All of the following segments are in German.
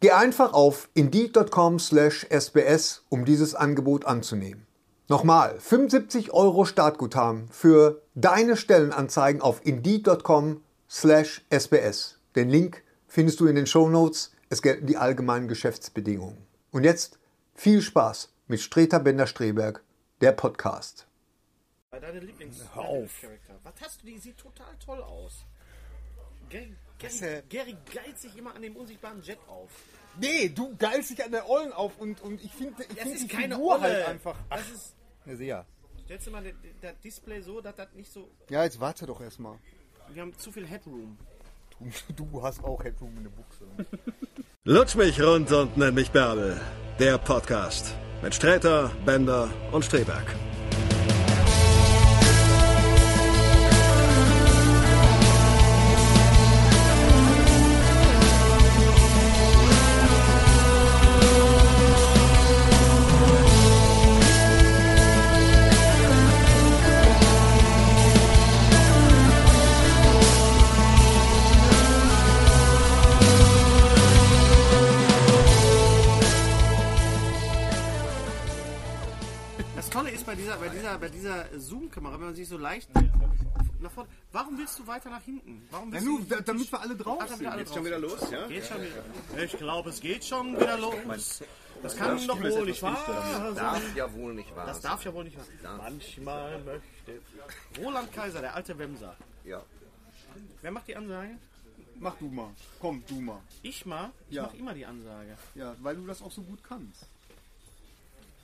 Geh einfach auf indeed.com/sbs, um dieses Angebot anzunehmen. Nochmal, 75 Euro Startguthaben für deine Stellenanzeigen auf indeed.com/sbs. Den Link findest du in den Show Notes. Es gelten die allgemeinen Geschäftsbedingungen. Und jetzt viel Spaß mit Streter Bender-Streberg, der Podcast. Deine Lieblings Hör auf. Was hast du? Die sieht total toll aus. Was, Gary, Gary geilt sich immer an dem unsichtbaren Jet auf. Nee, du geilst dich an der Ollen auf und, und ich finde ich Das find ist die keine Figur Olle. halt einfach. Das ist. Ja, sehr. Stellst du mal das Display so, dass das nicht so. Ja, jetzt warte doch erstmal. Wir haben zu viel Headroom. Du, du hast auch Headroom in der Buchse. Lutsch mich rund und nenn mich Bärbel. Der Podcast mit Sträter, Bender und Streberg. Dieser, bei dieser, Zoom-Kamera, wenn man sich so leicht nach vorne. Warum willst du weiter nach hinten? Warum Ja, willst nur, du da, damit wir alle Ach, drauf wir sind. alle schon wieder los, ja? Geht schon wieder. Ich glaube, es geht schon wieder los. Das kann doch wohl nicht wahr sein. Darf ja wohl nicht wahr Das darf ja wohl nicht wahr sein. Manchmal möchte. Roland Kaiser, der alte Wemser. Ja. Wer macht die Ansage? Mach du mal. Komm, du mal. Ich mal. Ich Ja. mache immer die Ansage. Ja, weil du das auch so gut kannst.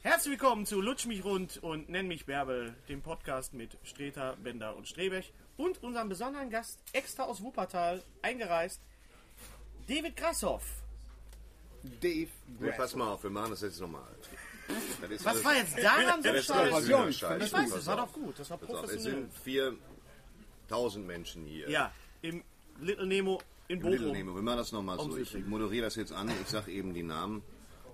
Herzlich willkommen zu Lutsch mich rund und nenn mich Bärbel, dem Podcast mit Streter, Bender und Strebech und unserem besonderen Gast extra aus Wuppertal eingereist, David Grassoff. Dave Nee, pass mal auf, wir machen das jetzt nochmal. Das ist Was war jetzt daran so das ist scheiße? scheiße. Ich weiß, Pass das war auf. doch gut, das war Pass auf, Es professionell. sind 4000 Menschen hier. Ja, im Little Nemo in Im Little Bochum. Nemo. Wir machen das nochmal so. Ich moderiere das jetzt an, ich sage eben die Namen.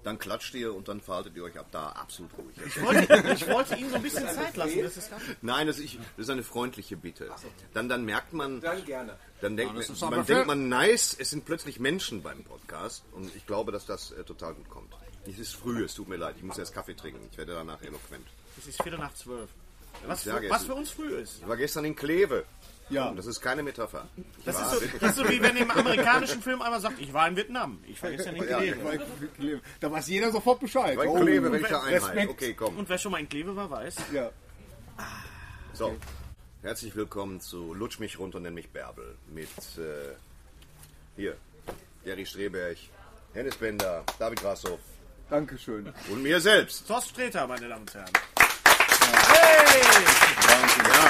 Dann klatscht ihr und dann verhaltet ihr euch ab da absolut ruhig. Ich wollte, ich wollte Ihnen so ein bisschen Zeit lassen. Das ist Nein, das ist, ich, das ist eine freundliche Bitte. Dann, dann merkt man, Dann gerne. dann denkt man, man denkt man, nice, es sind plötzlich Menschen beim Podcast und ich glaube, dass das äh, total gut kommt. Es ist früh, es tut mir leid, ich muss erst Kaffee trinken, ich werde danach eloquent. Es ist Viertel nach zwölf. Was, sage für, es was für uns früh ist. Ich war gestern in Kleve. Ja. Das ist keine Metapher. Das ist, so, das ist so wie wenn im amerikanischen Film einmal sagt, ich war in Vietnam. Ich war gestern in Ja, Kleve. Da weiß jeder sofort Bescheid. Bei Oh, Kleve, welche Respekt. Einheit? Okay, komm. Und wer schon mal in Kleve war, weiß. Ja. So, herzlich willkommen zu Lutsch mich rund und nenn mich Bärbel. Mit äh, hier, Gary Streberg, Hennes Bender, David Grassoff Dankeschön. und mir selbst. Thorsten Sträter, meine Damen und Herren.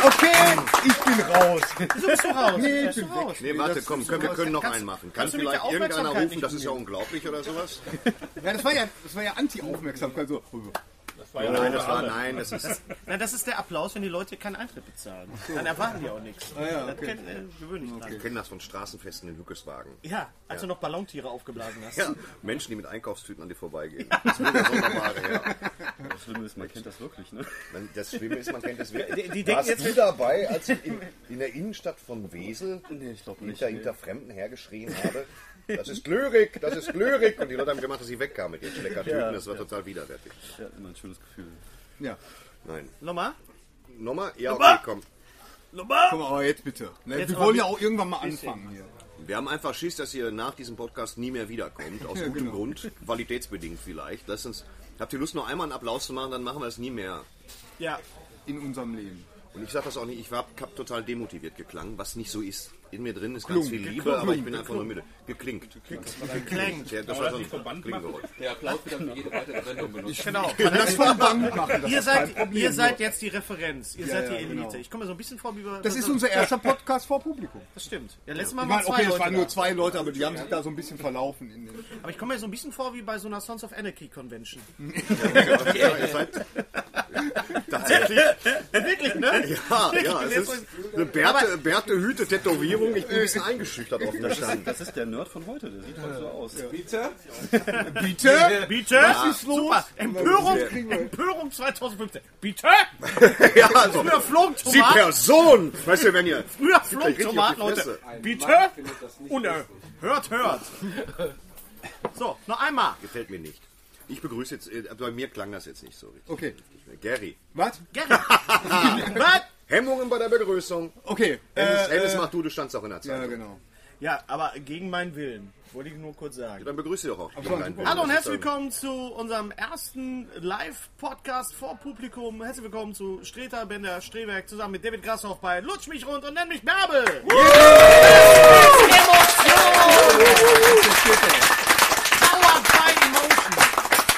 Okay, ich bin raus. Wieso bist du raus? Nee, ich bin raus? Nee, warte, komm, können, wir können noch Kannst- einen machen. Kann kannst du mit vielleicht irgendeiner rufen, das ist ja unglaublich oder sowas? Ja, das war ja, das war ja Anti-Aufmerksamkeit. So. Nein, das war, nein, das ist, Na, das ist der Applaus, wenn die Leute keinen Eintritt bezahlen. Dann erwarten die auch nichts. ja, Das okay. kennt, äh, gewöhnlich dran. wir kennen das von Straßenfesten in Lückeswagen. Ja, als du noch Ballontiere aufgeblasen hast. Ja, Menschen, die mit Einkaufstüten an dir vorbeigehen. Das der Sonderbare her. Das Schlimme ist, man kennt das wirklich, ne? Das Schlimme ist, man kennt das wirklich. Die- die denken Warst jetzt- du dabei, als ich in, in der Innenstadt von Wesel Nee, ich nicht. hinter, hinter Fremden hergeschrien habe? Das ist Lyrik, das ist Lyrik. Und die Leute haben gemacht, dass ich wegkam mit ihren Schleckertüten. Ja, das war ja. total widerwärtig. Ja, immer ein schönes Gefühl. Ja. Nein. Nochmal? Nochmal? Ja, okay, komm. Nochmal? Komm, aber jetzt bitte. Ne, Jetzt wir wollen ja auch irgendwann mal anfangen hier. Wir haben einfach Schiss, dass ihr nach diesem Podcast nie mehr wiederkommt. Aus Ja, gutem genau. Grund. Qualitätsbedingt vielleicht. Lasst uns, habt ihr Lust, noch einmal einen Applaus zu machen? Dann machen wir es nie mehr. Ja. in unserem Leben. Und ich sage das auch nicht, ich war hab total demotiviert geklangen, was nicht so ist. In mir drin ist ganz Geklungen, viel Liebe, geklungen, aber ich bin einfach nur müde. Geklingt. Geklängt. Ja, das war so ein Klingengeräusch. Der Applaus wird dann für jede weitere Sendung benutzt. Genau. Das vom Band machen. Das Ihr seid, ihr seid jetzt die Referenz. Ihr seid die ja, Elite. genau. Ich komme mir so ein bisschen vor wie bei. Das ist unser erster Podcast vor Publikum. Das stimmt. Ja, letztes Mal Ich waren meine, zwei okay, es Leute waren nur zwei Leute, aber die haben sich da so ein bisschen verlaufen. In den Aber ich komme mir so ein bisschen vor wie bei so einer Sons of Anarchy Convention. Ja, ihr seid tatsächlich. Wirklich, ne? Ja, ja, es ist eine Bärte, Bärte Hüte, Tätowierung. Ich bin ein bisschen eingeschüchtert auf dem Stand. Das ist der Nerd von heute, der sieht heute so aus. Bitte? Bitte? Was ist los? Super. Empörung, Empörung 2015. Bitte? Ja, also, Früher flogen die Tomaten. Person. Weißt du, wenn ihr. Früher flogen richtig auf die Tomaten, Leute. Fresse. Bitte? Und äh, hört, hört. So, noch einmal. Gefällt mir nicht. Ich begrüße jetzt, äh, bei mir klang das jetzt nicht so richtig. Okay. Gary. Was? Gary. Was? Hemmungen bei der Begrüßung. Okay. Äh, Hennes äh, mach du, du standst auch in der Zeit. ja, genau. Ja, aber gegen meinen Willen. Wollte ich nur kurz sagen. Dann begrüße dich doch auch. Hallo und herzlich willkommen zu unserem ersten Live-Podcast vor Publikum. Herzlich willkommen zu Streter Bender Streberg zusammen mit David Grashoff bei Lutsch mich rund und nenn mich Bärbel. Powered by Emotion.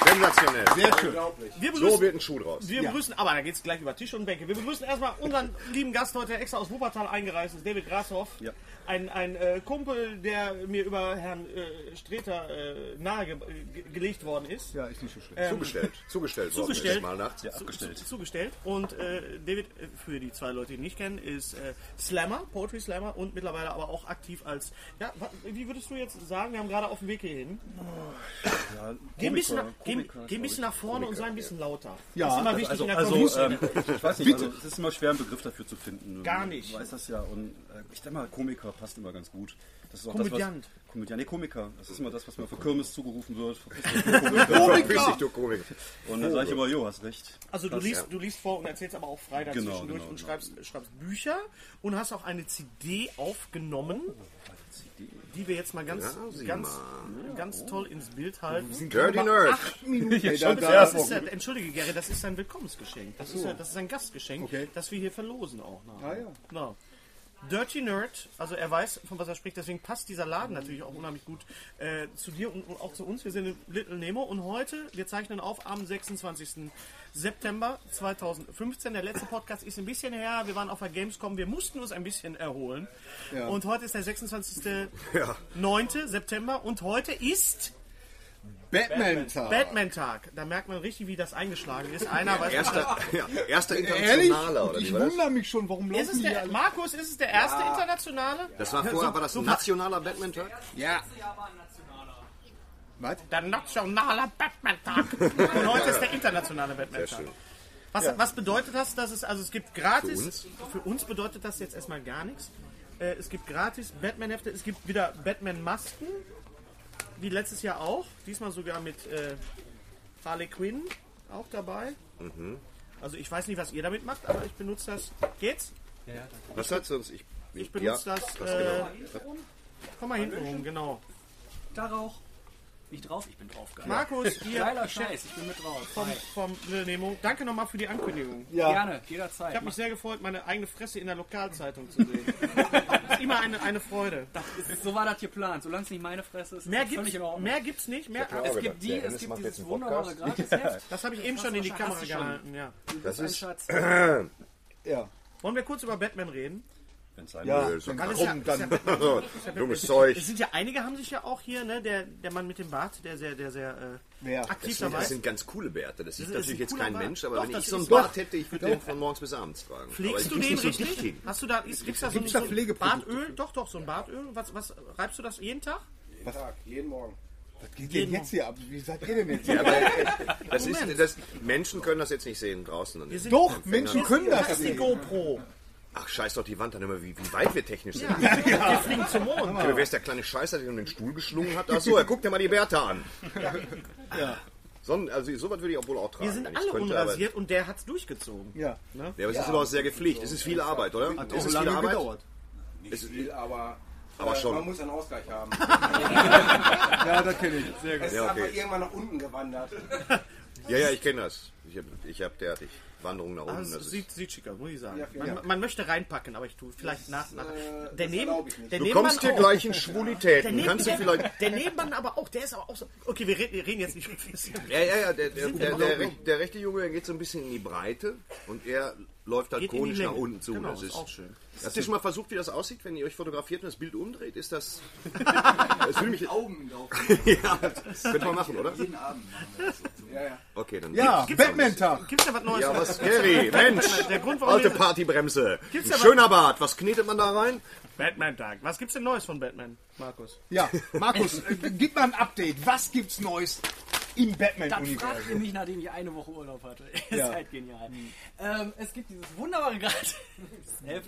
Sensationell. Sehr schön. Wir So begrüßen, wird ein Schuh draus. wir begrüßen aber da geht's gleich über Tisch und Bänke. Wir begrüßen erstmal unseren lieben Gast heute, extra aus Wuppertal eingereist ist, David Grashoff. Ja. Ein, ein äh, Kumpel, der mir über Herrn äh, Streter äh, nahegelegt worden ist. Ja, ist nicht so schlecht. Zugestellt. Zugestellt worden Zugestellt. ist mal nachts. Ja, abgestellt. Zu, zugestellt. Und äh, David, äh, für die zwei Leute, die ihn nicht kennen, ist äh, Slammer, Poetry Slammer und mittlerweile aber auch aktiv als, ja, wie würdest du jetzt sagen, wir haben gerade auf dem Weg hierhin. Ja, Geh ein bisschen, nach, Komiker, geh, Komiker, geh ein bisschen nach vorne und sei ein bisschen lauter. Ja, das ist immer wichtig Also, in der also ähm, ich weiß nicht, also, es ist immer schwer, einen Begriff dafür zu finden. Gar nicht. Du weißt das ja. Und ich denke mal, Komiker passt immer ganz gut. Das ist auch Komödiant. Das, was, Komödiant. Nee, Komiker. Das ist immer das, was mir für Kirmes zugerufen wird. Verpiss dich, du Komiker. Und dann sage ich immer, jo, hast recht. Also du liest, du liest vor und erzählst aber auch frei dazwischen Genau, durch genau, und genau. schreibst, schreibst Bücher und hast auch eine CD aufgenommen, die wir jetzt mal ganz, Ja, ganz, ganz toll ins Bild halten. Dirty Nerd. Ey, da, da, Das ist ja, entschuldige Gary, das ist ein Willkommensgeschenk. Das ist, ja, das ist ein Gastgeschenk, Okay. das wir hier verlosen auch. Noch. Ah, ja. Genau. Dirty Nerd, also er weiß, von was er spricht, deswegen passt dieser Laden natürlich auch unheimlich gut äh, zu dir und, und auch zu uns. Wir sind in Little Nemo und heute, wir zeichnen auf am 26. September 2015. Der letzte Podcast ist ein bisschen her, wir waren auf der Gamescom, wir mussten uns ein bisschen erholen. Und heute ist der 26. 9. September und heute ist Batman-Tag. Batman-Tag. Da merkt man richtig, wie das eingeschlagen ist. Einer weiß Erster, ja, erster Ehrlich? internationaler, Und oder ich wundere mich schon, warum Ist laufen es die der, alle... Markus, ist es der erste internationale? Das war vorher, war das ein nationaler Batman-Tag? Ja. Was? Der nationale Batman-Tag. Und heute ist der internationale Batman-Tag. Sehr schön. Was, was bedeutet das? Dass es, also es gibt gratis, Für uns? für uns bedeutet das jetzt erstmal gar nichts. Äh, es gibt gratis Batman-Hefte, es gibt wieder Batman-Masken, wie letztes Jahr auch. Diesmal sogar mit äh, Harley Quinn auch dabei. Mhm. Also ich weiß nicht, was ihr damit macht, aber ich benutze das. Geht's? Was hat sonst? Ich, Ich benutze das. das Äh, genau. komm mal hinten rum, genau. Da Rauch. Nicht drauf, ich bin drauf. Geil. Markus, hier Geiler Scheiß, ich bin mit drauf. vom, vom Little Nemo. Danke nochmal für die Ankündigung. Gerne, jederzeit. Ich habe mich sehr gefreut, meine eigene Fresse in der Lokalzeitung zu sehen. das ist immer eine, eine Freude. Das ist, so war das geplant. Solange es nicht meine Fresse ist, ist Mehr das gibt's, völlig in Ordnung. mehr gibt's nicht. Mehr, es gibt die, es gibt dieses wunderbare Gratisheft. das habe ich eben schon in die Kamera gehalten. Ja. Das ist, Schatz. Ja. Wollen wir kurz über Batman reden? Wenn es sein Ja, will. dann Weil es ja, ja dann... Ja dummes Es- Zeug. Es sind ja einige, haben sich ja auch hier, ne, der, der Mann mit dem Bart, der sehr, der sehr äh, aktiv das, sind, dabei das sind ganz coole Bärte. Das sieht ist natürlich ein jetzt kein Bart. Mensch, aber Doch, wenn das ich so einen Bart hätte, ich würde den von morgens bis abends tragen. Pflegst du den nicht so richtig? Hast du da, ist, gibt's da so, Gibt's so ein Bartöl? Doch, doch, so ein Bartöl. Was, was, reibst du das jeden Tag? Was geht denn jetzt hier ab? Wie seid ihr denn jetzt? Ja, hier? aber das ist, das, Menschen können das jetzt nicht sehen draußen. Doch, Menschen können Das das ist die sehen. GoPro. Ach, scheiß doch die Wand dann immer, wie, wie weit wir technisch sind. Wir fliegen zum Mond. Wer ist der kleine Scheißer, der um den Stuhl geschlungen hat? Ach so, er guckt dir mal die Bärte an. So, also sowas würde ich auch wohl auch tragen. Wir sind alle könnte, unrasiert und der hat's durchgezogen. Ja. Ja, aber es ist aber auch sehr gepflegt. Es ist viel Arbeit, oder? Hat ist es viel lange Arbeit? gedauert. Es ist, viel, aber, aber schon. man muss einen Ausgleich haben. Ja, das kenne ich. Sehr gut. Es ist Ja, okay. einfach irgendwann nach unten gewandert. Ja, ja, ich kenne das. Ich habe ich hab derartig. Wanderung nach unten. Also, Das sieht, sieht schick aus, muss ich sagen. Ja, man, Dank. man möchte reinpacken, aber ich tue vielleicht nach. nach. äh, der das Neben, erlaube ich nicht. der du Nebenmann kommst hier auch. gleich in Der, Schwulitäten. Neben, Kannst du der, vielleicht. der Nebenmann aber auch, der ist aber auch so. Okay, wir reden, wir reden jetzt nicht. Ja, ja, ja, der, der, der, der, der rechte Junge der geht so ein bisschen in die Breite und er läuft halt Geht konisch nach unten zu. Genau, das ist ist auch schön. Hast du schon mal versucht, wie das aussieht, wenn ihr euch fotografiert und das Bild umdreht? Ist das. das würde mich. Augen drauf. ja, das könnte man machen, oder? Jeden Abend machen wir das so. Ja, ja. Okay, dann. ja Batman-Tag. Gibt's da was Neues? Ja, was, Gary, Mensch, Der Grund, warum alte Partybremse, Gibt's da schöner Bart, was knetet man da rein? Batman-Tag. Was gibt's denn Neues von Batman, Markus? Ja, Markus, äh, gib mal ein Update. Was gibt's Neues im Das fragt Batman-Universum? ihr mich, nachdem ich eine Woche Urlaub hatte. Ihr Ja. seid genial. Ähm, es gibt dieses wunderbare Grad.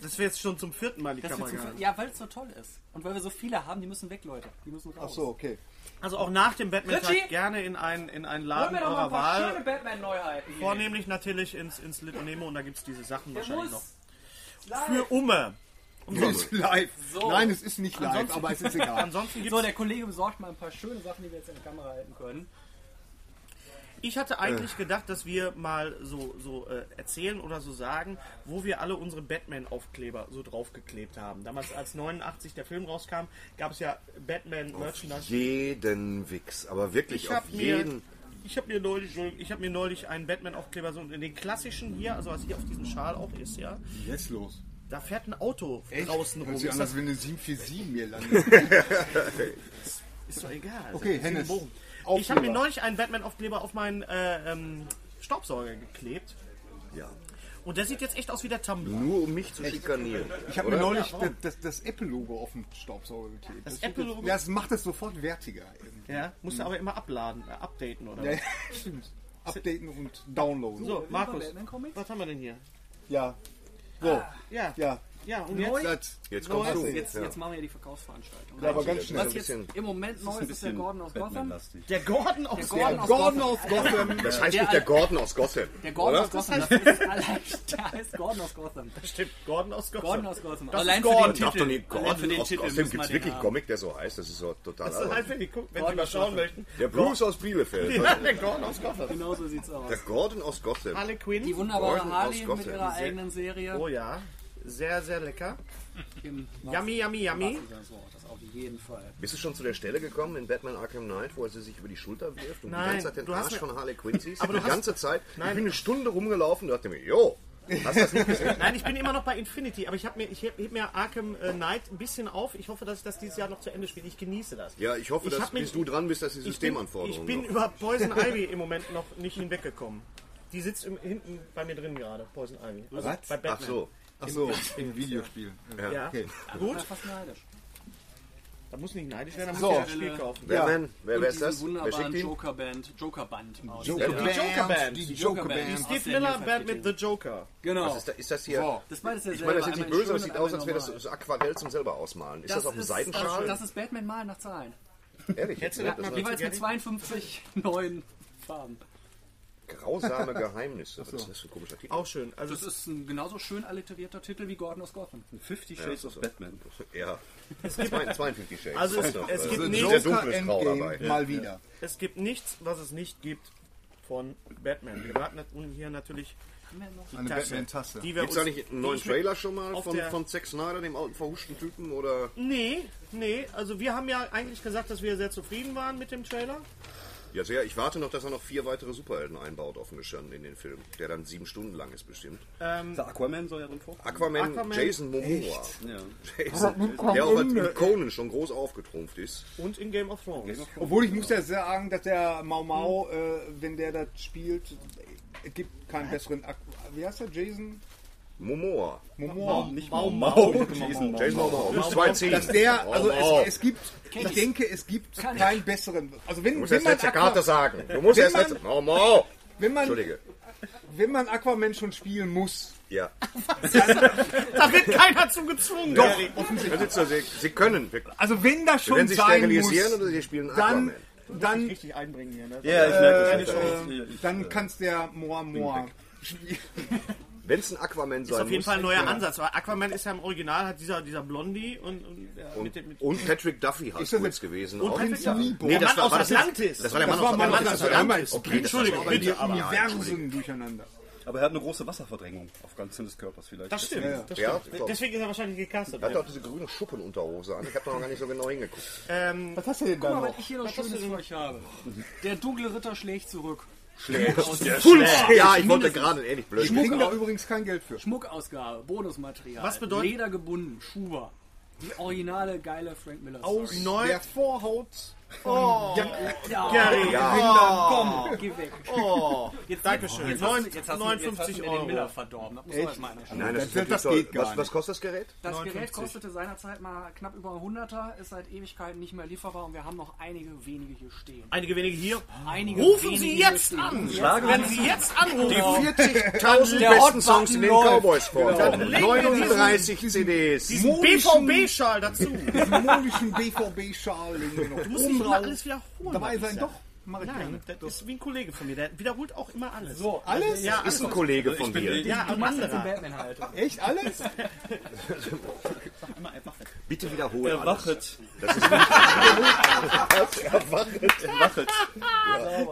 Das wäre jetzt schon zum vierten Mal die Kamera ja, weil es so toll ist. Und weil wir so viele haben, die müssen weg, Leute. Die müssen raus. Ach so, okay. Also auch nach dem? Batman-Tag gerne in einen, in einen Laden wir doch mal eurer ein paar Wahl. schöne Batman-Neuheiten. Vornehmlich natürlich ins, ins Little Nemo und da gibt's diese Sachen Der wahrscheinlich noch. Live. Für Umme. Es ist live. So. Nein, es ist nicht live, Ansonsten- aber es ist egal. Ansonsten gibt's So, der Kollege besorgt mal ein paar schöne Sachen, die wir jetzt in die Kamera halten können. Ich hatte eigentlich gedacht, dass wir mal so, so äh, erzählen oder so sagen, wo wir alle unsere Batman-Aufkleber so draufgeklebt haben. Damals, als 89 der Film rauskam, gab es ja Batman-Merchandise. Jeden Wix, aber wirklich Ich auf habe mir, jeden. ich habe mir neulich, Entschuldigung, ich habe mir neulich einen Batman-Aufkleber so in den klassischen hier, also was hier auf diesem Schal auch ist, ja. Jetzt los. Da fährt ein Auto draußen rum. Hört sich Ist an, als wenn eine 747 mir landet. Ist doch egal. Okay, ist Hennes. Aufkleber. Ich habe mir neulich einen Batman-Aufkleber auf meinen äh, ähm, Staubsauger geklebt. Ja. Und der sieht jetzt echt aus wie der Tumblr. Nur um mich zu schikanieren. Ich habe mir neulich das, das, das Apple-Logo auf dem Staubsauger geklebt. Das sieht Apple-Logo? Ja, das macht es sofort wertiger. irgendwie. Ja, musst du aber immer abladen, äh, updaten oder Ja, was? ja, stimmt. Updaten und downloaden. So, Markus, Batman-Comics? was haben wir denn hier? Ja. So, Ja, ja. Ja, und Neu? jetzt? Das, Jetzt Also, so. jetzt, ja. jetzt machen wir ja die Verkaufsveranstaltung. ja, aber ganz schnell. Was ein jetzt bisschen- im Moment neu ist, ist der Gordon aus Gotham. Der Gordon aus Der der Gordon aus Gordon Gotham. aus Gotham. Das heißt Der nicht der Gordon aus Gotham. Der Gordon oder? aus Gotham, das ist allein, der heißt Gordon aus Gotham. Stimmt, Gordon aus Gotham. Gordon aus Gotham. Das Allein ist für den Gordon. Doch Titel. nicht, Allein für Gordon den aus Titel Gotham gibt es wirklich einen. Comic, der so heißt. Das ist so total Das heißt, albern. wenn die, gucken, wenn Gordon Sie mal schauen möchten. Der Bruce aus Bielefeld. Ja, der Gordon aus Gotham. Genau so sieht's aus. Der Gordon aus Gotham. Harley Quinn. Die wunderbare Gordon Harley aus mit ihrer eigenen Serie. Oh ja, sehr, sehr lecker. Im Yummy, yummy, yummy. Das auf jeden Fall. Bist du schon zu der Stelle gekommen in Batman Arkham Knight, wo er sie sich über die Schulter wirft und Nein, die ganze Zeit den du hast Arsch von Harley Quinn siehst? Aber du die ganze Zeit. Nein. Ich bin eine Stunde rumgelaufen und dachte mir, jo, hast du das nicht gesehen? Nein, ich bin immer noch bei Infinity, aber ich habe mir, ich heb, heb mir Arkham äh, Knight ein bisschen auf. Ich hoffe, dass ich das dieses Jahr noch zu Ende spiele. Ich genieße das. Ja, ich hoffe, Ich dass mich- bis du dran bist, dass die Ich bin, Systemanforderungen ich bin noch- über Poison Ivy im Moment noch nicht hinweggekommen. Die sitzt im, hinten bei mir drin gerade, Poison Ivy. Also Was? bei Batman. Ach so. Ach so, im Videospiel. Ja, Okay. gut. Ja, fast neidisch. Da muss nicht neidisch werden, da muss So. ich das Spiel kaufen. Wer, Und wer ist diesen das? Wer wunderbaren schickt ihn? Joker-Band, Joker-Band aus. Joker der- Die Joker Band. Die Die Joker Joker-Band. Band. Aus Steve der Miller New Band mit 52. The Joker. Genau. Was ist, da, ist das hier? So, das beides Ich meine, das ist nicht böse, das sieht einmal aus, als in wäre das Aquarell zum selber ausmalen. Ist das, einmal auf dem. Seitenschal? Das ist Batman malen nach Zahlen. Ehrlich? Hättest du Ja, das das Jeweils mit 52 neuen Farben. Grausame Geheimnisse. Ist das für ein komischer Titel? Auch schön. Also Das ist ein genauso schön alliterierter Titel wie Gordon aus Gotham. 50 Shades of Batman. Ja. 52 Shades. Also es- noch, es äh, gibt nicht- dabei. mal wieder. es gibt nichts, was es nicht gibt von Batman. Wir warten hier natürlich Eine Tasse, Batman-Tasse. Gibt es uns- eigentlich einen neuen Trailer schon mal von, der- von Zack Snyder, dem alten verhuschten Typen? Oder? Nee, nee. Also wir haben ja eigentlich gesagt, dass wir sehr zufrieden waren mit dem Trailer. Ja, sehr. Ich warte noch, dass er noch vier weitere Superhelden einbaut, offen gestanden, in den Film. Der dann sieben Stunden lang ist bestimmt. Der Aquaman soll ja drin vorkommen. Aquaman, Aquaman. Jason Momoa. Ja. Jason, der auch mit Conan schon groß aufgetrumpft ist. Und in Game of Thrones. Obwohl ich muss ja sagen, dass der Mau Mau, äh, wenn der das spielt, es gibt keinen besseren. Ak Wie heißt der? Jason Momoa. Momoa? Nicht Mau Mau. Jason Jason Momoa. Muss zwei ziehen. Dass der, also Momoa. es, es gibt, ich denke, es gibt keinen besseren. Also wenn, Du musst wenn man, letzte Karte sagen. Du musst Wenn erst letzte... Momoa. wenn, man, Entschuldige. wenn man Aquaman schon spielen muss, Ja. Da wird keiner zu gezwungen. Doch, so, Sie, Sie können. Wir also wenn das schon werden Sie sein sterilisieren muss, oder Sie spielen dann, Aquaman. dann, Richtig einbringen hier. Ne? Ja, ich merke äh, das. äh, dann kann's der Moa Moa spielen. Wenn es ein Aquaman sein Ist auf jeden muss. Fall ein neuer Ansatz, weil Aquaman ist ja im Original, hat dieser, dieser Blondie und, und, ja, mit dem, mit Und Patrick Duffy hat Ist das kurz jetzt- gewesen. und auch. Patrick Duffy. Nee, das Mann war, aus war das Atlantis. Das war der Mann Das war aus Mann Atlantis. aus Das war Atlantis. Okay, Entschuldigung, Aber die bitte, aber- Universen durcheinander. Aber er hat eine große Wasserverdrängung auf ganz des Körpers vielleicht. Das stimmt. Ja, ja. Das Ja, stimmt. glaub. Deswegen ist er wahrscheinlich gecastet. Er hat auch diese grüne Schuppenunterhose an. Ich habe da noch gar nicht so genau hingeguckt. Ähm, Was hast du denn da Guck mal, noch? was ich hier noch Schönes für euch habe. Der dunkle Ritter schlägt zurück. Ja, ich wollte gerade ähnlich blöd. Ich kriege da übrigens kein Geld für. Schmuckausgabe, Bonusmaterial. Was bedeutet- Leder gebunden, Schuber. Die originale geile Frank Miller Aus Story. Neu- der Vorhaut. Oh, Ja, Gary. komm, geh weg. Oh, Jetzt, Dankeschön. Jetzt hast, du- jetzt hast, du- 59 jetzt hast du Euro. den Miller verdorben. Das muss man erstmal einer Nein, das, Das- das geht gar was, was kostet das Gerät? Das 59. Gerät kostete seinerzeit mal knapp über 100er, ist seit Ewigkeiten nicht mehr lieferbar und wir haben noch einige wenige hier stehen. Einige wenige hier. Einige Rufen wenige Sie jetzt an! Schlagen Wenn Sie jetzt anrufen! Die 40.000 Der besten Songs in den. Cowboys. Legen wir 39 CDs. diesen BVB-Schal dazu. Diesen modischen BVB-Schal legen wir noch Du musst nicht immer alles wiederholen. Dabei sein, sag. doch. Mach ich Nein, gerne. das ist wie ein Kollege von mir, der wiederholt auch immer alles. So, Alles? Ja, Ist ein Kollege von dir. ja, du machst den anderer. Batman halt. Echt alles? Bitte wiederholen. alles. Erwachet.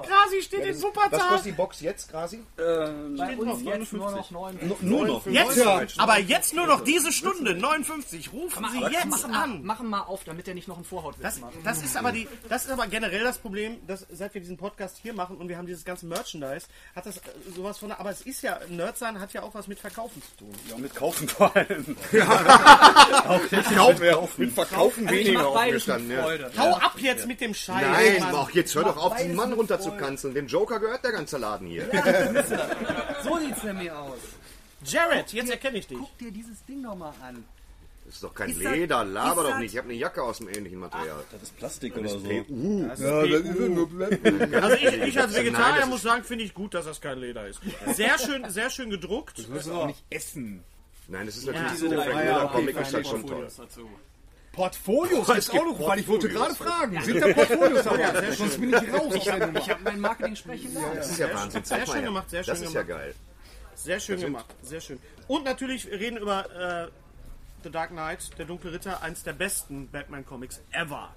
Krasi steht in Was Wuppertal. kostet die Box jetzt, Krasi? Bei uns jetzt nur noch 59. Nur noch. Jetzt, Ja. aber jetzt nur noch diese Stunde, 59. Rufen Sie jetzt machen, mal, an. machen mal auf, damit er nicht noch einen Vorhautwitz Das, macht. das ist aber die, das ist aber generell das Problem, dass seit wir diesen Podcast hier machen und wir haben dieses ganze Merchandise, hat das äh, sowas von, aber es ist ja, Nerd sein hat ja auch was mit Verkaufen zu tun. Ja, mit Kaufen vor allem. Kaufen, mit Verkaufen Also ich weniger mach beides mit aufgestanden. Ja. Hau ab jetzt mit dem Scheiß. Nein, Mann. ach, jetzt hör doch auf, diesen Mann mit runter zu Freude. kanzeln. Dem Joker gehört der ganze Laden hier. So sieht's nämlich aus. Jared, jetzt erkenne ich dich. Guck dir dieses Ding nochmal an. Das ist doch kein Ist das- Leder, laber ist doch das- nicht. Ich habe eine Jacke aus dem ähnlichen Material. Das ist Plastik oder so. PU. Ja, das ist nur Blenden. Also ich, ich als Nein, Vegetarier das muss sagen, finde ich gut, dass das kein Leder ist. Sehr schön, sehr schön gedruckt. Musst es auch nicht essen. Nein, das ist natürlich so, der Frank ja, Miller okay, Comic, ist halt schon toll. Portfolios dazu. Portfolios es ist auch noch, weil ich wollte gerade fragen. Sind da Portfolios dabei? Sonst bin ich raus. Ich habe mein Marketing sprechen lassen. Das ist ja Wahnsinn. Sehr schön gemacht, sehr Das schön ist ja gemacht. geil. Sehr schön gemacht, sehr schön. Und natürlich wir reden über äh, The Dark Knight, der dunkle Ritter, eins der besten Batman-Comics ever.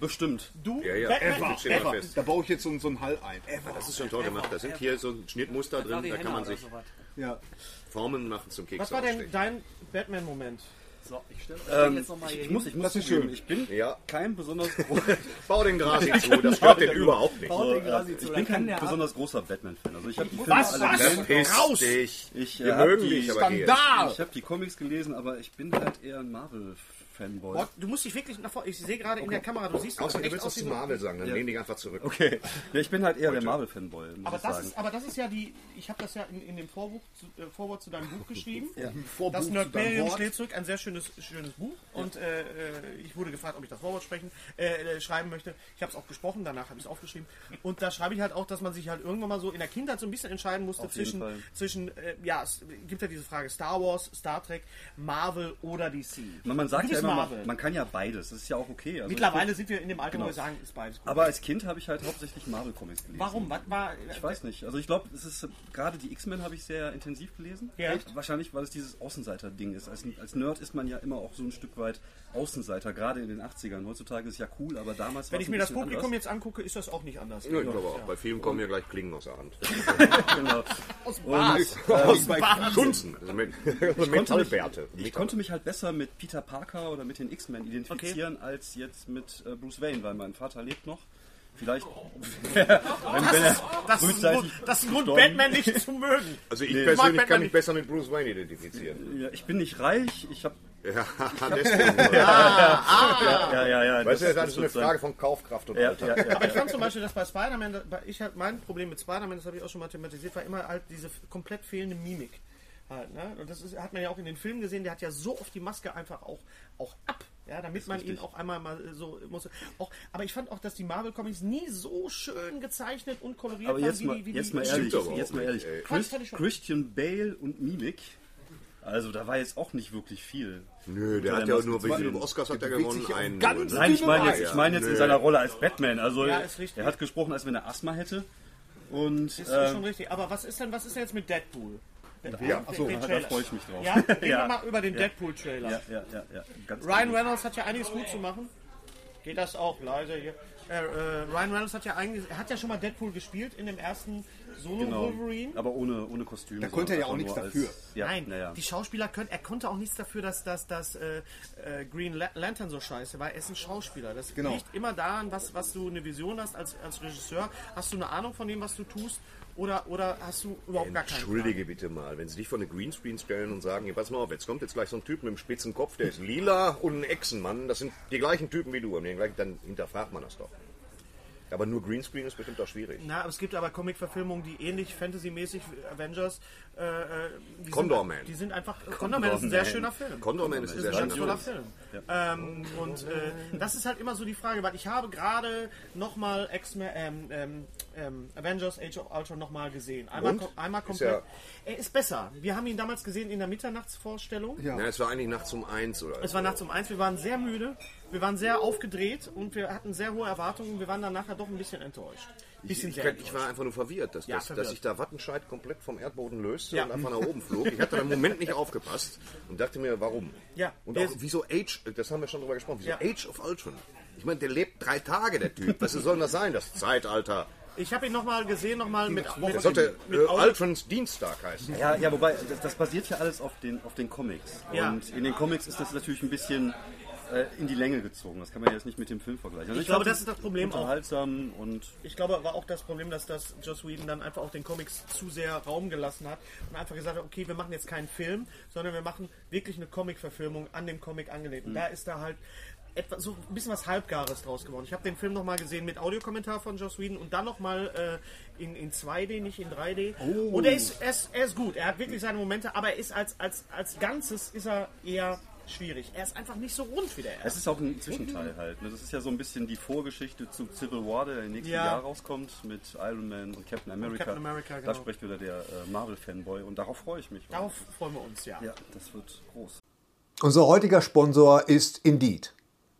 Bestimmt. Du, Ja, ja, Batman, ever, steht mal fest. Da baue ich jetzt so, so einen Hall ein. Das ist schon toll gemacht. Da sind hier so Schnittmuster drin, da kann man sich. Ja. Formen machen zum Keks was war denn dein Batman-Moment? So, ich stelle Ähm, jetzt nochmal hier ich hin. muss, ich muss Das ist schön. Ich bin Ja. kein besonders, Bau den Grasi zu, das stört den überhaupt nicht. Baut den quasi ich zu, bin dann kein besonders großer Batman-Fan. Also ich habe die Filme Was? alle Was? gelesen. Piss Raus! dich. Ich, Wir äh, hab mögen die, dich, aber. Skandal! ich habe die Comics gelesen, aber ich bin halt eher ein Marvel-Fanboy. Boah, du musst dich wirklich nach vorne. Ich sehe gerade in der Kamera, du siehst Außer du willst was zu Marvel sagen, dann lehn dich einfach zurück. Okay. Ja, ich bin halt eher der Marvel-Fanboy, Aber das, ist, aber das ist ja die. Ich habe das ja in, in dem Vorbuch zu, äh, Vorwort zu deinem Buch geschrieben. Vorbuch Das steht zurück, ein sehr schönes, schönes Buch. Und äh, äh, ich wurde gefragt, ob ich das Vorwort sprechen, äh, äh, schreiben möchte. Ich habe es auch gesprochen, danach habe ich es aufgeschrieben. Und da schreibe ich halt auch, dass man sich halt irgendwann mal so in der Kindheit so ein bisschen entscheiden musste Auf zwischen, zwischen äh, ja, es gibt ja diese Frage Star Wars, Star Trek, Marvel oder DC. Man, man sagt ja immer, Marvel. man, man kann ja beides. Das ist ja auch okay. Also Mittlerweile sind wir in dem Alter, wo Genau. wir sagen, ist beides gut. Aber als Kind habe ich halt hauptsächlich Marvel-Comics gelesen. Warum? Was war. Ich weiß nicht. Also ich glaube, es ist äh, gerade die X-Men habe ich sehr intensiv gelesen. Ja. Echt? Wahrscheinlich, weil es dieses Außenseiter-Ding ist. Als, als Nerd ist man ja immer auch so ein Stück weit Außenseiter, gerade in den 80ern. Heutzutage ist es ja cool, aber damals Wenn ich mir ein das Publikum anders. jetzt angucke, ist das auch nicht anders. Ja, ich glaube auch. Bei vielen kommen ja gleich Klingen aus der Hand. genau. Aus Und, Bars. Schunzen. Also mit, Metallbärte. Ich konnte mich halt besser mit Peter Parker oder mit den X-Men identifizieren als jetzt mit äh, Bruce Wayne, weil mein Vater lebt noch. Vielleicht, wenn, wenn er Das ist, ein Grund, das ist ein Grund, gestorben- Batman nicht zu mögen. Also ich mag persönlich Batman kann mich besser mit Bruce Wayne identifizieren. Ja, ich bin nicht reich, ich habe Ja, deswegen. ja, ja, ja. Weißt du, das ist eine Frage von Kaufkraft und Ja, Alter. ja, ja. Aber ich fand zum Beispiel, dass bei Spider-Man, ich halt mein Problem mit Spider-Man, das habe ich auch schon mal thematisiert, war immer halt diese komplett fehlende Mimik. Halt, ne? Und das ist, hat man ja auch in den Filmen gesehen, der hat ja so oft die Maske einfach auch, auch ab. Ja, damit man ihn auch einmal mal äh, so muss. Auch, aber ich fand auch, dass die Marvel Comics nie so schön gezeichnet und koloriert Aber waren jetzt wie mal, die, wie jetzt die mal ehrlich, jetzt auch mal ehrlich. ey. Christian Bale und Mimik, also da war jetzt auch nicht wirklich viel. Nö, der hat ja mal nur, zwei- viele Oscars hat er gewonnen? Einen. ganz Nein, ich meine jetzt, ich meine jetzt in seiner Rolle als Batman. Also Ja, ist richtig. er hat gesprochen, als wenn er Asthma hätte. Und ist ähm, schon richtig. Aber was ist denn, was ist denn jetzt mit Deadpool? Ja, Achso, da freue ich mich drauf. Ja, reden wir mal über den Deadpool-Trailer. Ja, ja, ja, Ryan genau. Reynolds hat ja einiges gut zu machen. Geht das auch leise hier? Äh, äh, Ryan Reynolds hat ja eigentlich, er hat ja schon mal Deadpool gespielt in dem ersten Solo Genau. Wolverine. Aber ohne, ohne Kostüm. Da konnte er ja auch nichts dafür. ja, Nein, naja. die Schauspieler können, er konnte auch nichts dafür, dass, dass, dass äh, äh, Green La- Lantern so scheiße war. Er ist ein Schauspieler. Das Genau. liegt immer daran, was, was du eine Vision hast als, als Regisseur. Hast du eine Ahnung von dem, was du tust? Oder, oder hast du überhaupt gar keine Entschuldige bitte mal, wenn Sie dich vor eine Greenscreen stellen und sagen, hier, pass mal auf, jetzt kommt jetzt gleich so ein Typ mit einem spitzen Kopf, der ist lila und ein Echsenmann, das sind die gleichen Typen wie du, dann hinterfragt man das doch. Aber nur Greenscreen ist bestimmt auch schwierig. Na, aber es gibt aber Comic-Verfilmungen, die ähnlich Fantasy-mäßig wie Avengers. Äh, äh, Condor sind, Man. Die sind einfach. Condor Man ist ein sehr Man. schöner Film. Condor Man ist ein sehr ist schöner Film. Film. Ähm, und äh, das ist halt immer so die Frage, weil ich habe gerade nochmal X-Men, ähm, ähm, ähm, Avengers Age of Ultron nochmal gesehen. Einmal, Und? kom einmal Ist komplett. ja- er ist besser. Wir haben ihn damals gesehen in der Mitternachtsvorstellung. Ja. Ja, es war eigentlich nachts um eins oder Es war nachts um eins, wir waren sehr müde, wir waren sehr aufgedreht und wir hatten sehr hohe Erwartungen. Wir waren dann nachher doch ein bisschen enttäuscht. Bisschen Ich, sehr ich, enttäuscht. war einfach nur verwirrt, dass, Ja, dass, verwirrt. dass sich da Wattenscheid komplett vom Erdboden löste Ja. und einfach nach oben flog. Ich hatte da im Moment nicht aufgepasst und dachte mir, warum? Ja, Und auch wieso Age, das haben wir schon drüber gesprochen, wieso Ja. Age of Ultron? Ich meine, der lebt drei Tage, der Typ. Was soll denn das sein, das Zeitalter? Ich habe ihn nochmal gesehen, nochmal mit, mit, Der sollte mit äh, Ultrons Dienstag heißen. Ja, ja, wobei, das, das basiert ja alles auf den, auf den Comics. Ja. Und in den Comics ist das natürlich ein bisschen in die Länge gezogen. Das kann man jetzt nicht mit dem Film vergleichen. Also Ich glaube, fand das ist das Problem auch. Unterhaltsam und Ich glaube, war auch das Problem, dass das Joss Whedon dann einfach auch den Comics zu sehr Raum gelassen hat und einfach gesagt hat, okay, wir machen jetzt keinen Film, sondern wir machen wirklich eine Comic-Verfilmung an dem Comic angelehnt. Und da ist da halt etwas, so ein bisschen was Halbgares draus geworden. Ich habe den Film nochmal gesehen mit Audiokommentar von Joss Whedon und dann nochmal äh, in, in 2D, nicht in 3D. Und er ist, er, ist, er ist gut, er hat wirklich seine Momente, aber er ist als, als, als Ganzes ist er eher schwierig. Er ist einfach nicht so rund wie der es erste. ist auch ein Zwischenteil halt. ne? Das ist ja so ein bisschen die Vorgeschichte zu Civil War, der im nächsten Ja. Jahr rauskommt mit Iron Man und Captain America. Captain America, Da genau. spricht wieder der äh, Marvel-Fanboy und darauf freue ich mich. Darauf freuen wir uns, ja. Ja, das wird groß. Unser heutiger Sponsor ist Indeed.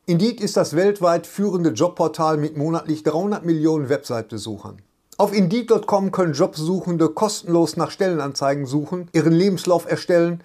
Indeed ist das weltweit führende Jobportal mit monatlich 300 Millionen Website-Besuchern. Auf Indeed.com können Jobsuchende kostenlos nach Stellenanzeigen suchen, ihren Lebenslauf erstellen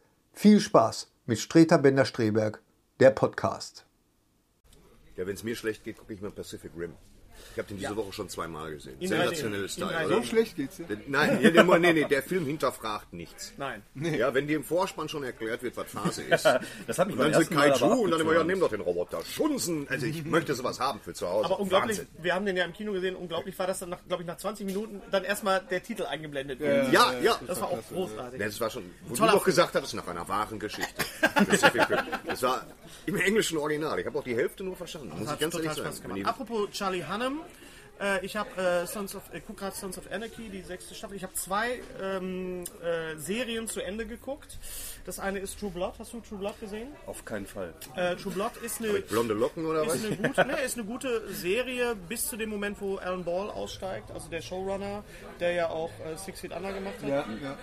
viel Spaß mit Streter Bender-Streberg, der Podcast. Ja, wenn es mir schlecht geht, gucke ich mir Pacific Rim. Ich habe den diese Woche schon zweimal gesehen. In Sensationelles 3D. In Teil. 3D. oder? So schlecht geht's dir? Nein, nee, nee, nee, nee, der Film hinterfragt nichts. Nein. Ja, wenn dir im Vorspann schon erklärt wird, was Phase ist. Das hat mich Und dann sind Kaiju und dann immer, ja, nimm doch den Roboter. Schunzen. Also ich möchte sowas haben für zu Hause. Aber unglaublich, Wahnsinn. wir haben den ja im Kino gesehen, unglaublich war das dann, nach, glaube ich, nach 20 Minuten dann erstmal der Titel eingeblendet wird. Ja, ja. Das war auch großartig. Ja, das war schon, wo Toller du doch gesagt hattest, nach einer wahren Geschichte. Das war im englischen Original. Ich habe auch die Hälfte nur verstanden. Muss ich ganz ehrlich total sagen. Apropos Charlie Hunnam, äh, ich habe äh, Sons of, äh, guck grad Sons of Anarchy, die sechste Staffel. Ich habe zwei ähm, äh, Serien zu Ende geguckt. Das eine ist True Blood. Hast du True Blood gesehen? Auf keinen Fall. Äh, True Blood ist eine, Mit blonde Locken oder was? ist eine, gute, ne, ist eine gute Serie bis zu dem Moment, wo Alan Ball aussteigt, also der Showrunner, der ja auch äh, Six Feet Under gemacht hat. Ja, ja.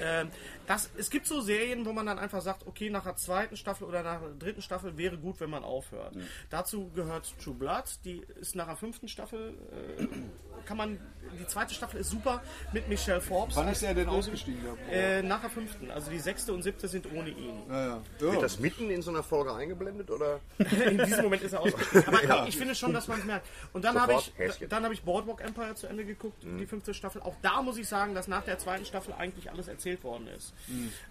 Ähm, das, es gibt so Serien, wo man dann einfach sagt, okay, nach der zweiten Staffel oder nach der dritten Staffel wäre gut, wenn man aufhört. Dazu gehört True Blood, die ist nach der fünften Staffel kann man. Die zweite Staffel ist super mit Michelle Forbes. Wann ist er denn ausgestiegen? Äh, nach der fünften. Also die sechste und siebte sind ohne ihn. Ja, ja. Wird das mitten in so einer Folge eingeblendet oder? In diesem Moment ist er ausgestiegen. Aber ich finde schon, dass man es merkt. Und dann habe ich, Häschen. dann habe ich Boardwalk Empire zu Ende geguckt, die fünfte Staffel. Auch da muss ich sagen, dass nach der zweiten Staffel eigentlich alles erzählt worden ist.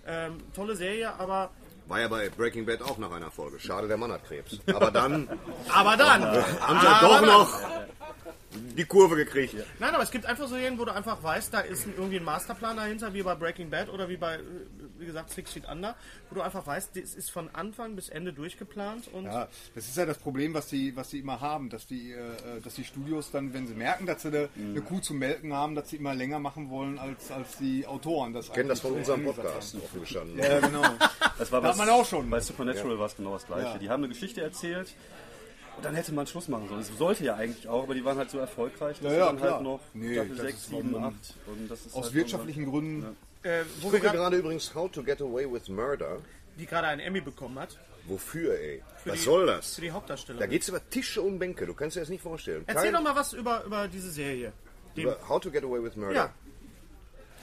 Ähm, tolle Serie, aber War ja bei Breaking Bad auch nach einer Folge. Schade, der Mann hat Krebs. Aber dann aber dann. haben sie doch dann- noch die Kurve gekriegt. Nein, aber es gibt einfach so Serien, wo du einfach weißt, da ist irgendwie ein Masterplan dahinter, wie bei Breaking Bad oder wie bei, äh, wie gesagt, Six Feet Under, wo du einfach weißt, das ist von Anfang bis Ende durchgeplant und Ja, das ist ja das Problem, was die, was die immer haben, dass die, äh, dass die Studios dann, wenn sie merken, dass sie eine, eine Kuh zu melken haben, dass sie immer länger machen wollen als, als die Autoren. Das Ich kenne das von unserem Podcast, offen gestanden. Ja, genau. Das war Da hat man auch schon. Bei Supernatural war es genau das gleiche. Ja. Die haben eine Geschichte erzählt und dann hätte man Schluss machen sollen. Es sollte ja eigentlich auch, aber die waren halt so erfolgreich, dass Ja, ja, sie dann klar. halt noch Nee, Staffel das 6, ist 7, warum- 8 und das ist Aus halt wirtschaftlichen Gründen. Äh, Ich wo wir gucke gerade übrigens How to Get Away with Murder. die gerade einen Emmy bekommen hat, Wofür, ey? Was die- soll das? für die Hauptdarstellerin. Da geht's über Tische und Bänke. Du kannst dir das nicht vorstellen. Erzähl Kein- doch mal was über, über diese Serie. Dem, über How to Get Away with Murder. ja.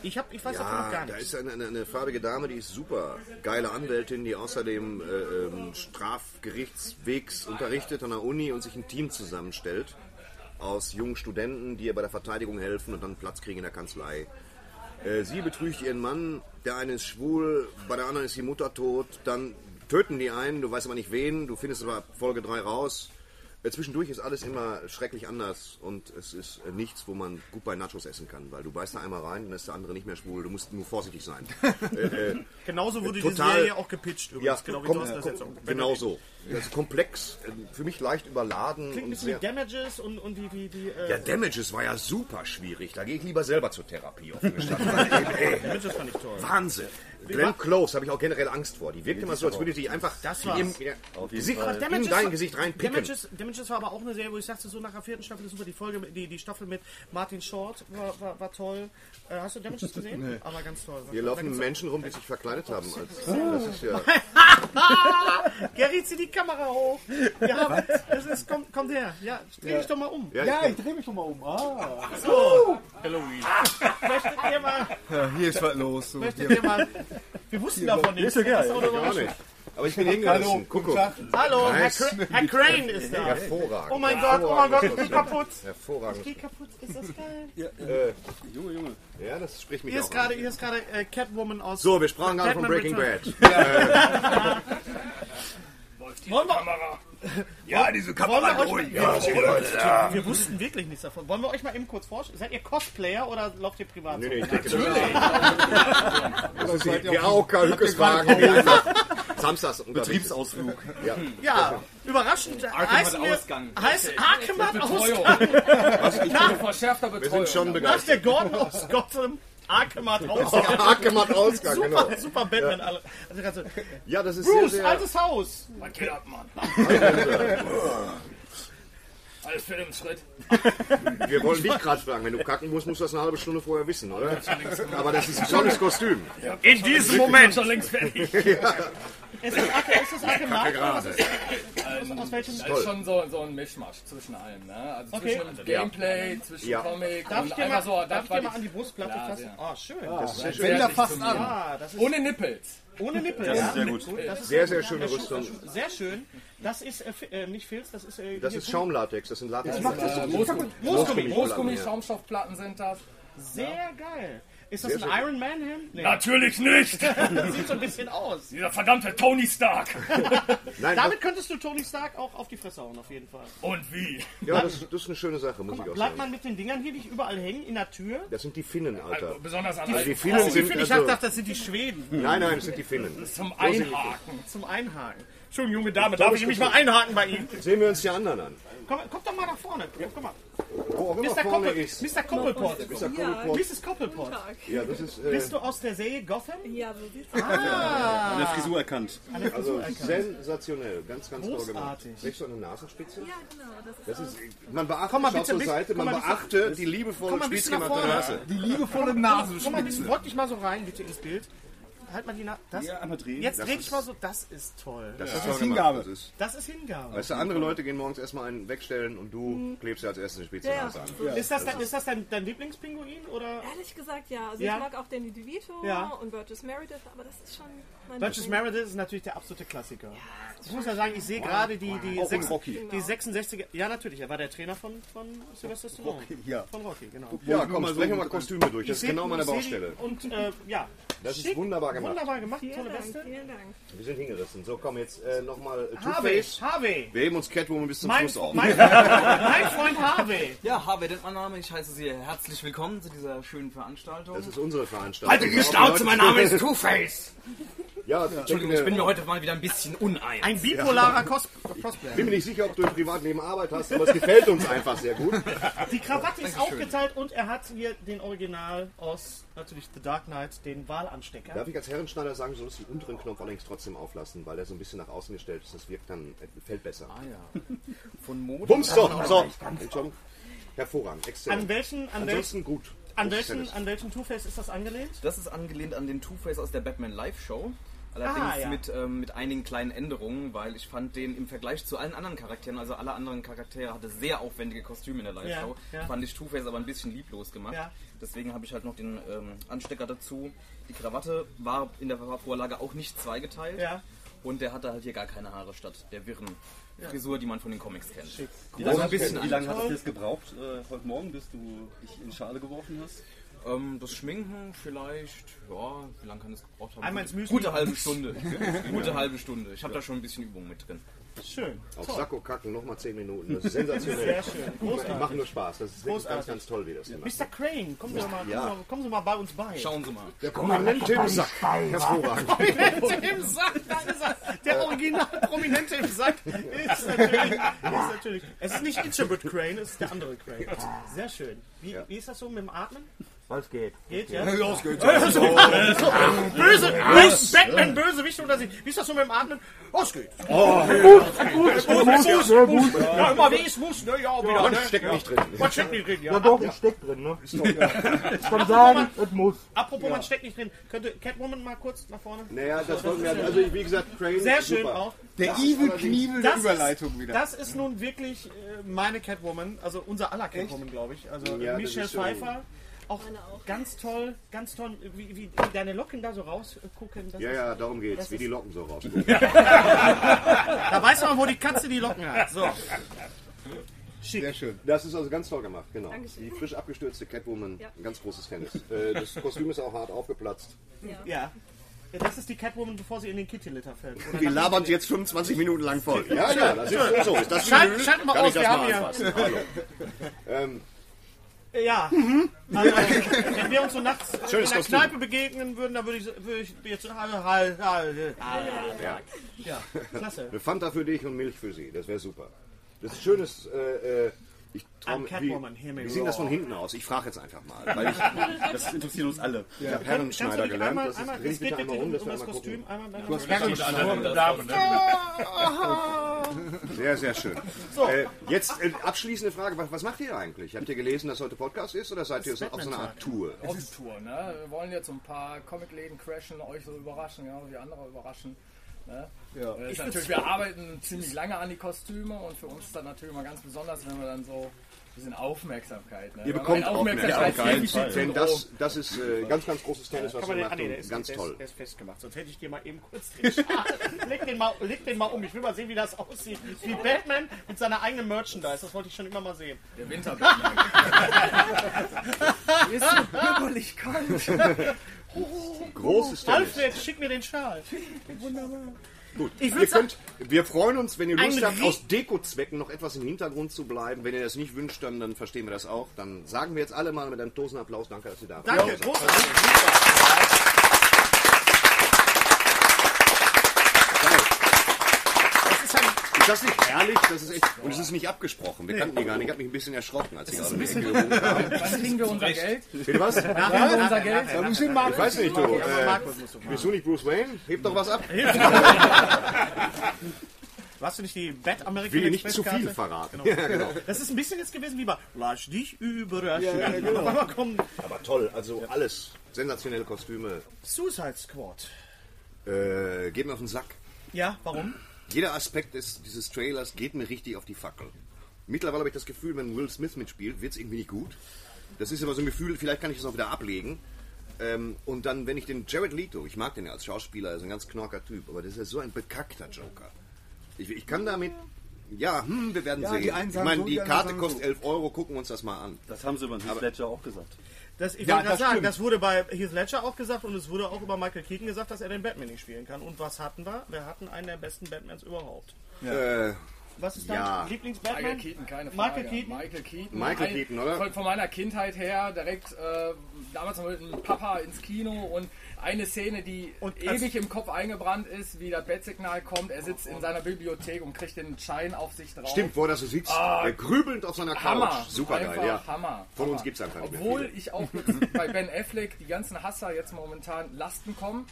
Ich, hab, ich weiß davon noch Ja, gar da nichts. ist eine, eine, eine farbige Dame, die ist super. Geile Anwältin, die außerdem äh, ähm, Strafgerichtswegs unterrichtet an der Uni und sich ein Team zusammenstellt aus jungen Studenten, die ihr bei der Verteidigung helfen und dann Platz kriegen in der Kanzlei. Äh, sie betrügt ihren Mann, der eine ist schwul, bei der anderen ist die Mutter tot, dann töten die einen, du weißt aber nicht wen, du findest aber Folge 3 raus. Zwischendurch ist alles immer schrecklich anders und es ist äh, nichts, wo man gut bei Nachos essen kann, weil du beißt da einmal rein, dann ist der andere nicht mehr schwul, du musst nur vorsichtig sein. äh, äh, Genauso wurde total- die Serie auch gepitcht übrigens. ja, genau wie kom- das jetzt auch. genau so. Das ist komplex, äh, für mich leicht überladen. Klingt ein und bisschen sehr, wie Damages und, und die, die, die äh, ja, Damages war ja super schwierig. Da gehe ich lieber selber zur Therapie Damages fand ich toll. Wahnsinn. Glenn Close habe ich auch generell Angst vor. Die wirkt immer so, als würde sie einfach Das in, in Damages dein Gesicht reinpicken. Damages, Damages war aber auch eine Serie, wo ich sagte, so nach der vierten Staffel ist super. Die Folge, die, die Staffel mit Martin Short war, war, war toll. Äh, hast du Damages gesehen? Aber ganz toll. Hier laufen Menschen rum, die sich verkleidet haben. Als, das ist ja, Gary, zieh die Kamera hoch. Ja, es ist, komm, komm her. Ja, dreh dich doch mal um. ja, Ja, ich, ich drehe mich doch mal um. Ah. Halloween. Möchtet ihr mal, Ja, hier ist was los. So. möchtet ihr mal, wir wussten davon nichts. Ist ja geil. Das Aber ich bin Hallo, hingerissen. Tag. Hallo, Herr, Nice. Cra Herr Crane ist da. Hervorragend. Oh mein Gott, oh mein Gott, ich geh kaputt. Hervorragend. Ich geh kaputt, ist das geil? Junge, Junge. Ja, das spricht mich Hier auch ist gerade, an. hier ist gerade äh, Catwoman aus. So, wir sprachen gerade von Breaking. Bad. Wollen wir, Ja, diese wir euch ruhig. mal, wir wussten wirklich nichts davon. Wollen wir euch mal eben kurz vorstellen? Seid ihr Cosplayer oder lauft ihr privat? Nee, nee, ich denke, das ist die, die AOK Hückeswagen, samstags. Betriebsausflug. Ja. Ja, überraschend. heißt hat wir, Ausgang. Heißt Arkham hat Betreuung. Ausgang. Verschärfter Wir Betreuung. sind schon Nach begeistert. der Gordon aus Gotham. Arkham hat Ausgang. Arkham hat Ausgang, Super, genau. super Batman. alle. Also gerade so, Ja, das ist Bruce, sehr, sehr... altes Haus. Was geht ab, Mann? Alles für den Schritt. Wir wollen dich gerade fragen, wenn du kacken musst, musst du das eine halbe Stunde vorher wissen, oder? Aber das ist ein tolles Kostüm. In diesem Moment. schon längst fertig. Ist das Arkham, ist das oder was ist das? Aus welchem? Das ist schon so, so ein Mischmasch zwischen allem. Ne? Also Okay. zwischen Gameplay, zwischen Ja. Comic Darf ich dir mal, so. darf Das ich dir mal an die Brustplatte Ja, fassen? Ah, schön. Wenn da fast an. Ah, das ist ohne Nippels. ohne Nippel. Das ja. ist sehr gut. Das ist Sehr, sehr schöne Rüstung. Sehr schön. Das ist äh, äh, nicht Filz, das ist äh, Das ist Schaumlatex, das sind Latex. Äh, Moosgummi. Moosgummi. Moosgummi, Ja. Schaumstoffplatten sind das. Sehr geil. Ist das Sehr, ein sehr Iron Man Hemd? Nee. Natürlich nicht! Das sieht so ein bisschen aus. Dieser verdammte Tony Stark. Nein, Damit könntest du Tony Stark auch auf die Fresse hauen, auf jeden Fall. Und wie? ja, das, das ist eine schöne Sache, muss ich auch Bleibt sagen. man mit den Dingern hier nicht überall hängen in der Tür? Das sind die Finnen, Alter. Besonders an Die die Finnen sind ich also, dachte, das sind die Schweden. Nein, nein, das sind die Finnen. zum Einhaken. Zum Einhaken. Entschuldigung, junge Dame, darf ich mich mal einhaken bei Ihnen? Sehen wir uns die anderen an. Komm, komm doch mal nach vorne. Komm mal. Wo auch immer Mr. vorne Koppel, ist. Mr. Koppelpot. Mr. Koppelpot. Mrs. Koppelpot. Ja, das ist äh, Bist du aus der Serie Gotham? Ja, so sieht's aus. Ah, An der Frisur erkannt. also sensationell, ganz, ganz toll gemacht. Großartig. Trägst du eine Nasenspitze? Ja, genau. Das ist Das ist, man beachte, Komm mal bitte, zur Seite, komm man beachte die liebevolle Komm mal ein bisschen nach spitzgemachte vorne. Nase. Die liebevolle Komm mal, ein bisschen, Nasenspitze. wollt dich mal so rein, bitte ins Bild. Halt mal die Na das. Ja, einmal drehen. Jetzt Das dreh dich ist- mal so. Das ist toll. Das, Das ist, toll ist. Hingabe. Das ist, Das ist Hingabe. weißt du, andere Leute gehen morgens erstmal einen wegstellen und du klebst dir als erstes eine Mhm. Ja, Spitze ja. an. So, Ist das, dein, ist das dein, dein Lieblingspinguin? Oder? Ehrlich gesagt, ja. Also Ja. ich mag auch Danny DeVito Ja. und Burgess Meredith, aber das ist schon mein Burgess. Meredith ist natürlich der absolute Klassiker. Ich muss ja sagen, ich sehe gerade die, die, sechs, in Rocky. die 66er. Ja, natürlich, er war der Trainer von, von Sylvester Stallone. ja. Von Rocky, genau. Ja, komm, sprechen wir mal Kostüme durch. Das Ich ist genau meine ich Baustelle. Und äh, ja, Das ist wunderbar gemacht. Wunderbar gemacht, Vielen tolle Dank, Weste. vielen Dank. Wir sind hingerissen. So, komm, jetzt äh, nochmal äh, Harvey, Two-Face. Harvey. Wir heben uns Catwoman bis zum Mein, Schluss auf. mein, mein Freund Harvey. Ja, Harvey, das ist mein Name. Ich heiße Sie herzlich willkommen zu dieser schönen Veranstaltung. Das ist unsere Veranstaltung. Haltet die Schnauze, mein Name ist Two-Face. Ja, Entschuldigung, ich bin mir heute mal wieder ein bisschen unein. Ein bipolarer Cos Cosplayer. bin mir nicht sicher, ob du im Privatleben Arbeit hast, aber es gefällt uns einfach sehr gut. Die Krawatte ist aufgeteilt und er hat hier den Original aus natürlich The Dark Knight, den Wahlanstecker. Darf ich als Herrenschneider sagen, du sollst den unteren Knopf allerdings trotzdem auflassen, weil der so ein bisschen nach außen gestellt ist. Das wirkt dann, äh, fällt besser. Ah ja. Von Mode. Bums doch! So, schon. Hervorragend, exzellent. An welchen, an welchen, Ansonsten gut. an welchen, an welchen Two-Face ist das angelehnt? Das ist angelehnt an den Two-Face aus der Batman Live Show. Allerdings Ah, ja. mit, ähm, mit einigen kleinen Änderungen, weil ich fand den im Vergleich zu allen anderen Charakteren, also alle anderen Charaktere hatte sehr aufwendige Kostüme in der Live-Show, Ja, ja. fand ich Two-Face aber ein bisschen lieblos gemacht. Ja. Deswegen habe ich halt noch den ähm, Anstecker dazu. Die Krawatte war in der Vorlage auch nicht zweigeteilt. Ja. Und der hatte halt hier gar keine Haare statt der wirren Frisur, die man von den Comics kennt. Wie lange, ein bisschen wie lange hat es jetzt gebraucht, äh, heute Morgen, bis du dich in Schale geworfen hast? Ähm, das Schminken vielleicht, ja, wie lange kann es gebraucht haben? Einmal ins Gute- Müsli. Gute halbe Stunde. Gute halbe Stunde. Ich habe da schon ein bisschen Übung mit drin. Schön. Auf Sakko kacken, nochmal 10 Minuten. Das ist sensationell. Sehr schön. Die Großartig. machen nur Spaß. Das ist wirklich ganz, Großartig. ganz toll, wie das gemacht Mr. Crane, kommen Sie, mal, Ja. kommen, Sie mal, kommen Sie mal bei uns bei. Schauen Sie mal. Der Prominente im Sack. Hervorragend. Prominente im Sack, da ist er. Der original Prominente im Sack ist natürlich, ist natürlich. Es ist nicht Ichibut Crane, es ist der andere Crane. Sehr schön. Wie, wie ist das so mit dem Atmen? Was geht? Geht, ja? Ja, es geht. Böse, böse, Batman, Bösewicht oder sie. Wie ist das so mit dem Atmen? Oh, es geht. Oh, Ja, immer wie ich muss, ne? Ja, wieder, Man ne? steckt ja. nicht drin. Man steckt nicht drin, ja. Ja doch, es steckt drin, ne? Ich kann sagen, es muss. Apropos, man steckt nicht drin. Könnte Catwoman mal kurz nach vorne? Naja, das wollten wir. Also, wie gesagt, Crane. Sehr schön auch. Der Evil Knievel der Das Überleitung ist, wieder. das ist nun wirklich äh, meine Catwoman, also unser aller Catwoman, glaube ich. Also Michelle Pfeiffer. Auch, auch. ganz toll, ganz toll, wie, wie, wie deine Locken da so rausgucken. Das Ja, ist- ja, darum geht's. Wie die Locken so rauskommen. Da weiß man, wo die Katze die Locken hat. So. Schick. Sehr schön. Das ist also ganz toll gemacht, genau. Dankeschön. Die frisch abgestürzte Catwoman, Ja. ein ganz großes Tennis. Äh, das Kostüm ist auch hart aufgeplatzt. Ja. Ja, Das ist die Catwoman, bevor sie in den Kitty-Litter fällt. Oder Wir labern sie jetzt 25 Minuten lang voll. Ja, ja, das ist so. Ist das Schalt- Vinyl? schalt mal Kann aus, ich das wir mal haben hier-? Hallo. Ähm, Ja. Also, wenn wir uns so nachts in Schönes der Kostüm. Kneipe begegnen würden, dann würde ich, würde ich jetzt. Halt, halt, halt, ja. ja, klasse. Eine Fanta für dich und Milch für sie. Das wäre super. Das ist schönes. Äh, äh, ich trau I'm mir- Catwoman, wie, wie sieht das von hinten aus? Ich frage jetzt einfach mal. Weil ich, Das interessiert uns alle. ich habe Herrenschneider gelernt. einmal, Das ist, einmal, ich geht bitte einmal um, um, dass um wir das einmal Kostüm. Einmal, Du hast Sehr, sehr schön. Äh, jetzt äh, abschließende Frage. Was, was macht ihr eigentlich? Habt ihr gelesen, dass heute Podcast ist oder seid ihr so, auf so einer Art Tour? Tour, ne? Wir wollen jetzt so ein paar Comicläden crashen, euch so überraschen, genau wie andere überraschen. Ne? Ja. Äh, ist natürlich, wir arbeiten ziemlich lange an die Kostüme und für uns ist das natürlich mal ganz besonders, wenn wir dann so ein bisschen Aufmerksamkeit. Ne? Ihr bekommt man Aufmerksamkeit, denn das, das ist äh, ganz, ganz großes Tennis, was ihr den, macht ah, nee, ist, ganz der toll. Ist, der ist festgemacht. Sonst hätte ich dir mal eben kurz den Schal. leg, den mal, leg den mal um. Ich will mal sehen, wie das aussieht. Wie Batman mit seiner eigenen Merchandise. Das wollte ich schon immer mal sehen. Der Winterbatman. ist so bürgerlich kalt. Großes Tennis. Alfred, schick mir den Schal. Wunderbar. Gut. Ich Ihr könnt, wir freuen uns, wenn ihr Lust habt, aus Dekozwecken noch etwas im Hintergrund zu bleiben. Wenn ihr das nicht wünscht, dann, dann verstehen wir das auch. Dann sagen wir jetzt alle mal mit einem Dosenapplaus Danke, dass ihr da wart. Danke, großartig. Das ist ein Ist das nicht herrlich? Das ist echt, und es ist nicht abgesprochen. Wir kannten die gar nicht. Ich habe mich ein bisschen erschrocken, als sie gerade um die Ecke gewunken haben. Wann kriegen wir unser Geld? Bitte was? Kriegen wir unser Geld? Da muss ich Ich weiß nicht, du. Äh, Markus musst du bist du nicht Bruce Wayne? Heb doch was ab. Warst du nicht die Bad American Will nicht zu viel verraten. Genau. Ja, genau. Das ist ein bisschen jetzt gewesen wie bei Lass dich überraschen. Aber komm, Aber toll, also alles sensationelle Kostüme. Suicide Squad. Äh, geht mir auf den Sack. Ja, warum? Jeder Aspekt des, dieses Trailers geht mir richtig auf die Fackel. Mittlerweile habe ich das Gefühl, wenn Will Smith mitspielt, wird es irgendwie nicht gut. Das ist aber so ein Gefühl, vielleicht kann ich das auch wieder ablegen. Ähm, und dann, wenn ich den Jared Leto, ich mag den ja als Schauspieler, er ist ein ganz knorker Typ, aber das ist ja so ein bekackter Joker. Ich, ich kann damit, ja, hm, wir werden Ja, sehen. ich meine, so, die Karte kostet so. 11 Euro, gucken wir uns das mal an. Das haben sie über Heath Ledger auch gesagt. Das, ich Ja, wollte gerade sagen, stimmt. das wurde bei Heath Ledger auch gesagt und es wurde auch über Michael Keaton gesagt, dass er den Batman nicht spielen kann. Und was hatten wir? Wir hatten einen der besten Batmans überhaupt. Äh, Was ist dein Ja. Lieblings-Batman? Michael Keaton, keine Frage. Michael Keaton? Michael Keaton. Michael Keaton, oder? Von, von meiner Kindheit her direkt äh, damals mit dem Papa ins Kino und eine Szene, die ewig im Kopf eingebrannt ist, wie das Bettsignal kommt. Er sitzt in seiner Bibliothek und kriegt den Schein auf sich drauf. Stimmt, wo er da so sitzt, Ah, äh, grübelnd auf seiner Couch. Hammer. Super geil, ja. Hammer. Von Hammer. uns gibt es einfach nicht mehr Obwohl viele. ich auch bei Ben Affleck die ganzen Hasser jetzt momentan Lasten kommen.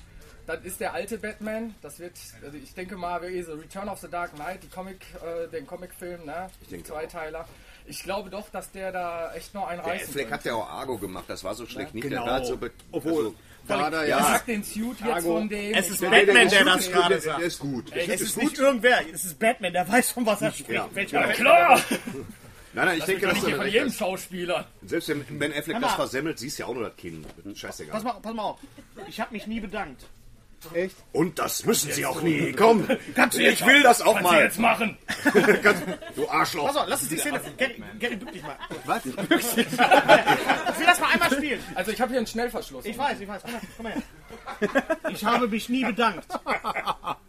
Dann ist der alte Batman, das wird, also ich denke mal, wirklich so Return of the Dark Knight, die Comic, äh, den Comicfilm, ne? Ich denke Zweiteiler. Ich glaube doch, dass der da echt noch einen Der reißen Affleck hat könnte. ja auch Argo gemacht, das war so schlecht nicht. Genau. Der war so Obwohl, also, da er Ich ja. mag den Suit jetzt von dem. Es ist Batman, der ist das gut, gerade der, sagt. der ist gut. Der Es ist nicht irgendwer, es ist Batman, der weiß, von was er spricht. Ja. Welcher Ja. Klar! Nein, nein, ich denke, Das dass ist du nicht von jedem. Schauspieler. Selbst wenn Ben Affleck das versemmelt, siehst du ja auch nur das Kinn. Scheißegal. Pass mal, pass mal auf. Ich habe mich nie bedankt. Echt? Und das müssen sie auch nie. Komm, ich will das auch Kannst du mal. jetzt machen. Du Arschloch. Pass auf, lass uns die Szene. Gary, Gary, bück dich mal. Was? Ich will das mal einmal spielen. Also ich habe hier einen Schnellverschluss. Ich weiß, ich weiß. Komm, her, komm her. Ich habe mich nie bedankt.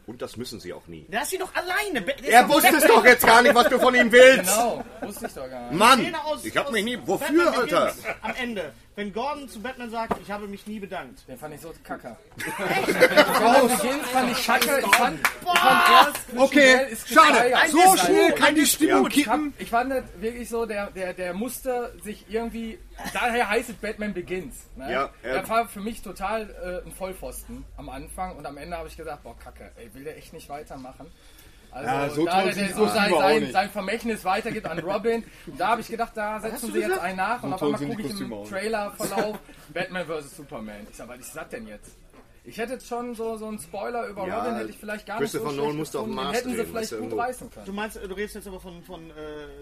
Und das müssen sie auch nie. Lass ihn doch alleine. Der ist Er doch wusste es doch jetzt gar nicht, was du von ihm willst. Genau, wusste ich doch gar nicht. Mann, Szene aus- ich hab mich nie... Wofür, Batman Alter? Begins Am Ende, wenn Gordon zu Batman sagt, ich habe mich nie bedankt. Den fand ich so kacke. Batman Begins fand ich kacke. Ich fand, ich fand erst, Okay, ist schade. gesteigert. So schnell kann die Stimmung Ich, hab, kippen. ich fand das wirklich so, der, der, der musste sich irgendwie. Daher heißt es Batman Begins. Ne? Ja, er- der war für mich total äh, ein Vollpfosten am Anfang und am Ende habe ich gesagt, boah, kacke, ey, will der echt nicht weitermachen. Also, Ja, so da der, so sein, sein, sein Vermächtnis weitergibt an Robin, da habe ich gedacht, da setzen sie jetzt einen nach und auf toll einmal gucke ich im. Trailerverlauf Batman vs. Superman. Ich sag, was ist das denn jetzt? Ich hätte jetzt schon so, so einen Spoiler über Ja, Robin, hätte ich vielleicht gar nicht so Nolan musste auf Mars hätten sie vielleicht du, gut reißen Du können. meinst, du redest jetzt aber von, von äh,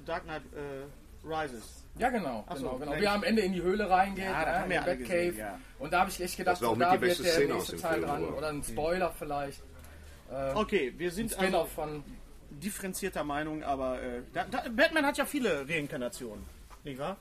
Dark Knight äh, Rises. Ja, genau. so, genau, genau. Mensch. Wie er am Ende in die Höhle reingeht, Ja, haben in die Batcave. gesehen, ja. Und da habe ich echt gedacht, so, da wird der nächste Teil dran. oder? Oder ein Spoiler vielleicht. Okay, wir sind also von... differenzierter Meinung, aber äh, da, da, Batman hat ja viele Reinkarnationen, nicht wahr?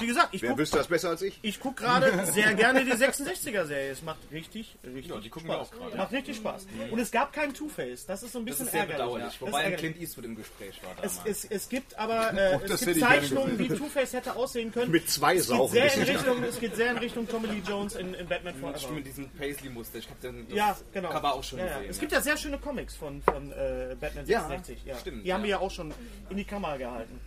Wie gesagt, ich Wer guck, wüsste das besser als ich? ich guck gerade sehr gerne die 66er-Serie. Es macht richtig, richtig Ja, die gucken wir Spaß. auch gerade. Macht richtig Spaß. Und es gab keinen Two-Face. Das ist so ein Das bisschen ist sehr ärgerlich. bedauerlich. Das Wobei ein ärgerlich. Clint Eastwood im Gespräch war Es, damals. es, es gibt aber äh, es das gibt Zeichnungen, wie. Two-Face hätte aussehen können. Mit zwei es geht, sehr in Richtung, es geht sehr in Richtung Tommy Lee Jones in, in Batman Stimmt, Forever. mit diesem Paisley-Muster. Ich habe den das Ja, genau. Cover auch schon ja, ja. gesehen. Es gibt ja. sehr schöne Comics von, von äh, Batman Ja, 66. Ja, stimmt, Die haben wir ja auch schon in die Kamera gehalten.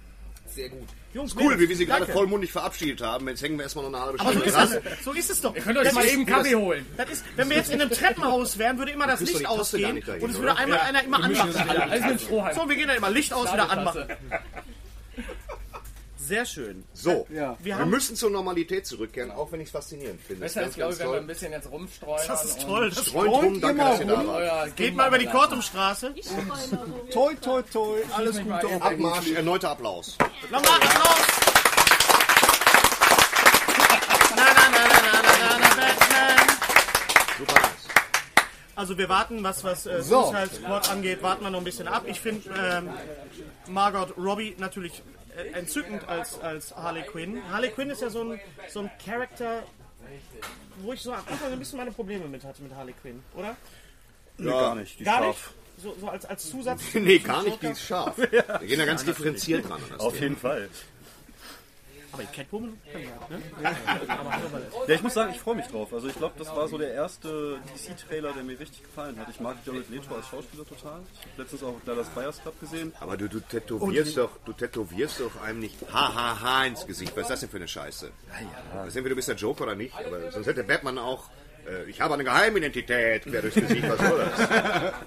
Sehr gut. Jungs, Cool, wie wir sie gerade vollmundig verabschiedet haben. Jetzt hängen wir erstmal noch eine halbe Aber so Stunde ist es. So ist es doch. Ihr könnt euch Das mal ist- eben Kaffee holen. Das ist, wenn wir jetzt in einem Treppenhaus wären, würde immer das Licht ausgehen dahin, und es würde einmal einer immer anmachen. So, wir gehen dann immer Licht aus, wieder anmachen. Sehr schön. So, Ja. Wir wir, müssen zur Normalität zurückkehren, auch wenn ich es faszinierend finde. Besser ist, glaube ich, wenn wir ein bisschen jetzt rumstreuen. Das ist toll. Das Freund rum, danke, dass ihr da wart. Geht mal über die Kortumstraße. Toi, toi, toi. Alles Gute. Abmarsch, erneuter Applaus. Nochmal Applaus. Super nice. Also wir warten, was, was äh, So. Suicide Squad angeht, warten wir noch ein bisschen ab. Ich finde ähm, Margot Robbie natürlich äh, entzückend als, als Harley Quinn. Harley Quinn ist ja so ein, so ein Charakter, wo ich so am Anfang ein bisschen meine Probleme mit hatte mit Harley Quinn, oder? Nee, gar nicht. Die Gar ist nicht? So, so als, als Zusatz? Nee, gar nicht, die ist scharf. Wir gehen da ganz differenziert ran. an das Auf Thema. jeden Fall. Aber Catwoman kann ja, ne? Ja, ich muss sagen, ich freue mich drauf. Also ich glaube, das war so der erste DC-Trailer, der mir richtig gefallen hat. Ich mag Jared Leto als Schauspieler total. Ich habe letztens auch Dallas Buyers Club gesehen. Aber du, du tätowierst doch, du tätowierst doch einem nicht HHH ins Gesicht. Was ist das denn für eine Scheiße? Ja, Entweder du bist der Joker oder nicht, aber sonst hätte Batman auch, äh, ich habe eine Geheimidentität quer durchs Gesicht, was soll das?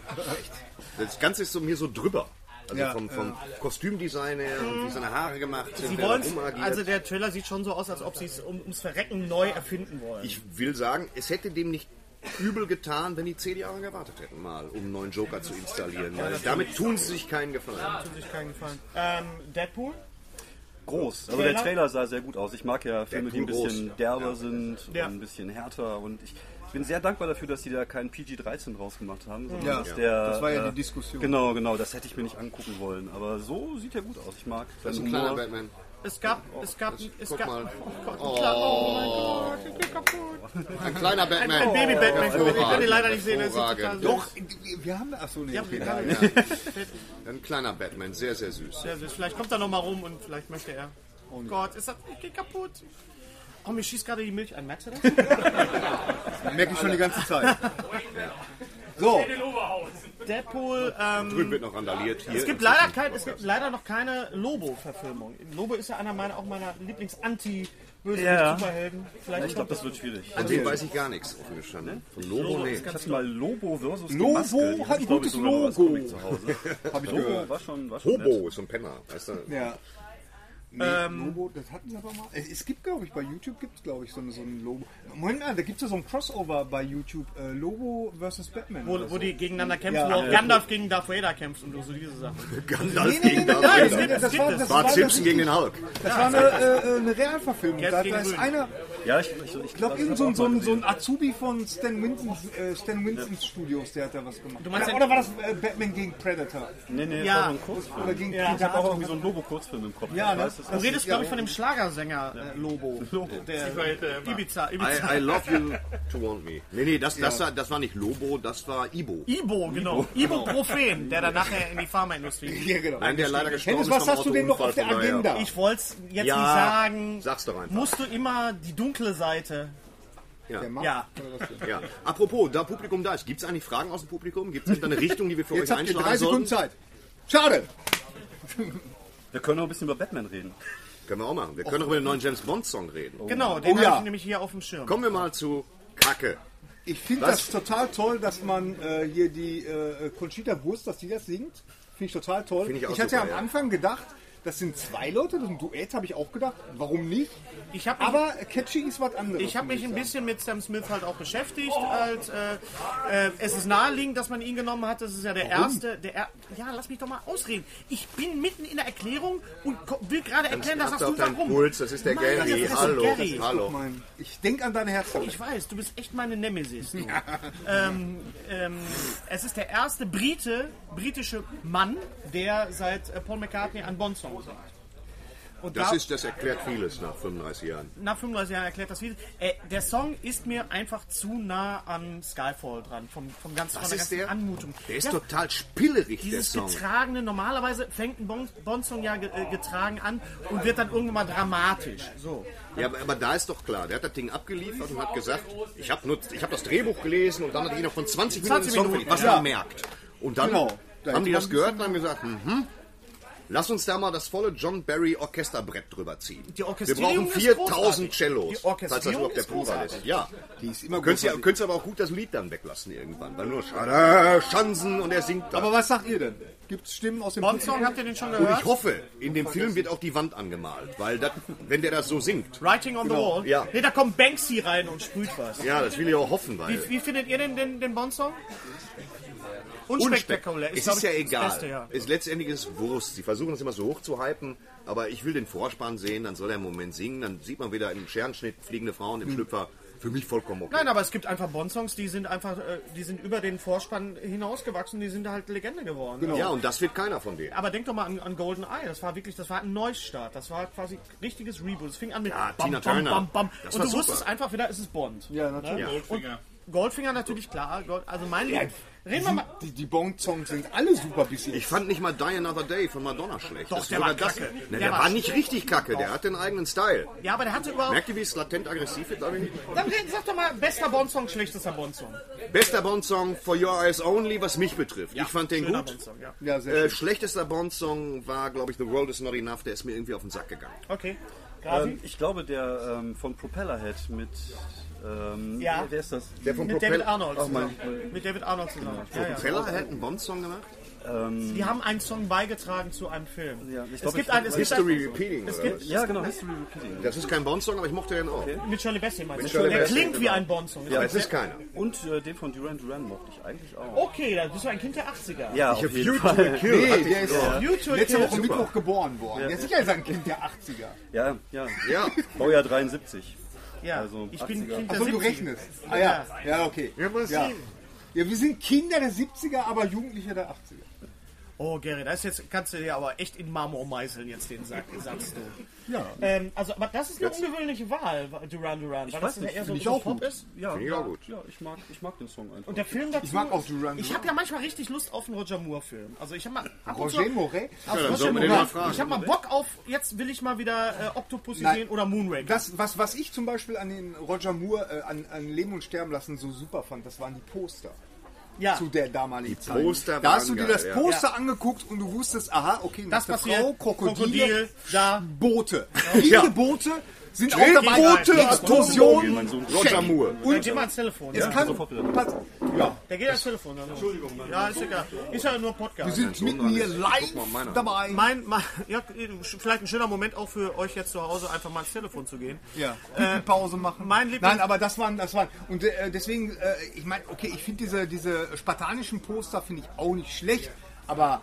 Das Ganze ist so mir so drüber. Also Ja, vom, vom Kostümdesign her und wie seine Haare gemacht sind. Sie also der Trailer sieht schon so aus, als ob sie es um, ums Verrecken neu erfinden wollen. Ich will sagen, es hätte dem nicht übel getan, wenn die zehn Jahre gewartet hätten, mal, um einen neuen Joker zu installieren. Weil damit tun sie sich keinen Gefallen. Tut sich keinen Gefallen. Ähm, Deadpool? Groß. Also Trailer? der Trailer sah sehr gut aus. Ich mag ja Filme, die ein Deadpool bisschen groß. derber Ja. sind Ja. und ein bisschen härter. Und ich bin sehr dankbar dafür, dass sie da keinen PG-13 draus gemacht haben. sondern Ja, dass ja. der, Das war ja äh, die Diskussion. Genau, genau. Das hätte ich mir nicht angucken wollen. Aber so sieht er gut aus. Ich mag Das ist ein kleiner. Batman. Es gab, es gab, es gab, mal. oh Gott, ein kleiner- oh mein Gott, ich bin kaputt. Ein kleiner Batman. Ein Baby-Batman. Hervorragend, Ich kann ihn leider nicht sehen, das ist total süß. Doch, wir haben. Achso, nee, Ja, okay. wir haben- Ja. Ein kleiner Batman, sehr, sehr süß. Sehr süß. Vielleicht kommt er noch mal rum und vielleicht möchte er. Oh Gott, ist das, ich geh kaputt. Oh, mir schießt gerade die Milch an. Merkst du das? Merke ich schon die ganze Zeit. So, Deadpool, ähm, Drüben wird noch randaliert. Hier es gibt leider kein, es gibt leider noch keine Lobo-Verfilmung. Lobo ist ja einer meiner, auch meiner Lieblings-Anti-Bösewicht-Superhelden. Vielleicht Ich glaube, das wird schwierig. Von dem weiß ich gar nichts, offen gestanden. Von Lobo, nee. Ich hatte mal Lobo versus Lobo hat hab ein gutes Logo. Habe ich Lobo war schon, war schon nett. Hobo ist so ein Penner, weißt du? Ja. Nee, Ähm, Lobo, das hatten sie aber mal. Es, es gibt, glaube ich, bei YouTube gibt es, glaube ich, so, so ein Logo. Moment mal, da gibt es ja so ein Crossover bei YouTube. Äh, Lobo versus Batman. wo, wo so. die gegeneinander kämpfen, Ja. wo auch Gandalf gegen Darth Vader kämpft und so diese Sachen. Gandalf Nee, nee, gegen nee, Darth nein, Vader. nee, das, das war, das Bart war Simpson das, gegen den Hulk. das war eine, äh, eine Realverfilmung. Da, da ist einer, Ja, ich, ich, ich, glaube, irgend so, ein- so, ein- so ein Azubi von Stan Winston, äh, Stan Winston's Studios, der hat da was gemacht. Du meinst oder, oder war das äh, Batman gegen Predator? Nee, nee, das Ja. war so ein Kurzfilm. Oder gegen Ja. Ich habe auch irgendwie so einen Lobo-Kurzfilm im Kopf. Ja, ne? Du redest, glaube ich, von dem Schlagersänger äh, Lobo. Der Ibiza. Ibiza. I, I love you to want me. Nee, nee, das, das, war, das war nicht Lobo, das war Ibo. Ibo, genau. Ibuprofen, der dann nachher in die Pharmaindustrie geht. Ja, genau. Nein, der leider gestorben Hennes, ist was hast du denn noch auf der. Agenda? Ich wollte es jetzt Ja, nicht sagen. sag's doch einfach. Musst du immer die dunkle Seite. Ja. Der? Ja. Ja. Apropos, da Publikum da ist, gibt es eigentlich Fragen aus dem Publikum? Gibt es eine Richtung, die wir für Jetzt euch habt ihr einschlagen drei Sekunden sollen? Zeit. Schade. Wir können noch ein bisschen über Batman reden. Können wir auch machen. Wir können auch über den neuen James Bond-Song reden. Genau, den Oh ja. habe ich nämlich hier auf dem Schirm. Kommen wir mal zu Kacke. Ich finde das total toll, dass man äh, hier die äh, Conchita Wurst, dass die das singt. Finde ich total toll. Finde ich auch hatte super, ja am ja. Anfang gedacht, das sind zwei Leute, das ist ein Duett, habe ich auch gedacht. Warum nicht? Ich habe mich, Aber catchy ist was anderes. ich hab muss mich ein sagen. bisschen mit Sam Smith halt auch beschäftigt. Als, äh, äh, es ist naheliegend, dass man ihn genommen hat. Das ist ja der erste. Der er ja, lass mich doch mal ausreden. Ich bin mitten in der Erklärung und will gerade erklären, dass das du warum. Puls, das ist der Meine Gary. Hallo. Gary. Hallo. Mein, ich denke an deine Herz. Ich weiß, du bist echt meine Nemesis. Ähm, ähm, es ist der erste Brite, britische Mann, der seit äh, Paul McCartney Bond-Song singt. Und Das, da, ist, das erklärt vieles nach 35 Jahren. nach 35 Jahren erklärt das viel. Äh, der Song ist mir einfach zu nah an Skyfall dran, vom, vom ganzen, von Was der ist ganzen der? Anmutung. Der ist Ja, total spillerig, der dieses Song. getragene, normalerweise fängt ein Bon- Bond-Song ja äh, getragen an und wird dann irgendwann mal dramatisch. So. Ja, aber, aber da ist doch klar, der hat das Ding abgeliefert und hat gesagt, ich habe hab das Drehbuch gelesen und dann hat er noch von 20 Minuten 20 Song Minuten, fertig, was ja. man merkt. Und dann Genau. Haben die das gehört und haben gesagt, mhm, lass uns da mal das volle John Barry Orchesterbrett drüber ziehen. Die Wir brauchen ist 4000 großartig. Cellos, Die falls das überhaupt der Plural großartig. ist. Ja, Die ist immer könntest, großartig. könntest aber auch gut das Lied dann weglassen irgendwann, weil nur Schade, Schanzen und er singt da. Aber was sagt ihr denn? Gibt es Stimmen aus dem Bond-Song, habt ihr den schon und gehört? ich hoffe, in dem Film wird auch die Wand angemalt, weil das, wenn der das so singt, Writing on the Wall? Ja. Nee, da kommt Banksy rein und sprüht was. ja, das will ich auch hoffen, weil... Wie, wie findet ihr denn den, den Bond-Song? Unspektakulär. Es glaub ist ja ich, egal. Das Beste, ja. Es, letztendlich ist es Wurst. Sie versuchen es immer so hoch zu hypen, aber ich will den Vorspann sehen, dann soll er im Moment singen, dann sieht man wieder im Scherenschnitt fliegende Frauen im Schlüpfer. Für mich vollkommen okay. Nein, aber es gibt einfach Bond-Songs, die sind einfach, äh, die sind über den Vorspann hinausgewachsen, die sind halt Legende geworden. Genau. Ja, und das wird keiner von denen. Aber denk doch mal an, an Golden Eye, das war wirklich, das war ein Neustart, das war quasi richtiges Reboot. Es fing an mit Ja, bam, Tina bam, Turner. bam, bam. Das Und du super. wusstest einfach wieder, es ist Bond. Ja, natürlich. Und Goldfinger natürlich klar, also mein Ja, Reden wir mal. Die, die Bond-Songs sind alle super bis jetzt. Ich fand nicht mal Die Another Day von Madonna schlecht. Doch, Das der war das, kacke. Ne, Der der, war nicht richtig kacke, der hat den eigenen Style. Ja, aber der hatte überhaupt. Merkt ihr, wie es latent aggressiv wird? David? Dann reden, sag doch mal, bester Bond-Song, schlechtester Bond-Song. Bester Bond-Song For Your Eyes Only, was mich betrifft. ich fand den gut. Bond-Song, ja. Ja, sehr Äh, schlechtester Bond-Song war, glaube ich, The World Is Not Enough. Der ist mir irgendwie auf den Sack gegangen. Okay. Ähm, ich glaube, der ähm, von Propellerhead mit. Ähm, Ja. Wer ist das? Der von Mit David Arnold zusammen. mein- Mit David Arnold zusammen. Ja, ja. Propeller hat einen Bond-Song gemacht? Ähm, Die haben einen Song beigetragen zu einem Film. Ja, ich es glaub, gibt ich- ein, es gibt History ein, Repeating, es gibt, ja, genau, History Repeating. Das ist kein Bond-Song, aber ich mochte den auch. Mit Shirley Bassey meinst du? Der klingt wie genau. ein Bond-Song. Ja, es ist keiner. Und äh, den von Duran Duran mochte ich eigentlich auch. Okay, dann bist du ein Kind der 80er. Ja, Ich auf habe jeden Fall. a Kill. Nee, der ist noch. You to a letzte. Woche Mittwoch geboren worden. Der ist sicher ist ein Kind der 80er. Ja, ja. Ja. Baujahr 73. Ja, Also ich bin 80er. Kind der Achso, du 70er. rechnest. Ah ja, ja, okay. Ja, Ja. ja, wir sind Kinder der 70er, aber Jugendliche der 80er. Oh, Gary, das ist jetzt, kannst du dir aber echt in Marmor meißeln, jetzt den Sack, sagst du. Ja. Ähm, also, aber das ist eine ungewöhnliche Wahl, Duran Duran, weil das ja eher so, auch Pop gut. ist. Ja, Finde ich auch gut. Ja, ich mag, ich mag den Song einfach. Und der Film dazu. Ich mag auch Duran Ich Duran. habe ja manchmal richtig Lust auf einen Roger Moore-Film. Also ich habe mal. ab und zu- Roger Moret? Auf dann Roger sollen wir den Moore. mal fragen. Ich habe mal Bock auf. Jetzt will ich mal wieder äh, Octopussy Nein. sehen oder Moonraker. Das, was, was ich zum Beispiel an den Roger Moore, äh, an, an Leben und Sterben lassen so super fand, das waren die Poster. Ja. Zu der damaligen Zeit. Poster da hast du dir das geil, ja. Poster angeguckt und du wusstest, aha, okay, Das. Frau, Krokodile, Krokodil, da. Boote. Fliegende Boote sind auch dabei. Mein Sohn. Roger Moore. Und geh mal ans Telefon. es Ja. kann, ja, Der geht ans Telefon. Also. Entschuldigung. Ja, ist egal. Ist ja nur Podcast. wir sind mitten hier live dabei. Mein, mein, ja, vielleicht ein schöner Moment auch für euch jetzt zu Hause, einfach mal ans Telefon zu gehen. Ja, Pause machen. mein Lieblings- Nein, aber das waren, das waren. Und äh, deswegen, äh, ich meine, okay, ich finde diese, diese spartanischen Poster finde ich auch nicht schlecht, aber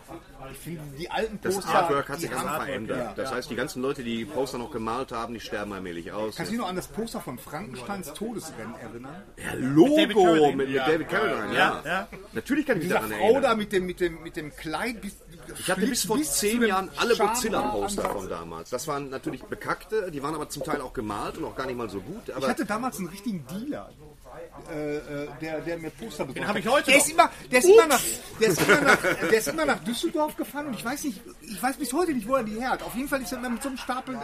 ich finde die alten Das Poster. Artwork hat sich einfach verändert. Ja. Das heißt, die ganzen Leute, die die Poster noch gemalt haben, die sterben allmählich aus. Kannst du dich noch an das Poster von Frankensteins Todesrennen erinnern? Ja, David Logo Carradine. mit, mit David Carradine, ja. ja. Natürlich kann ich mich daran Frau erinnern. da mit dem, mit dem, mit dem Kleid. Bis, Ich hatte bis vor zu zehn Jahren alle Godzilla-Poster von damals. Das waren natürlich bekackte, die waren aber zum Teil auch gemalt und auch gar nicht mal so gut. Ich hatte damals einen richtigen Dealer, äh, äh, der, der mir Poster besorgt hab ich hat. heute der noch. ist, immer, der, ist immer nach, der, ist immer nach, der ist immer nach Düsseldorf gefahren und ich weiß nicht, ich weiß bis heute nicht, wo er die her hat. Auf jeden Fall ist er mit so einem Stapel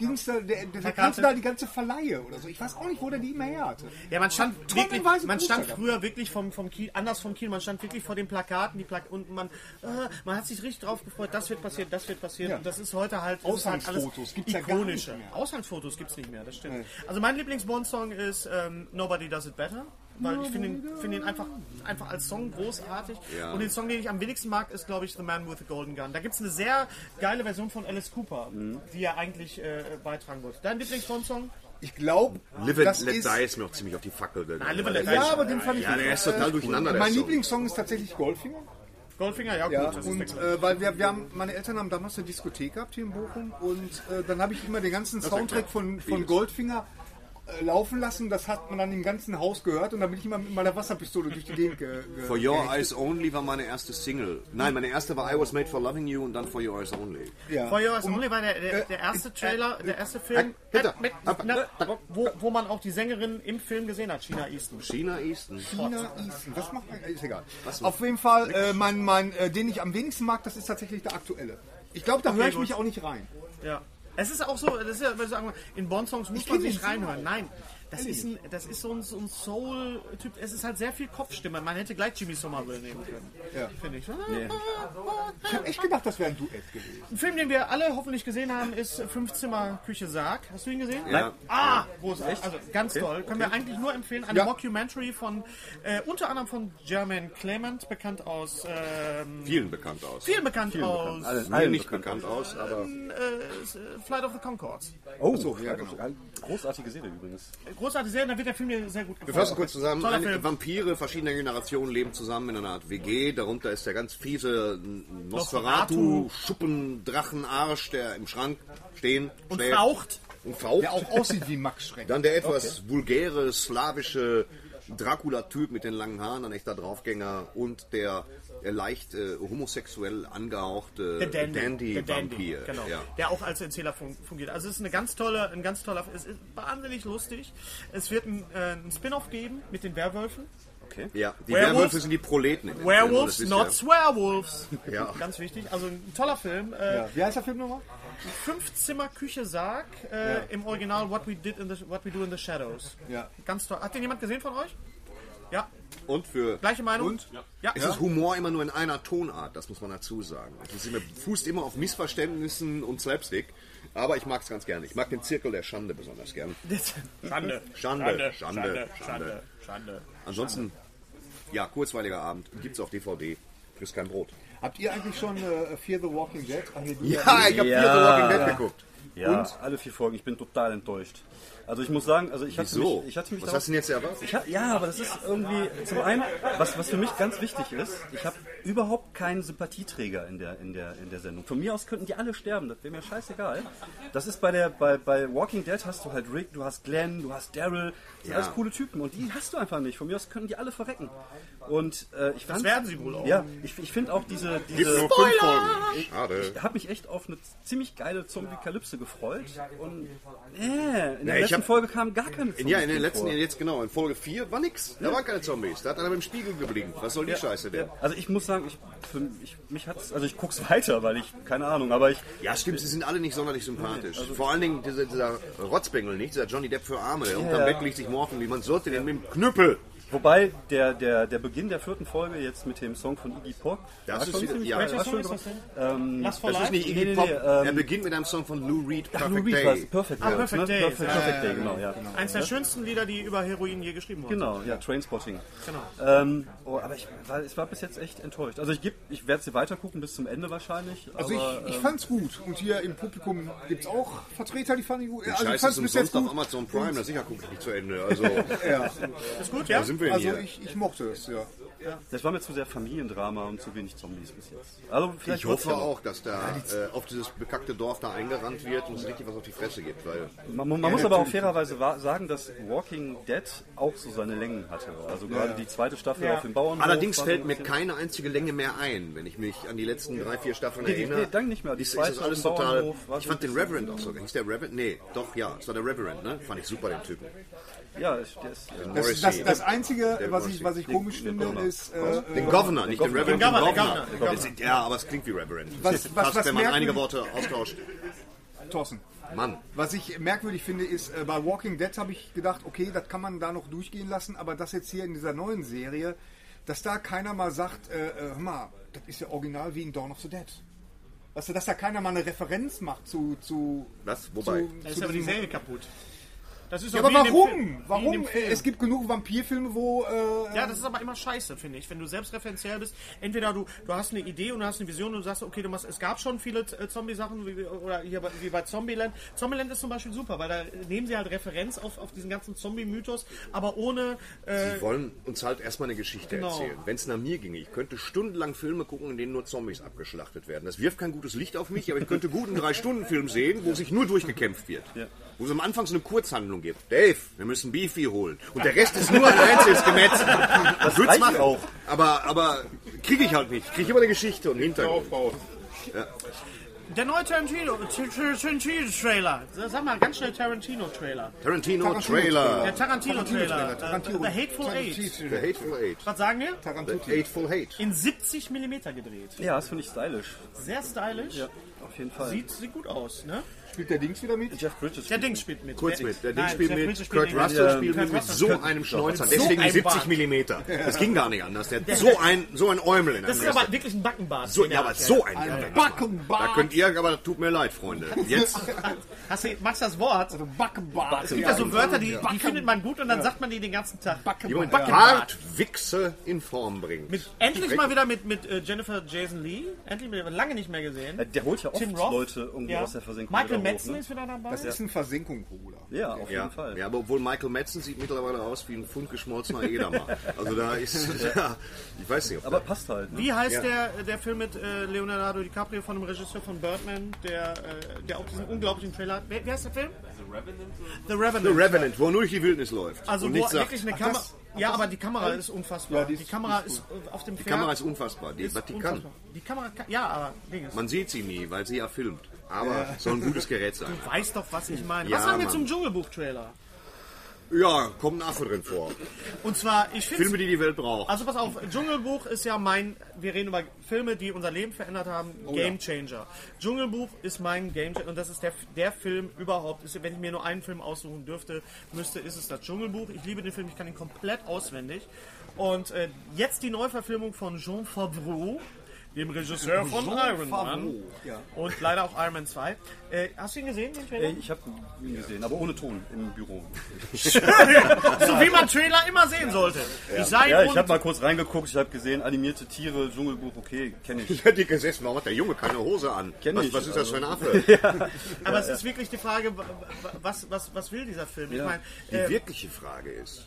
Dings, da, der, der, der kannte da die ganze Verleihe oder so. Ich weiß auch nicht, wo der die immer her hatte. Ja, man stand wirklich, man stand früher wirklich vom, vom Kiel, anders vom Kiel, man stand wirklich vor den Plakaten, die Plak und man, äh, man hat sich richtig drauf gefreut, das wird passieren, das wird passieren. Ja. Und das ist heute halt, halt alles Ausgangsfotos gibt's ja gar nicht mehr. Ausgangsfotos gibt's nicht mehr, das stimmt. Also mein Lieblings-Bond-Song ist ähm, Nobody Does It Better. Weil ich finde ihn, find ihn einfach, einfach als Song großartig. Ja. Und den Song, den ich am wenigsten mag, ist, glaube ich, The Man with the Golden Gun. Da gibt es eine sehr geile Version von Alice Cooper, die er eigentlich äh, beitragen wollte. Dein Lieblings-Bond-Song? Ich glaube, Live and Let ist... Die ist mir auch ziemlich auf die Fackel gegangen. Nein, Live and Let Die Ja, aber den fand ich Ja, der ist total durcheinander, der Mein Song. Lieblingssong ist tatsächlich Goldfinger. Goldfinger, ja, gut. Ja, und äh, weil wir, wir haben, meine Eltern haben damals eine Diskothek gehabt hier in Bochum und äh, dann habe ich immer den ganzen Soundtrack von, von Goldfinger äh, laufen lassen. Das hat man dann im ganzen Haus gehört und dann bin ich immer mit meiner Wasserpistole durch die Gegend ge, For Your. Eyes Only war meine erste Single. Nein, meine erste war I Was Made for Loving You und dann For Your Eyes Only. Ja. For Your Eyes Only war der, der, der erste Trailer, der erste Film, Hinter. mit, na, wo, wo man auch die Sängerin im Film gesehen hat, China Easton. China Easton. China Easton. Was macht man? Ist egal. Auf jeden Fall, äh, mein, mein, äh, den ich am wenigsten mag, das ist tatsächlich der aktuelle. Ich glaube, da Okay, höre ich gut. mich auch nicht rein. Ja. Es ist auch so, das ist ja, würde ich sagen, in Bond-Songs muss man sich reinhören. Nein, das ist, ein, das ist so ein, so ein Soul-Typ. Es ist halt sehr viel Kopfstimme. Man hätte gleich Jimmy Somerville nehmen können. Ja. Finde ich. Ich habe echt gedacht, das wäre ein Duett gewesen. Ein Film, den wir alle hoffentlich gesehen haben, ist Fünfzimmer Küche Sarg. Hast du ihn gesehen? Ja. Ah, großartig. Also ganz toll. Können wir eigentlich nur empfehlen. Eine Ja. Mockumentary von äh, unter anderem von Jermaine Clement, bekannt aus ähm, Vielen bekannt aus. vielen bekannt aus Mir nicht bekannt aus, aber äh, Flight of the Concords. Oh, so, ja, genau. Großartige Serie übrigens. Großartige Serie, da wird der Film mir sehr gut Wir gefallen. fassen kurz zusammen. Film. Vampire verschiedener Generationen leben zusammen in einer Art WG. Darunter ist der ganz fiese Nosferatu, Schuppen, Drachenarsch, der im Schrank stehen Und schläft faucht. Und faucht. Der auch aussieht wie Max Schreck. Dann der etwas vulgäre, slawische Dracula-Typ mit den langen Haaren, ein echter Draufgänger. Und der leicht äh, homosexuell angehauchte Der Dandy. der Dandy, Dandy-Vampir. genau. ja. Der auch als Erzähler fun fungiert. Also es ist eine ganz tolle, ein ganz toller, es ist wahnsinnig lustig. Es wird ein, äh, ein Spin-off geben mit den Werwölfen. Okay. ja, die Werewolves- Werwölfe sind die Proleten. Film, Werewolves, wisst not ihr. Swearwolves. Ja. Ganz wichtig. Also ein toller Film. Äh, Ja. Wie heißt der Film nochmal? Fünfzimmer Küche Sarg. Äh, Im Original What We Did in the What We Do in the Shadows. Ja. Ganz toll. Hat den jemand gesehen von euch? Ja. Und für Gleiche Meinung? Und? Ja. Es ist Humor immer nur in einer Tonart, das muss man dazu sagen. Es ist immer, fußt immer auf Missverständnissen und Slapstick, aber ich mag es ganz gerne. Ich mag den Zirkel der Schande besonders gern. Schande. Schande, Schande, Schande. Schande. Schande. Ansonsten, ja, kurzweiliger Abend, gibt's auf DVD, frisst kein Brot. Habt ihr eigentlich schon äh, Fear the Walking Dead? Ja, ich habe Ja. Fear the Walking Dead geguckt. Ja, Und? alle vier Folgen. Ich bin total enttäuscht. Also ich muss sagen, also ich hatte Wieso? mich, ich hatte mich Was darauf- hast du denn jetzt erwartet? Ich hab, ja, aber das ist irgendwie zum einen, was, was für mich ganz wichtig ist, ich habe überhaupt keinen Sympathieträger in der, in, der, in der Sendung. Von mir aus könnten die alle sterben, das wäre mir scheißegal. Das ist bei der bei, bei Walking Dead hast du halt Rick, du hast Glenn, du hast Daryl, das sind Ja. alles coole Typen und die hast du einfach nicht. Von mir aus könnten die alle verrecken. Und äh, ich fand, werden sie wohl auch. Ja, ich, ich finde auch diese, diese Folgen. Schade. ich habe mich echt auf eine ziemlich geile Zombie-Kalypse gefreut und äh, in Ja, der ich letzten hab- Folge kamen gar keine Zombies. Ja, in drin letzten, vor. jetzt genau, in Folge 4 war nix. Da waren keine Zombies. Da hat einer mit dem Spiegel geblinkt. Was soll die Scheiße denn? Also ich muss sagen, ich, für, ich mich hat's, also ich guck's weiter, weil ich keine Ahnung, aber ich Ja, stimmt, sie sind alle nicht sonderlich sympathisch. Vor allen Dingen dieser, dieser Rotzbengel, nicht? Dieser Johnny Depp für Arme, der unterm Ja. Bett liegt sich morgen, wie man sollte denn mit dem Knüppel. Wobei der, der, der Beginn der vierten Folge jetzt mit dem Song von Iggy Pop, Das ist schon wieder- ja. Song schon ist das for Das ist Life? nicht Nee, Iggy nee, Pop. nee, ähm, er beginnt mit einem Song von Lou Reed, Ach, Perfect Lou Reed Day. war's, Perfect Ah, Day. Perfect? Day, Perfect, ja, Perfect Day, ja, genau, ja. Eins der schönsten Lieder, die über Heroin je geschrieben wurden. Genau, ja, Trainspotting. Genau. Ähm, oh, aber ich war, ich war bis jetzt echt enttäuscht. Also ich, geb- ich werde sie weiter gucken bis zum Ende wahrscheinlich. Also aber, ich, ich ähm, fand's gut. Und hier im Publikum gibt's auch Vertreter, die fanden ich gut. Also ich Scheiß fand's bis jetzt umsonst auf gut. Amazon Prime, da sicher gucke ich nicht zu Ende. Also, Ja. Ist gut, ja? Denn Also ich, ich mochte es, ja. Das war mir zu sehr Familiendrama und zu wenig Zombies bis jetzt. Also vielleicht Ich hoffe ja auch, dass da äh, auf dieses bekackte Dorf da eingerannt wird und es richtig was auf die Fresse gibt, weil Man, man muss aber auch fairerweise sagen, dass Walking Dead auch so seine Längen hatte. Also gerade die zweite Staffel Ja. auf dem Bauernhof. Allerdings fällt so mir keine einzige Länge mehr ein, wenn ich mich an die letzten drei, vier Staffeln Nee, erinnere. nee, dann nicht mehr. Die ist, ist zweite das alles total. Ich so fand den Reverend auch sogar. Hieß der Reverend? Nee, doch, ja, es war der Reverend, ne? Fand ich super, den Typen. Ja. Das, Morrissey. das, das Einzige, Der was ich, was ich komisch Den finde, Governor. ist... Äh, Den Governor, nicht den Reverend, Den Governor, den den Governor. Governor. Das ist- Ja, aber es klingt wie Reverend. Was- Das was- passt, was wenn man einige Worte austauscht. Thorsten, Mann. was ich merkwürdig finde, ist, äh, bei Walking Dead habe ich gedacht, okay, das kann man da noch durchgehen lassen, aber das jetzt hier in dieser neuen Serie, dass da keiner mal sagt, äh, äh, hör mal, das ist ja original wie in Dawn of the Dead. Weißt du, dass da keiner mal eine Referenz macht zu... zu Was? Wobei? Zu, Da zu ist aber die Serie kaputt. Das ist Ja, aber Film. warum? Warum? Film. Es gibt genug Vampirfilme, wo... Äh, Ja, das ist aber immer scheiße, finde ich. Wenn du selbstreferenziell bist, entweder du, du hast eine Idee und du hast eine Vision und du sagst, okay, du machst, es gab schon viele äh, Zombie-Sachen, wie, oder hier bei- wie bei Zombieland. Zombieland ist zum Beispiel super, weil da nehmen sie halt Referenz auf, auf diesen ganzen Zombie-Mythos, aber ohne, äh, Sie wollen uns halt erstmal eine Geschichte Genau. erzählen. Wenn es nach mir ginge, ich könnte stundenlang Filme gucken, in denen nur Zombies abgeschlachtet werden. Das wirft kein gutes Licht auf mich, aber ich könnte gut einen Drei-Stunden-Film sehen, wo sich nur durchgekämpft wird. Wo es am Anfang so eine Kurzhandlung gibt. Dave, wir müssen Beefy holen. Und der Rest ist nur ein einziges Gemetzel. Das reicht machen. auch. Aber, aber kriege ich halt nicht. Kriege ich immer eine Geschichte und Hintergrund. der neue Tarantino, Tarantino-Trailer. Sag mal, ganz schnell Tarantino-Trailer. Tarantino-Trailer. Der Tarantino-Trailer. Tarantino. The Hateful Eight. The Hateful Eight. Was sagen wir? The Tarantino. Hateful Hate. In 70 mm gedreht. ja, das finde ich stylisch. Sehr stylisch. Ja, auf jeden Fall. Sieht, sieht gut aus, ne? Spielt der Dings wieder mit? Jeff Bridges. Der Ding spielt mit. Kurz mit. Der Ding Nein, spielt mit. Kurt. Russell spielt mit, mit so einem Schnäuzer. Deswegen einem 70 Bart. Millimeter. Das ging gar nicht anders. Der hat so ein, so ein Eumel in Das einem ist aber wirklich ein Backenbart. So, ja, er aber so ein Backenbart. Backenbart. Da könnt ihr, aber das tut mir leid, Freunde. Jetzt Hast du, magst du das Wort? Also Backenbart. Es gibt ja so Wörter, die, die findet man gut und dann sagt man die den ganzen Tag. jemand Backenbart. hart Wichse in Form bringt. Mit, endlich mal wieder mit, mit äh, Jennifer Jason Lee. Endlich mal, lange nicht mehr gesehen. Der holt ja oft. Leute irgendwie aus der Versenkung. Michael Madsen ne? ist wieder dabei. Das ist eine Versenkung, Bruder. Ja, auf Ja, jeden Fall. ja, aber obwohl Michael Madsen sieht mittlerweile aus wie ein Pfund geschmolzener Edamer. Also da ist, ja, ich weiß nicht, ob Aber passt halt. Ne? Wie heißt Ja. der, der Film mit äh, Leonardo DiCaprio von dem Regisseur von Birdman, der, äh, der auch diesen unglaublichen Trailer hat? Wer, wie heißt der Film? The Revenant. The Revenant, wo er nur durch die Wildnis läuft. Also und wo wirklich eine Kamera... Ja, aber die Kamera ist unfassbar. Ja, die die, ist- Kamera ist, äh, auf dem Die Pferd. Kamera ist unfassbar. Die, ist was die kann. unfassbar. Die Kamera kann... Ja, aber Ding ist... Man sieht sie nie, weil sie ja filmt. Aber soll ein gutes Gerät sein. Du weißt doch, was ich meine. Ja, was sagen wir Mann. zum Dschungelbuch-Trailer? Ja, kommt ein Affe drin vor. Und zwar, ich finde... Filme, die die Welt braucht. Also pass auf, Dschungelbuch ist ja mein, wir reden über Filme, die unser Leben verändert haben, Game Changer. Dschungelbuch ist mein Game Changer und das ist der, der Film überhaupt, ist, wenn ich mir nur einen Film aussuchen dürfte, müsste, ist es das Dschungelbuch. Ich liebe den Film, ich kann ihn komplett auswendig. Und äh, jetzt die Neuverfilmung von Jean Favreau, dem Regisseur von Jean Iron Man. Ja. Und leider auch Iron Man 2. Äh, hast du ihn gesehen, den Trailer? Ey, ich habe ihn gesehen, aber ohne Ton im Büro. so wie man Trailer immer sehen sollte. Ja, Design ja ich habe mal kurz reingeguckt, ich habe gesehen, animierte Tiere, Dschungelbuch, okay, kenne ich. Ich hätte gesessen, warum hat der Junge keine Hose an? Kenn was, ich, was ist das für ein. Affe? Ja. Aber es ist wirklich die Frage, wa- wa- was, was, was will dieser Film? Ich Ja. meine, Die äh, wirkliche Frage ist,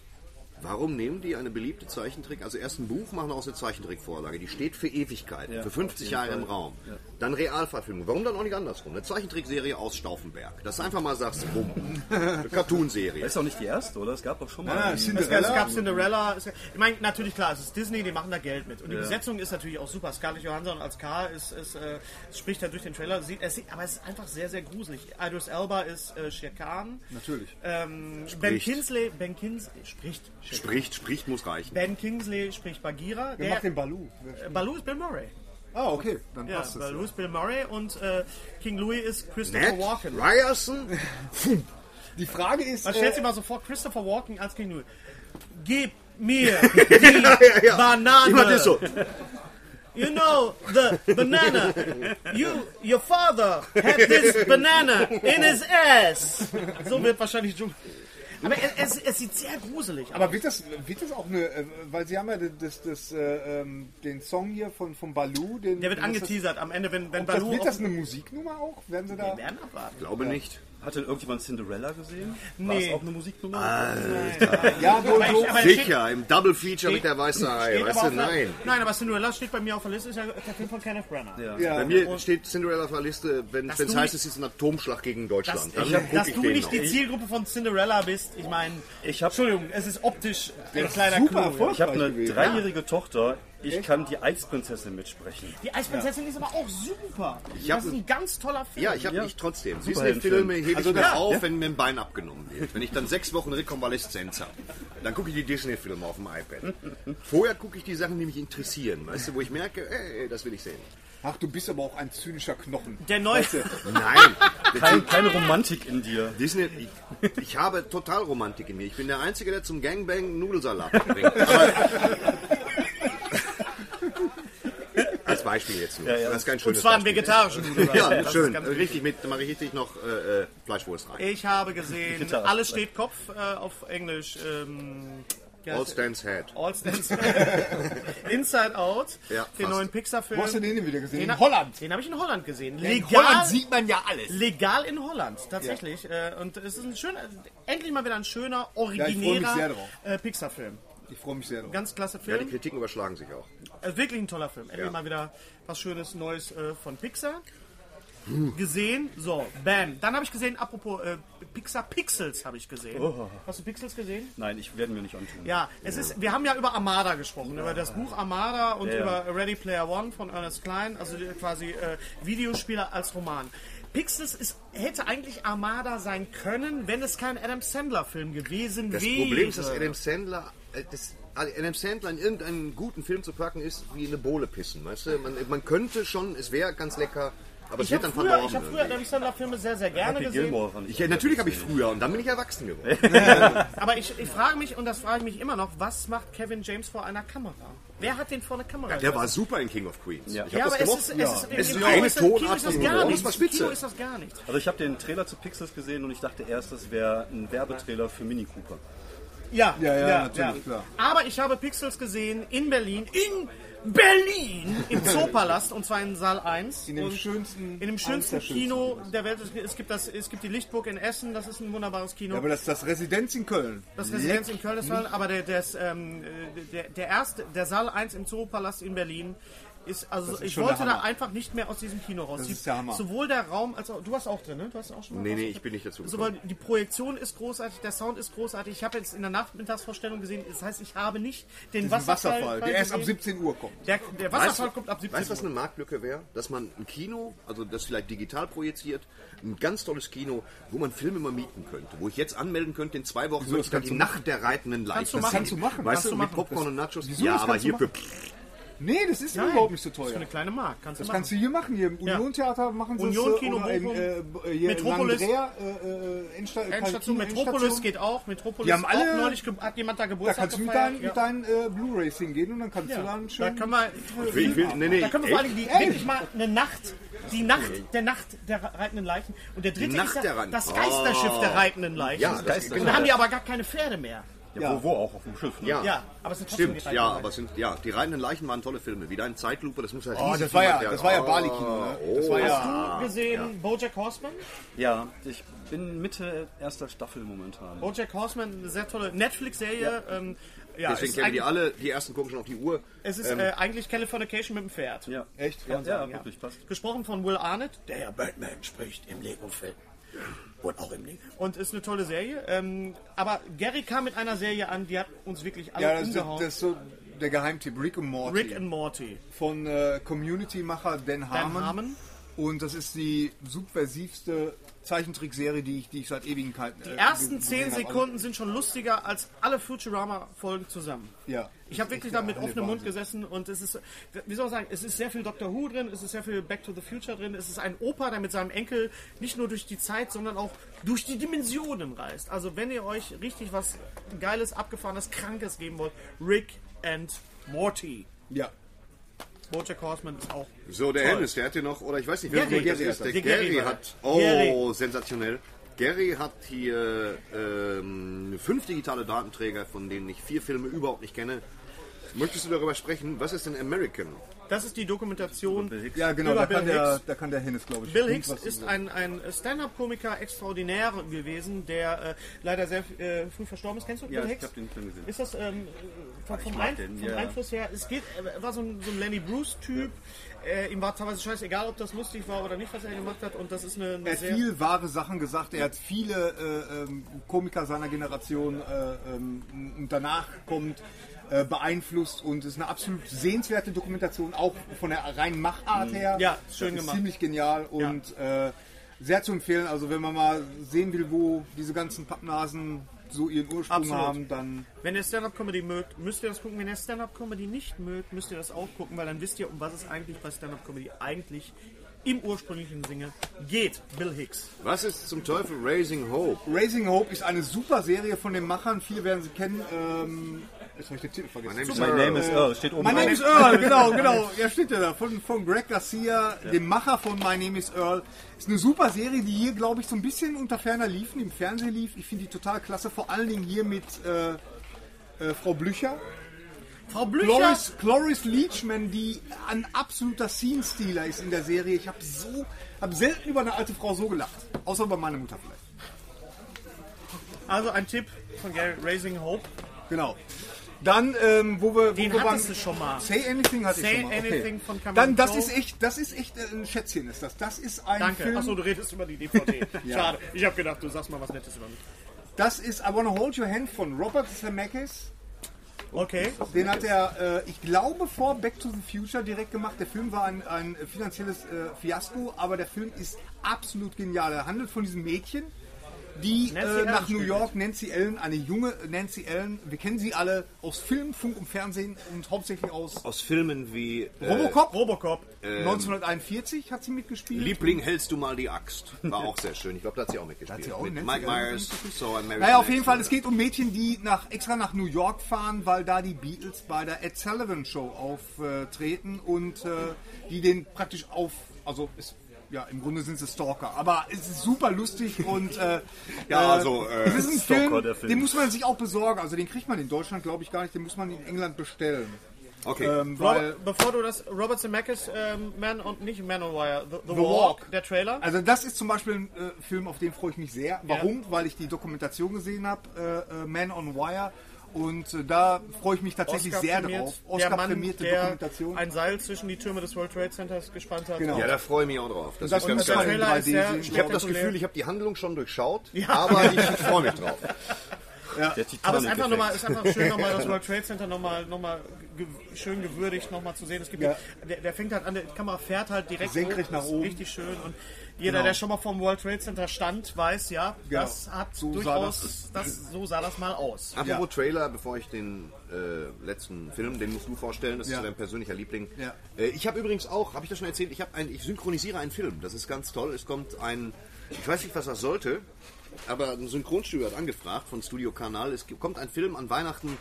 warum nehmen die eine beliebte Zeichentrick, also erst ein Buch machen aus eine Zeichentrickvorlage, die steht für Ewigkeit, Ja, für auf 50 jeden Jahre im Fall. Raum. Ja. Dann Realverfilmung. Warum dann auch nicht andersrum? Eine Zeichentrickserie aus Stauffenberg. Dass du einfach mal sagst, bumm. Eine Cartoonserie. Das ist doch nicht die erste, oder? Es gab doch schon mal. Ja, eine- es, gab Cinderella. Ich meine, natürlich klar, es ist Disney, die machen da Geld mit. Und die Ja. Besetzung ist natürlich auch super. Scarlett Johansson als K ist, ist, äh, spricht ja durch den Trailer. Sieht, es sieht, aber es ist einfach sehr, sehr gruselig. Idris Elba ist äh, Shere Khan. Natürlich. Ähm, ben Kinsley, Ben Kinsley spricht. Shere Khan. Spricht, spricht, muss reichen. Ben Kingsley spricht Bagheera. Wer macht den Balu? Äh, Baloo ist Bill Murray. Ah, okay, dann Ja, passt es. Baloo ist Bill Murray und äh, King Louis ist Christopher Ned Walken. Ryerson? Die Frage ist. Man äh, stellt sich mal so vor, Christopher Walken als King Louis. Gib mir die Banane. Immer das so. You know the banana. You, your father had this banana in his ass. So wird wahrscheinlich Dschungel. Aber es, es, es sieht sehr gruselig aus. Aber wird das, wird das auch eine, äh, weil sie haben ja das, das, äh, ähm, den Song hier von, von Balu, den, Der wird das- angeteasert am Ende, wenn, wenn Ob das, Baloo. wird das eine Musiknummer auch? Werden sie da? Wir werden abwarten. Glaube nicht. Hat denn irgendjemand Cinderella gesehen? War Nee. es auch eine Musiknummer? Ja, wohl so. Steht- Sicher, im Double Feature mit der weißen Ei. steht Weißt du, auf der- nein. Nein, aber Cinderella steht bei mir auf der Liste, ist ja der Film von Kenneth Branagh. Ja. Ja. Bei mir steht Cinderella auf der Liste, wenn Dass es heißt, es ist ein Atomschlag gegen Dass, Deutschland. Dann ich, guck dass ich du nicht noch. die Zielgruppe von Cinderella bist, ich meine, Ich habe Entschuldigung, es ist optisch ein kleiner super Clou. Ich hab eine dreijährige Tochter. Ich kann die Eisprinzessin mitsprechen. Die Eisprinzessin ist aber auch super. Ich das ist ein ganz toller Film. Ja, ich habe Ja. mich trotzdem. Disney-Filme hebe Also ich mir auf, wenn mir ein Bein abgenommen wird. Wenn ich dann sechs Wochen Rekonvaleszenz habe, dann gucke ich die Disney-Filme auf dem iPad. Vorher gucke ich die Sachen, die mich interessieren, weißt du, wo ich merke, ey, das will ich sehen. Ach, du bist aber auch ein zynischer Knochen. Der neue. Nein, Kein, keine Romantik in dir. Disney, ich, ich habe total Romantik in mir. Ich bin der Einzige, der zum Gangbang Nudelsalat bringt. Aber, als Beispiel jetzt nur. Ja, ja. Das ist kein Und schönes zwar einen Beispiel. vegetarischen Nudelsalat. Ja, Das ist schön. ganz Richtig mit, da mache ich richtig noch äh, äh, Fleischwurst rein. Ich habe gesehen, Gitarre. alles steht Kopf äh, auf Englisch. Ähm, All stands head. All Stands Inside Out, Ja, den fast. neuen Pixar-Film. Wo hast du den denn wieder gesehen? Den In Holland. Den habe ich in Holland gesehen. In Legal, Holland sieht man ja alles. legal in Holland, tatsächlich. Äh, Und es ist ein schöner, endlich mal wieder ein schöner, originärer äh, Pixar-Film. Ich freue mich sehr drauf. Ganz klasse Ja, die Film. Kritiken überschlagen sich auch. Also wirklich ein toller Film. Endlich Ja. mal wieder was Schönes, Neues äh, von Pixar. Gesehen, so, bam. Dann habe ich gesehen, apropos äh, Pixar Pixels habe ich gesehen. Hast du Pixels gesehen? Nein, ich werde mir nicht antun. Ja, es ist, wir haben ja über Armada gesprochen, über das Buch Armada und Ja, ja. über Ready Player One von Ernest Klein, also die- quasi äh, Videospieler als Roman. Pixels ist, hätte eigentlich Armada sein können, wenn es kein Adam Sandler Film gewesen Das wäre. Problem ist, dass Adam Sandler, äh, das, Adam Sandler in irgendeinen guten Film zu packen, ist wie eine Bohle pissen. Weißt du? man, man könnte schon, es wäre ganz lecker, aber es ich wird habe dann früher, verloren. ich hab früher. Adam Sandler Filme sehr, sehr gerne Happy gesehen. Gilmore fand ich. ich, ja, natürlich habe ich früher und dann bin ich erwachsen geworden. Aber ich, ich frage mich, und das frage ich mich immer noch, was macht Kevin James vor einer Kamera? Wer hat den vor einer Kamera? Der war super in King of Queens. Ja. Ich ja, aber das es ist, es Ja. ist, es ist eine Tonart von gar nichts. Kino ist das gar nichts. Also ich habe den Trailer zu Pixels gesehen und ich dachte erst, das wäre ein Werbetrailer für Mini Cooper. Ja, Ja, ja, natürlich, klar. Aber ich habe Pixels gesehen in Berlin, in Berlin, im Zoopalast, und zwar in Saal 1. In dem schönsten- in dem schönsten Kino der Welt. Es gibt, das, es gibt die Lichtburg in Essen, das ist ein wunderbares Kino. Ja, aber das, das Residenz in Köln. Das Residenz in Köln ist toll, aber der, der, ist, ähm, der, der erste, der Saal 1 im Zoopalast in Berlin ist, also ist ich wollte da einfach nicht mehr aus diesem Kino raus. Das ist der Hammer. Sowohl der Raum als auch, du warst auch drin, ne? Du hast auch schon mal Nee, nee, ich bin nicht dazu Sowohl die Projektion ist großartig, der Sound ist großartig. Ich habe jetzt in der Nachmittagsvorstellung gesehen, das heißt, ich habe nicht den Wasserfall, Wasserfall, der erst ab gesehen. 17 Uhr kommt. Der, der Wasserfall kommt ab 17 Weißt du, was Uhr. eine Marktlücke wäre? Dass man ein Kino, also das vielleicht digital projiziert, ein ganz tolles Kino, wo man Filme mal mieten könnte. Wo ich jetzt anmelden könnte, in zwei Wochen Wieso, möchte ich das dann die Nacht der reitenden Leichen. Kannst du sehen. machen. Kannst du machen. Weißt Kannst du, du mit. Popcorn Das- und Nachos? Wieso, ja, das aber kannst du hier für... machen. Nee, das ist Nein, überhaupt nicht so Das ist teuer. eine kleine Mark. Kannst du Das machen. kannst du hier machen. Hier im Ja. Union-Theater machen sie Union, es. Kino, oder in, Bochum, äh, hier Metropolis. In Landrea, äh, äh, Endsta Endstation, Metropolis Endstation. geht auch. Metropolis Die haben alle- auch neulich hat jemand da Da Geburtstag kannst du mit gefeiert. deinen, Ja. deinen äh, Blu-Rays hingehen und dann kannst Ja. du dann Da schön... können wir, Ich will, ich will, nee, nee, da können wir vor allem die, wirklich mal eine Nacht, die Nacht der Nacht der reitenden Leichen. Und der dritte Nacht ist ja das Geisterschiff der reitenden Leichen. Ja, das- und da haben die aber gar keine Pferde mehr. Ja, Wo, wo auch auf dem Schiff. Ne? Ja, Ja, aber es sind trotzdem stimmt. die Ja, reitenden aber es sind, ja, die reitenden Leichen waren tolle Filme. Wieder in Zeitlupe, das muss halt Oh, das war ja, das war ja Material- Bali-Kino. Ne? Oh, Das war ja, Hast du gesehen Bojack Horseman? Ja, ich bin Mitte erster Staffel momentan. Bojack Horseman, eine sehr tolle Netflix-Serie. Ähm, ja, Deswegen kennen die alle, die ersten gucken schon auf die Uhr. Es ist Ähm, äh, eigentlich Californication mit dem Pferd. Ja. echt? Ja, man ja, sagen, ja. wirklich, passt. Gesprochen von Will Arnett, der ja Batman spricht im Lego-Film. Und auch im Lego. Und ist eine tolle Serie. Ähm, aber Gary kam mit einer Serie an, die hat uns wirklich alle Ja, das, ist- umgehauen. das ist so der Geheimtipp. Rick und Morty. Rick and Morty. von äh, Community-Macher Dan Harmon. Harmon. Und das ist die subversivste Zeichentrickserie, die ich, die ich seit Ewigkeiten. Die ersten 10 Sekunden sind schon lustiger als alle Futurama-Folgen zusammen. Ja. Ich habe wirklich da mit offenem Mund gesessen und es ist, wie soll man sagen, es ist sehr viel Doctor Who drin, es ist sehr viel Back to the Future drin, es ist ein Opa, der mit seinem Enkel nicht nur durch die Zeit, sondern auch durch die Dimensionen reist. Also wenn ihr euch richtig was Geiles, Abgefahrenes, Krankes geben wollt, Rick and Morty. Ja. Bojack Horseman ist auch So, der. Hennis, der hat hier noch, oder ich weiß nicht, Gary, wer das Gary ist. Der. Gary Gary hat, oh, Gary. sensationell. Gary hat hier ähm, fünf digitale Datenträger, von denen ich vier Filme überhaupt nicht kenne. Möchtest du darüber sprechen? Was ist denn American? Das ist die Dokumentation Ja, genau, über da kann, Bill der, Hicks. da kann der Hennis, glaube ich. Bill Hicks ist ein, ein Stand-Up-Komiker extraordinär gewesen, der äh, leider sehr äh, früh verstorben ist. Kennst du Ja, Bill ich Hicks? habe den Film gesehen. Ist das ähm, vom, vom, mag Ein, den, vom ja. Einfluss her? Es geht, er war so ein, so ein Lenny Bruce-Typ. Äh, ihm war teilweise scheißegegal, ob das lustig war oder nicht, was er gemacht hat. Und das ist eine, eine Er hat viel wahre Sachen gesagt. Er hat viele äh, ähm, Komiker seiner Generation äh, ähm, und danach kommt äh, beeinflusst und es ist eine absolut sehenswerte Dokumentation, auch von der reinen Machart her. Ja, schön das ist gemacht. Ziemlich genial und äh, sehr zu empfehlen. Also wenn man mal sehen will, wo diese ganzen Pappnasen so ihren Ursprung Absolut. haben, dann Wenn ihr Stand-Up-Comedy mögt, müsst ihr das gucken. Wenn ihr Stand-Up-Comedy nicht mögt, müsst ihr das auch gucken, weil dann wisst ihr, um was es eigentlich bei Stand-Up-Comedy eigentlich im ursprünglichen Sinne geht. Bill Hicks. Was ist zum Teufel Raising Hope? Raising Hope ist eine super Serie von den Machern. Viele werden sie kennen. Ähm, jetzt habe ich den Titel vergessen. My name is My name is Earl, steht oben. My Name is Earl, genau, genau. Ja, steht ja da. Von, von Greg Garcia, dem Macher von My Name is Earl. Ist eine super Serie, die hier, glaube ich, so ein bisschen unter ferner liefen, im Fernsehen lief. Ich finde die total klasse. Vor allen Dingen hier mit äh, äh, Frau Blücher. Frau Blücher. Cloris, Cloris Leachman, die ein absoluter Scene-Stealer ist in der Serie. Ich habe so, habe selten über eine alte Frau so gelacht. Außer über meine Mutter vielleicht. Also ein Tipp von Gary, Raising Hope. Genau. Dann, ähm, wo wir, Den wo wir hattest du schon mal. Say Anything hatte Say ich schon mal. Okay. Anything von Cameron Dann, das Crowe. ist echt, das ist echt äh, ein Schätzchen, ist das. Das ist ein Danke. Film. Achso, du redest über die DVD. Ja. Schade. Ich habe gedacht, du sagst mal was Nettes über mich. Das ist I Wanna Hold Your Hand von Robert Zemeckis. Okay. Den hat er, äh, ich glaube, vor Back to the Future direkt gemacht. Der Film war ein, ein finanzielles äh, Fiasko, aber der Film ist absolut genial. Er handelt von diesem Mädchen, die äh, Allen nach New York, Nancy Ellen, eine junge Nancy Ellen, wir kennen sie alle aus Film, Funk und Fernsehen und hauptsächlich aus Aus Filmen wie äh, Robocop. Robocop. 1941 hat sie mitgespielt. Liebling, hältst du mal die Axt. War auch sehr schön. Ich glaube, da hat sie auch mitgespielt. sie auch Mit Nancy Mike Allen Myers, So Naja, auf jeden. Fall, es geht um Mädchen, die nach, extra nach New York fahren, weil da die Beatles bei der Ed Sullivan Show auftreten und äh, die den praktisch auf, also ist, ja, im Grunde sind sie Stalker, aber es ist super lustig und äh, Ja, äh, also, äh, es ist ein Stalker, Film, der Film. den muss man sich auch besorgen, also den kriegt man in Deutschland glaube ich gar nicht, den muss man in England bestellen. Okay. Ähm, weil, Robert, bevor du das Robert Zemeckis ähm, Man on nicht Man on Wire, The, The, The Walk, Walk. der Trailer. also das ist zum Beispiel ein äh, Film, auf den freue ich mich sehr. Warum? Weil ich die Dokumentation gesehen habe, äh, äh, Man on Wire. Und äh, da freue ich mich tatsächlich sehr prämiert. drauf. der Mann, Oscar-prämierte der Dokumentation. ein Seil zwischen die Türme des World Trade Centers gespannt hat. Genau. Ja, da freue ich mich auch drauf. Das, das ist ganz geil. in Trailer 3D ist sehr. Ich habe das. Gefühl, ich habe die Handlung schon durchschaut, aber ich freue mich drauf. Der Aber es ist einfach, Titanic-Effekt. noch mal, ist einfach schön, nochmal das World Trade Center nochmal noch mal ge schön gewürdigt nochmal zu sehen. Es gibt Ja. der, der fängt halt an, die Kamera fährt halt direkt Senkrecht hoch, nach oben. Richtig schön. Und jeder, Genau. der schon mal vom World Trade Center stand, weiß, ja, Ja, das hat so sah durchaus, das, so sah das mal aus. Apropos Trailer, bevor ich den äh, letzten Film, den musst du vorstellen, das Ja. ist dein persönlicher Liebling. Ja. Äh, ich habe übrigens auch, habe ich das schon erzählt, ich, hab ein, ich synchronisiere einen Film. Das ist ganz toll. Es kommt ein, ich weiß nicht, was das sollte, aber ein Synchronstudio hat angefragt von Studio Kanal. Es kommt ein Film an Weihnachten,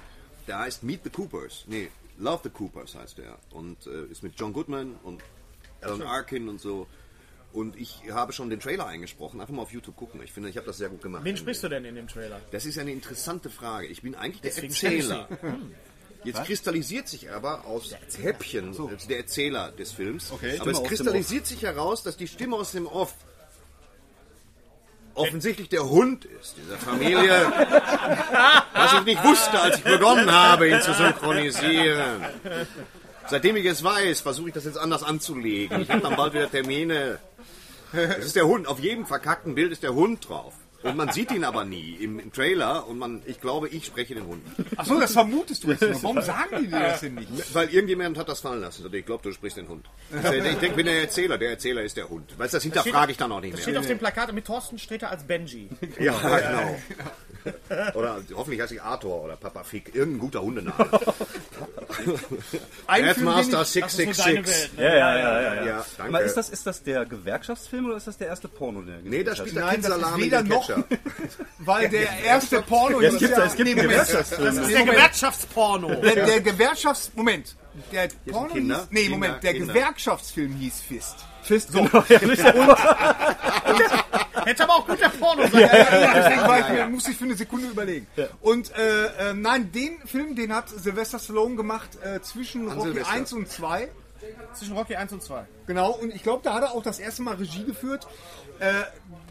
der heißt Meet the Coopers. Nee, Love the Coopers heißt der. Und äh, ist mit John Goodman und Alan Arkin und so. Und ich habe schon den Trailer eingesprochen. Einfach mal auf YouTube gucken. Ich finde, ich habe das sehr gut gemacht. Wen sprichst du denn in dem Trailer? Das ist eine interessante Frage. Ich bin eigentlich der Deswegen Erzähler. sie. Hm. Jetzt kristallisiert sich aber aus Häppchen also der Erzähler des Films. Okay. aber Stimme es kristallisiert sich heraus, dass die Stimme aus dem Off offensichtlich der Hund ist dieser Familie, was ich nicht wusste, als ich begonnen habe, ihn zu synchronisieren. Seitdem ich es weiß, versuche ich das jetzt anders anzulegen. Ich habe dann bald wieder Termine. Es ist der Hund. Auf jedem verkackten Bild ist der Hund drauf. Und man sieht ihn aber nie im, im Trailer und man, ich glaube, ich spreche den Hund. Achso, das vermutest du jetzt noch. Warum sagen die dir das denn nicht? Weil irgendjemand hat das fallen lassen. Ich glaube, du sprichst den Hund. Ich denke, ich bin der Erzähler. Der Erzähler ist der Hund. Weißt du, das hinterfrage ich dann auch nicht Das steht mehr. auf dem Plakat mit Thorsten Sträter als Benji. Ja, genau. Oder hoffentlich heißt ich Arthur oder Papa Fick. Irgendein guter Hundename. So deine 666. Welt, ne? Ja, ja, ja, ja. ja. Aber ist das, ist das der Gewerkschaftsfilm oder ist das der erste Porno, der Nee, da spielt hat? der Nein, das ist Kidsalami weder noch, weil der erste Porno es gibt, ja, es gibt. Gewerkschaftsfilm. Das ist der. Gewerkschaftsporno. Der, der Gewerkschafts... Moment. Der Porno Kinder, hieß... Nee, Kinder, Moment. Der Kinder. Gewerkschaftsfilm hieß Fist. Fist, genau. Ja, nicht Hätte aber auch gut der Porno sein Ja, können. ja, ja, deswegen war ich mir, muss ich für eine Sekunde überlegen. Und äh, äh, nein, den Film, den hat Sylvester Stallone gemacht äh, zwischen An Rocky Silvester. 1 und 2. Zwischen Rocky 1 und 2. Genau, und ich glaube, da hat er auch das erste Mal Regie geführt. Äh,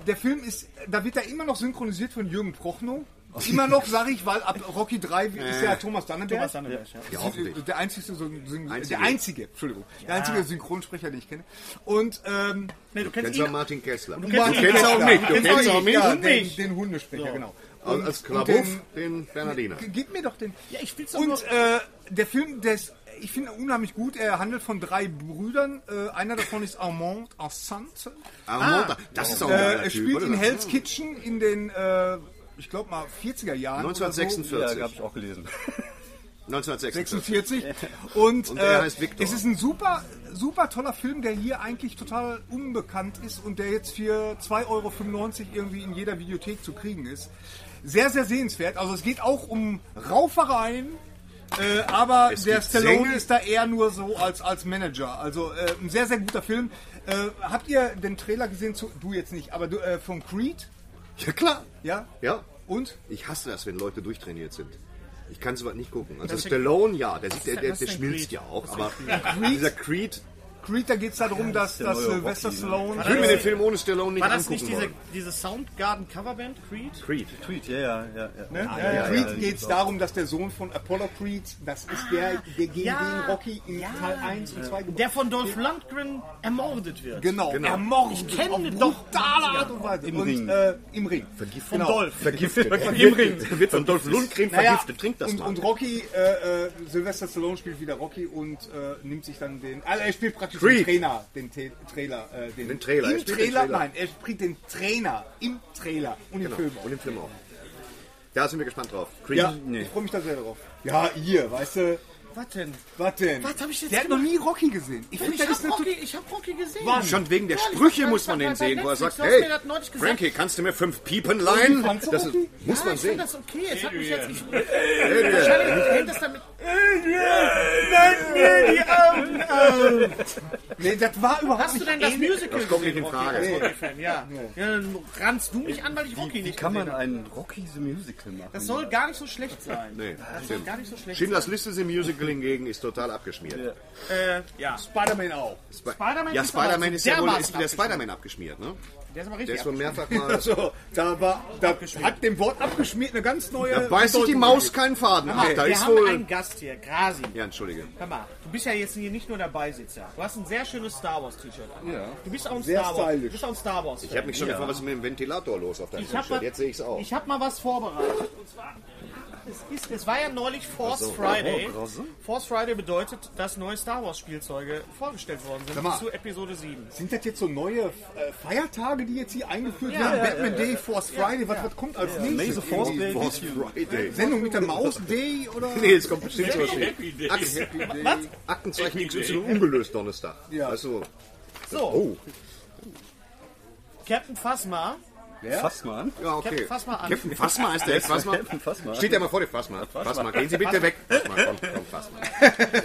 der Film ist, da wird er immer noch synchronisiert von Jürgen Prochnow. Immer noch, sage ich, weil ab Rocky 3 ist ja Thomas Dannenberg. Thomas Danneberg, ja. Ja, hoffentlich. Der einzige, Syn- Syn- Einzige. der einzige, Entschuldigung, der einzige Synchronsprecher, den ich kenne. Und ähm, Nee, du Du kennst kennst auch ihn. Martin Kessler. Du Martin kennst auch Kessler. mich. Du kennst kenn auch ich, mich. Ja, und den, den Hundesprecher, genau. Als als und Klabuff, den- den Bernardiner. Gib mir doch den. Ja, ich will's doch Und äh, der Film, der ist, ich finde unheimlich gut. Er handelt von drei Brüdern. Äh, einer davon ist Armand Assante. Ah, das ist auch ein Äh, er spielt in Hell's Kitchen in den, äh, ich glaube mal, 40er Jahren. oder so. 1946. Ja, habe ich auch gelesen. 1946. 46. Und, Und er äh, heißt Victor. es ist ein super, super toller Film, der hier eigentlich total unbekannt ist und der jetzt für 2,95 Euro irgendwie in jeder Videothek zu kriegen ist. Sehr, sehr sehenswert. Also es geht auch um Raufereien. Äh, aber Es der Stallone Sänger. ist da eher nur so als, als Manager. Also äh, ein sehr, sehr guter Film. Äh, habt ihr den Trailer gesehen? Zu, du jetzt nicht, aber du, äh, von Creed? Ja, klar. Ja? Ja. Und? Ich hasse das, wenn Leute durchtrainiert sind. Ich kann sowas nicht gucken. Also Stallone, ja, der, sieht, der, der, der schmilzt ja auch. Aber dieser Creed, Creed, da geht es darum, dass, der dass neue Sylvester Rocky, ne? Stallone... ich würde mir den Film ohne Stallone nicht War das nicht diese, diese Soundgarden Coverband Creed? Creed. Tweet, ja, ja, ja. ja. Ne? ja, ja, Creed ja, geht es darum, dass der Sohn von Apollo Creed, das ist der, der gegen Ja, den Rocky in ja. Teil 1 und 2 Der von Dolph Lundgren ermordet wird. Genau, Genau. ermordet Ich kenne doch. brutale Art und Weise. Im und, Ring. Äh, Im Ring. Von Genau. Dolph. Vergiftet. Im Ring. Wird von Dolph Lundgren vergiftet. Trink das und, mal. und Rocky, äh, äh, Sylvester Stallone spielt wieder Rocky und äh, nimmt sich dann den. Also er spielt praktisch Creed. den Trainer, den Te Trailer. Äh, den, Den Trailer, er Im Trailer, Trailer. nein, er spielt den Trainer im Trailer und im Genau. Film. auch. Und im Film auch. Da sind wir gespannt drauf. Creed. Ja, ich freue mich da sehr drauf. Ja, ihr, weißt du, Was denn? was denn? Was hab ich jetzt Der hat noch gemacht? nie Rocky gesehen. Ich finde, Ich hab Rocky, ich hab Rocky gesehen. Schon wegen der Ja, ich Sprüche muss man den sehen, wo er sagt, hey. Frankie, kannst du mir fünf Piepen leihen? Das ist, muss ja, man ich finde sehen. das okay. Es hat mich jetzt. Ich, wahrscheinlich hängt das damit. Nee, das war überhaupt Hast du nicht denn das ähnlich. Musical Das kommt nicht gesehen, in Frage. Nee. Rocky-Fan? Ja. ja. Dann rannst du mich an, weil ich Rocky Wie nicht kann man gesehen ein Rocky the Musical machen? Das soll gar nicht so schlecht sein. Nee, Das soll stimmt. gar nicht so schlecht Schindlers Liste im Musical hingegen ist total abgeschmiert. sein. Äh, ja. Spider-Man auch. Sp- Spider-Man ja, Spider-Man so ist ja wohl ist der. Spider-Man abgeschmiert, ne? Der ist aber Der richtig ist wohl abgeschmiert. mehrfach mal. Also, da war, da hat dem Wort abgeschmiert eine ganz neue. Da beißt sich die Maus keinen Faden ab. Da Wir ist haben wohl. einen Gast hier, Grasi. Ja, entschuldige. Hör mal, du bist ja jetzt hier nicht nur der Beisitzer. Du hast ein sehr schönes Star Wars T-Shirt an. Ja. Du bist auch ein Sehr Star Wars. stylisch. Du bist auch ein Star Wars. Ich habe mich schon gefragt, was ist mit dem Ventilator los auf deinem T-Shirt? Jetzt sehe ich es auch. Ich habe mal was vorbereitet. Und zwar es, ist, es war ja neulich Force so. Friday. Oh. Force Friday bedeutet, dass neue Star Wars Spielzeuge vorgestellt worden sind mal. zu Episode 7. Sind das jetzt so neue äh, Feiertage, die jetzt hier eingeführt Ja, werden? ja, Batman Day, Force Friday, was, was kommt als nächstes? Force Day Force. Friday. Sendung mit der Maus Day oder? Nee, es kommt bestimmt sowas wie Happy Day. Akt- Aktenzeichen XY ungelöst Donnerstag. Ja. Also, So, oh, Captain Phasma. Fass mal an. ja, okay. Captain Phasma an. Captain Fassma ist der jetzt Fassma? Captain Phasma. Steht ja mal vor dir, Fassma. Fassma, gehen Sie bitte weg. Fassma, komm, komm, Fassma.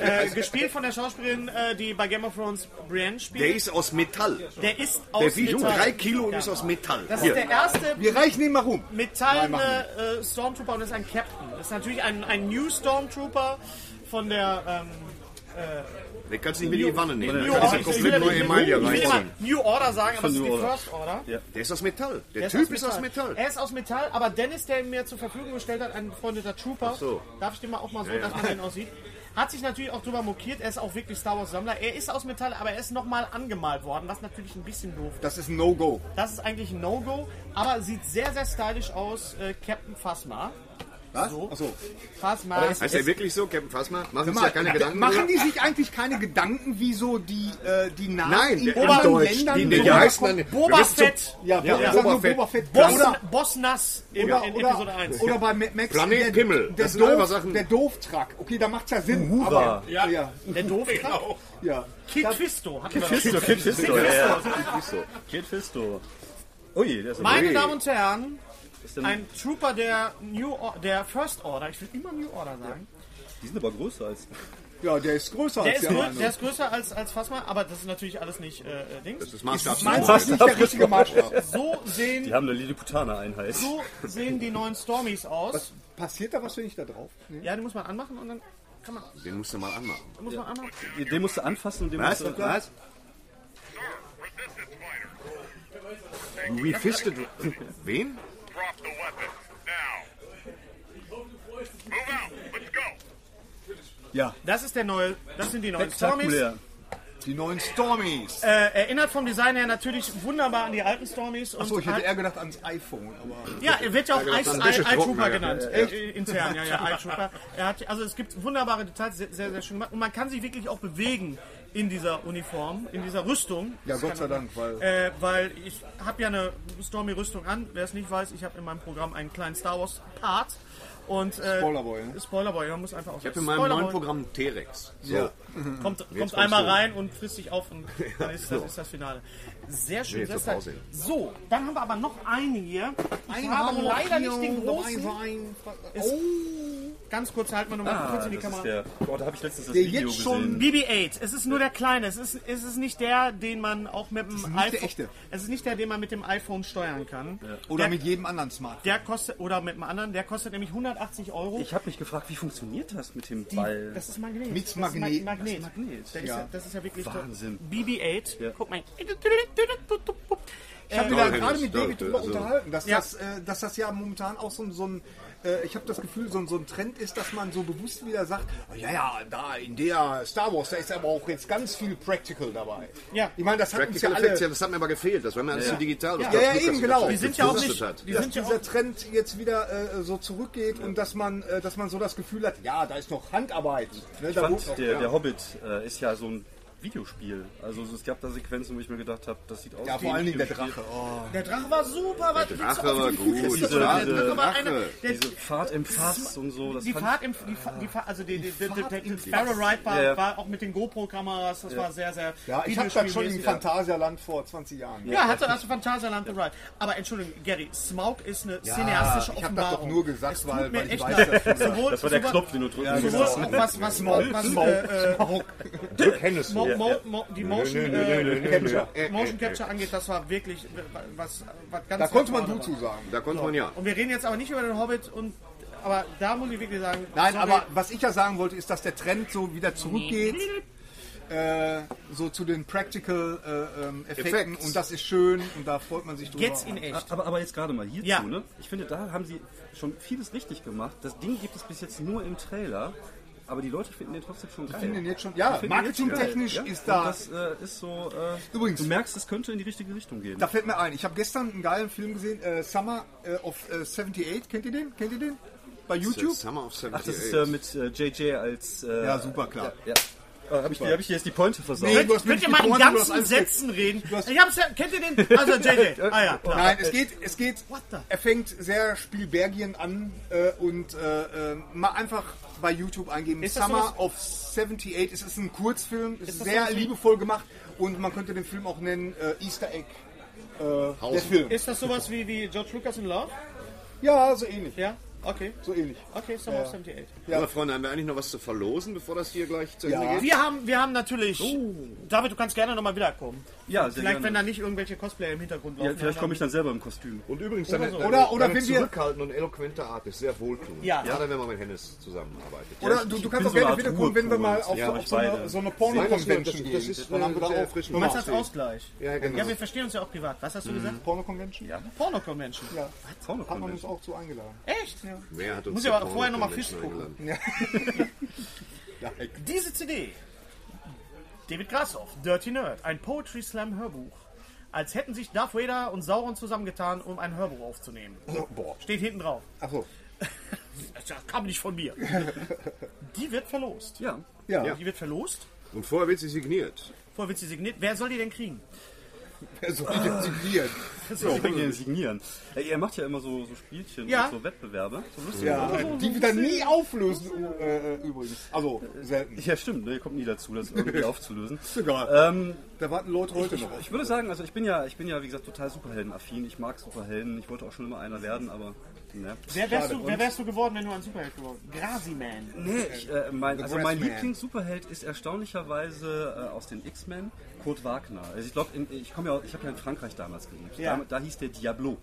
Äh, gespielt von der Schauspielerin, äh, die bei Game of Thrones Brienne spielt. Der ist aus Metall. Der ist aus Der wiegt Metall. drei Kilo und ist aus Metall. Das ist Hier. der erste Wir reichen ihn mal rum. metallene äh, Stormtrooper und ist ein Captain. Das ist natürlich ein, ein New Stormtrooper von der ähm, Den kannst du nicht mit in die Wanne nehmen. New Da kannst du Order. Ich komplett will, neue ich Emaille reinziehen. New Order sagen, aber das ist New die. First Order. Der ist aus Metall. Der Der Typ ist aus Metall. Er ist aus Metall, aber Dennis, der ihn mir zur Verfügung gestellt hat, ein befreundeter Trooper, so. darf ich den mal auch mal so, dass man den aussieht, hat sich natürlich auch drüber mokiert. Er ist auch wirklich Star Wars Sammler. Er ist aus Metall, aber er ist nochmal angemalt worden, was natürlich ein bisschen doof ist. Das ist ein No-Go. Das ist eigentlich ein No-Go, aber sieht sehr, sehr stylisch aus. Äh, Captain Phasma. Was? So. Achso. Phasma. Heißt der wirklich so, Captain Phasma? Machen sich ja keine Gedanken machen die sich eigentlich keine Gedanken, wieso die, äh, die Namen Nein, in der- anderen in Deutsch. Ländern Die, die, die Boba- heißen dann... Boba Fett. Ja, Ja, Boba, Boba nur Fett. Boba Fett. Boss, Oder, Boss Nass in, oder, in oder, Episode 1. oder bei Max Planet der, Pimmel. Der, Das Doof, Sachen- der Dooftruck. Okay, da macht's ja Sinn. Uhura. Ja. ja, Der doof Genau. ja. Kid Fisto. hatten wir Fisto. Kid Fisto. Ja, ja. Kid Fisto. Kid Fisto. Ui, der ist aber- Meine. Damen und Herren, ein Trooper der New Or der First Order, ich will immer New Order sagen. Die sind aber größer als. ja, der ist größer Der als ist, der grö andere. der ist größer als, als Phasma, aber das ist natürlich alles nicht äh, äh, Dings. Das ist Maßstab. Meins ist nicht der richtige Maßstab. So sehen, Die haben eine Lilliputaner-Einheit. so sehen die neuen Stormies aus. Passiert da was, wenn ich da drauf? Nee. Ja, die muss man anmachen und dann kann man, Den musst du mal anmachen. muss man anmachen. Den musst du anfassen und den Was? musst du. Was? Refisted... Wen? Drop the weapon. Now. Move out. Let's go. Ja, Das ist der neue, das sind die neuen Stormies. Die neuen Stormies. Äh, erinnert vom Design her natürlich wunderbar an die alten Stormies. Achso, ich hätte eher gedacht ans iPhone. Aber Ja, er wird ja auch gedacht, Ice, an Eye, Eye Wäschetrockner, Trooper ja. genannt. Äh, intern, ja, ja, Eye Trooper. Er hat, also es gibt wunderbare Details, sehr, sehr, sehr schön gemacht. Und man kann sich wirklich auch bewegen in dieser Uniform, in dieser Rüstung. ja, Gott sei Dank, weil Äh, weil ich habe ja eine Stormy-Rüstung an. Wer es nicht weiß, ich habe in meinem Programm einen kleinen Star Wars-Part. Und, äh, Spoilerboy, ne? Spoilerboy, man muss einfach auch Ich habe in meinem neuen Programm T-Rex. So. Ja. kommt, kommt kommst einmal rein und frisst sich auf und dann ist das, ist das Finale. Sehr schön. Nee. So, dann haben wir aber noch einen hier. Ich habe leider nicht den großen. Ist, ganz kurz, halten wir nochmal Ah, kurz in die das ist Kamera. der. Oh, da habe ich letztens das Der Video jetzt schon- gesehen. BB-8, es ist nur der kleine, es ist, es ist nicht der, den man auch mit dem iPhone. der echte. Es ist nicht der, den man mit dem iPhone steuern kann. oder der, mit jedem anderen Smartphone. der kostet, oder mit einem anderen, der kostet nämlich 180 Euro. Ich habe mich gefragt, wie funktioniert das mit dem Die- Ball? Das ist Magnet. Mit Das ist Magnet. Ma- Magnet. Das ist Magnet. Ist Ja. ja. Das ist ja wirklich. Wahnsinn. BB-8. Ja. Guck mal. Ich habe Äh, mich da gerade mit David drüber also- unterhalten, dass, Ja. das, äh, dass das ja momentan auch so, ein- so ein, äh, ich habe das Gefühl, so, ein- so ein Trend ist, dass man so bewusst wieder sagt, oh, ja, ja, da in der Star Wars, da ist aber auch jetzt ganz viel Practical dabei. Ja. Ich meine, das hat uns Practical ja Effects, ja, alle... das hat mir aber gefehlt. Das war mir alles zu digital. Das Ja, ja, eben, genau. Die sind ja auch nicht- Hat. die dass sind ja dieser auch- Trend jetzt wieder äh, so zurückgeht und dass man, äh, dass man so das Gefühl hat, ja, da ist noch Handarbeit. Ne, Ich da fand, der, der Hobbit äh, ist ja so ein Videospiel. Also es gab da Sequenzen, wo ich mir gedacht habe, das sieht aus ja, wie vor ein allen Dingen der. Drache. Oh. Der Drache war super. Der Drache war gut. Diese- Das diese- der Drache war Drache. der, Diese Fahrt im Fass und so. Das die Fahrt im, die, Fa- die Fahrt, also die, die, die, die, die Sparrow Ride war, Ja, ja. war auch mit den GoPro-Kameras, das war sehr, sehr Ja, ich habe das schon im Videospielmäßig. Phantasialand vor 20 Jahren. Ja, hatte also Phantasialand The Ride. Aber Entschuldigung, Gary, Smaug ist eine cineastische ich hab das Offenbarung. doch nur gesagt, weil- ich weiß leid. das. Sowohl, Das war der Knopf, den du drücken musst. was, was, Smaug, was, Smaug, äh, äh, So. Mo, Mo, die Motion, nö, nö, nö, äh, nö, nö. Motion Capture angeht, das war wirklich was, was ganz Da konnte man du zu sagen. Da konnte man ja. Und wir reden jetzt aber nicht über den Hobbit und aber da muss ich wirklich sagen, Nein, sorry, aber was ich ja sagen wollte, ist, dass der Trend so wieder zurückgeht. Äh, so zu den Practical äh, ähm, Effekten Effects. und das ist schön und da freut man sich drüber. jetzt in echt. Aber, aber jetzt gerade mal hierzu, Ja. ne? Ich finde, da haben sie schon vieles richtig gemacht. Das Ding gibt es bis jetzt nur im Trailer, aber die Leute finden den trotzdem schon geil. finden den jetzt schon- ja, marketingtechnisch geil, ist da- Das äh, ist so. Äh, Übrigens- du merkst, es könnte in die richtige Richtung gehen. Da fällt mir ein, ich habe gestern einen geilen Film gesehen, äh, Summer äh, of äh, 78. Kennt ihr den? Kennt ihr den? bei YouTube? Summer of Ach, das 78. ist äh, mit äh, JJ als. Äh, Ja, super, klar. Ja, ja. Oh, hab, ich, hab ich dir jetzt die Pointe versaut? Nee, du hast Könnt mir ihr die mal in Pointe, du hast ganzen alles- Sätzen reden? Ich hab's ja, kennt ihr den? Also JJ. Ah ja, klar. Nein, es geht, es geht, the- er fängt sehr Spielbergien an äh, und äh, äh, mal einfach bei YouTube eingeben. Ist das Summer sowas- of 78, es ist ein Kurzfilm, es ist, sehr liebevoll gemacht und man könnte den Film auch nennen äh, Easter Egg. Äh, der. Film. Ist das sowas wie, wie George Lucas in Love? Ja, so ähnlich. Ja? Okay. So ähnlich. Okay, Summer of 78. Ja. Aber Freunde, haben wir eigentlich noch was zu verlosen, bevor das hier gleich zu Ja. Ende geht? Wir haben, wir haben natürlich. Oh. David, du kannst gerne nochmal wiederkommen. Ja, sehr Vielleicht, gerne. wenn da nicht irgendwelche Cosplayer im Hintergrund laufen. Ja, vielleicht komme ich dann selber im Kostüm. Und übrigens, deine, so. Oder- oder deine wenn wir- zurückhaltende und eloquente Art ist sehr wohltuend. Ja. Gerade wenn man mit Hennes zusammenarbeitet. Oder du, du kannst auch so gerne wiederkommen, wenn wir mal auf, Ja, auf ich so, eine, so eine Porno-Convention das- das- gehen. das ist Dann haben wir da frisch Du als Nummer. Ausgleich. Ja, genau. Ja, wir verstehen uns ja auch privat. Was hast du gesagt? Porno-Convention? Ja. Porno-Convention. ja. Hat man uns auch zu eingeladen. Echt? Ja. Wer hat uns Muss ich aber vorher noch mal Porno-Convention Fisch gucken. Diese CD. David Grassoff, Dirty Nerd, ein Poetry Slam Hörbuch. Als hätten sich Darth Vader und Sauron zusammengetan, um ein Hörbuch aufzunehmen. Boah. Steht hinten drauf. Achso. Das kam nicht von mir. Die wird verlost. Ja. Ja. Die wird verlost. Und vorher wird sie signiert. Vorher wird sie signiert. Wer soll die denn kriegen? Wer soll die denn signieren? Ich bringe den signieren. Ja, ihr macht ja immer so, so Spielchen Ja. und so Wettbewerbe. So lustig. Ja, die wir dann nie auflösen, äh, übrigens. Also, selten. Ja, stimmt. Ne, ihr kommt nie dazu, das irgendwie aufzulösen. Ist egal. Ähm, Da warten Leute heute ich, noch auf. ich würde sagen, also ich bin ja, ich bin ja wie gesagt total Superheldenaffin. Ich mag Superhelden. Ich wollte auch schon immer einer werden, aber ne. Wer wärst, du, wer wärst du geworden, wenn du ein Superheld geworden Grasiman. Nee, ich, äh, mein, also mein. Lieblings-Superheld ist erstaunlicherweise äh, aus den X-Men Kurt Wagner. Also ich glaube, ich komme ja, ich habe ja in Frankreich damals gelebt. Ja. Da, da hieß der Diablo.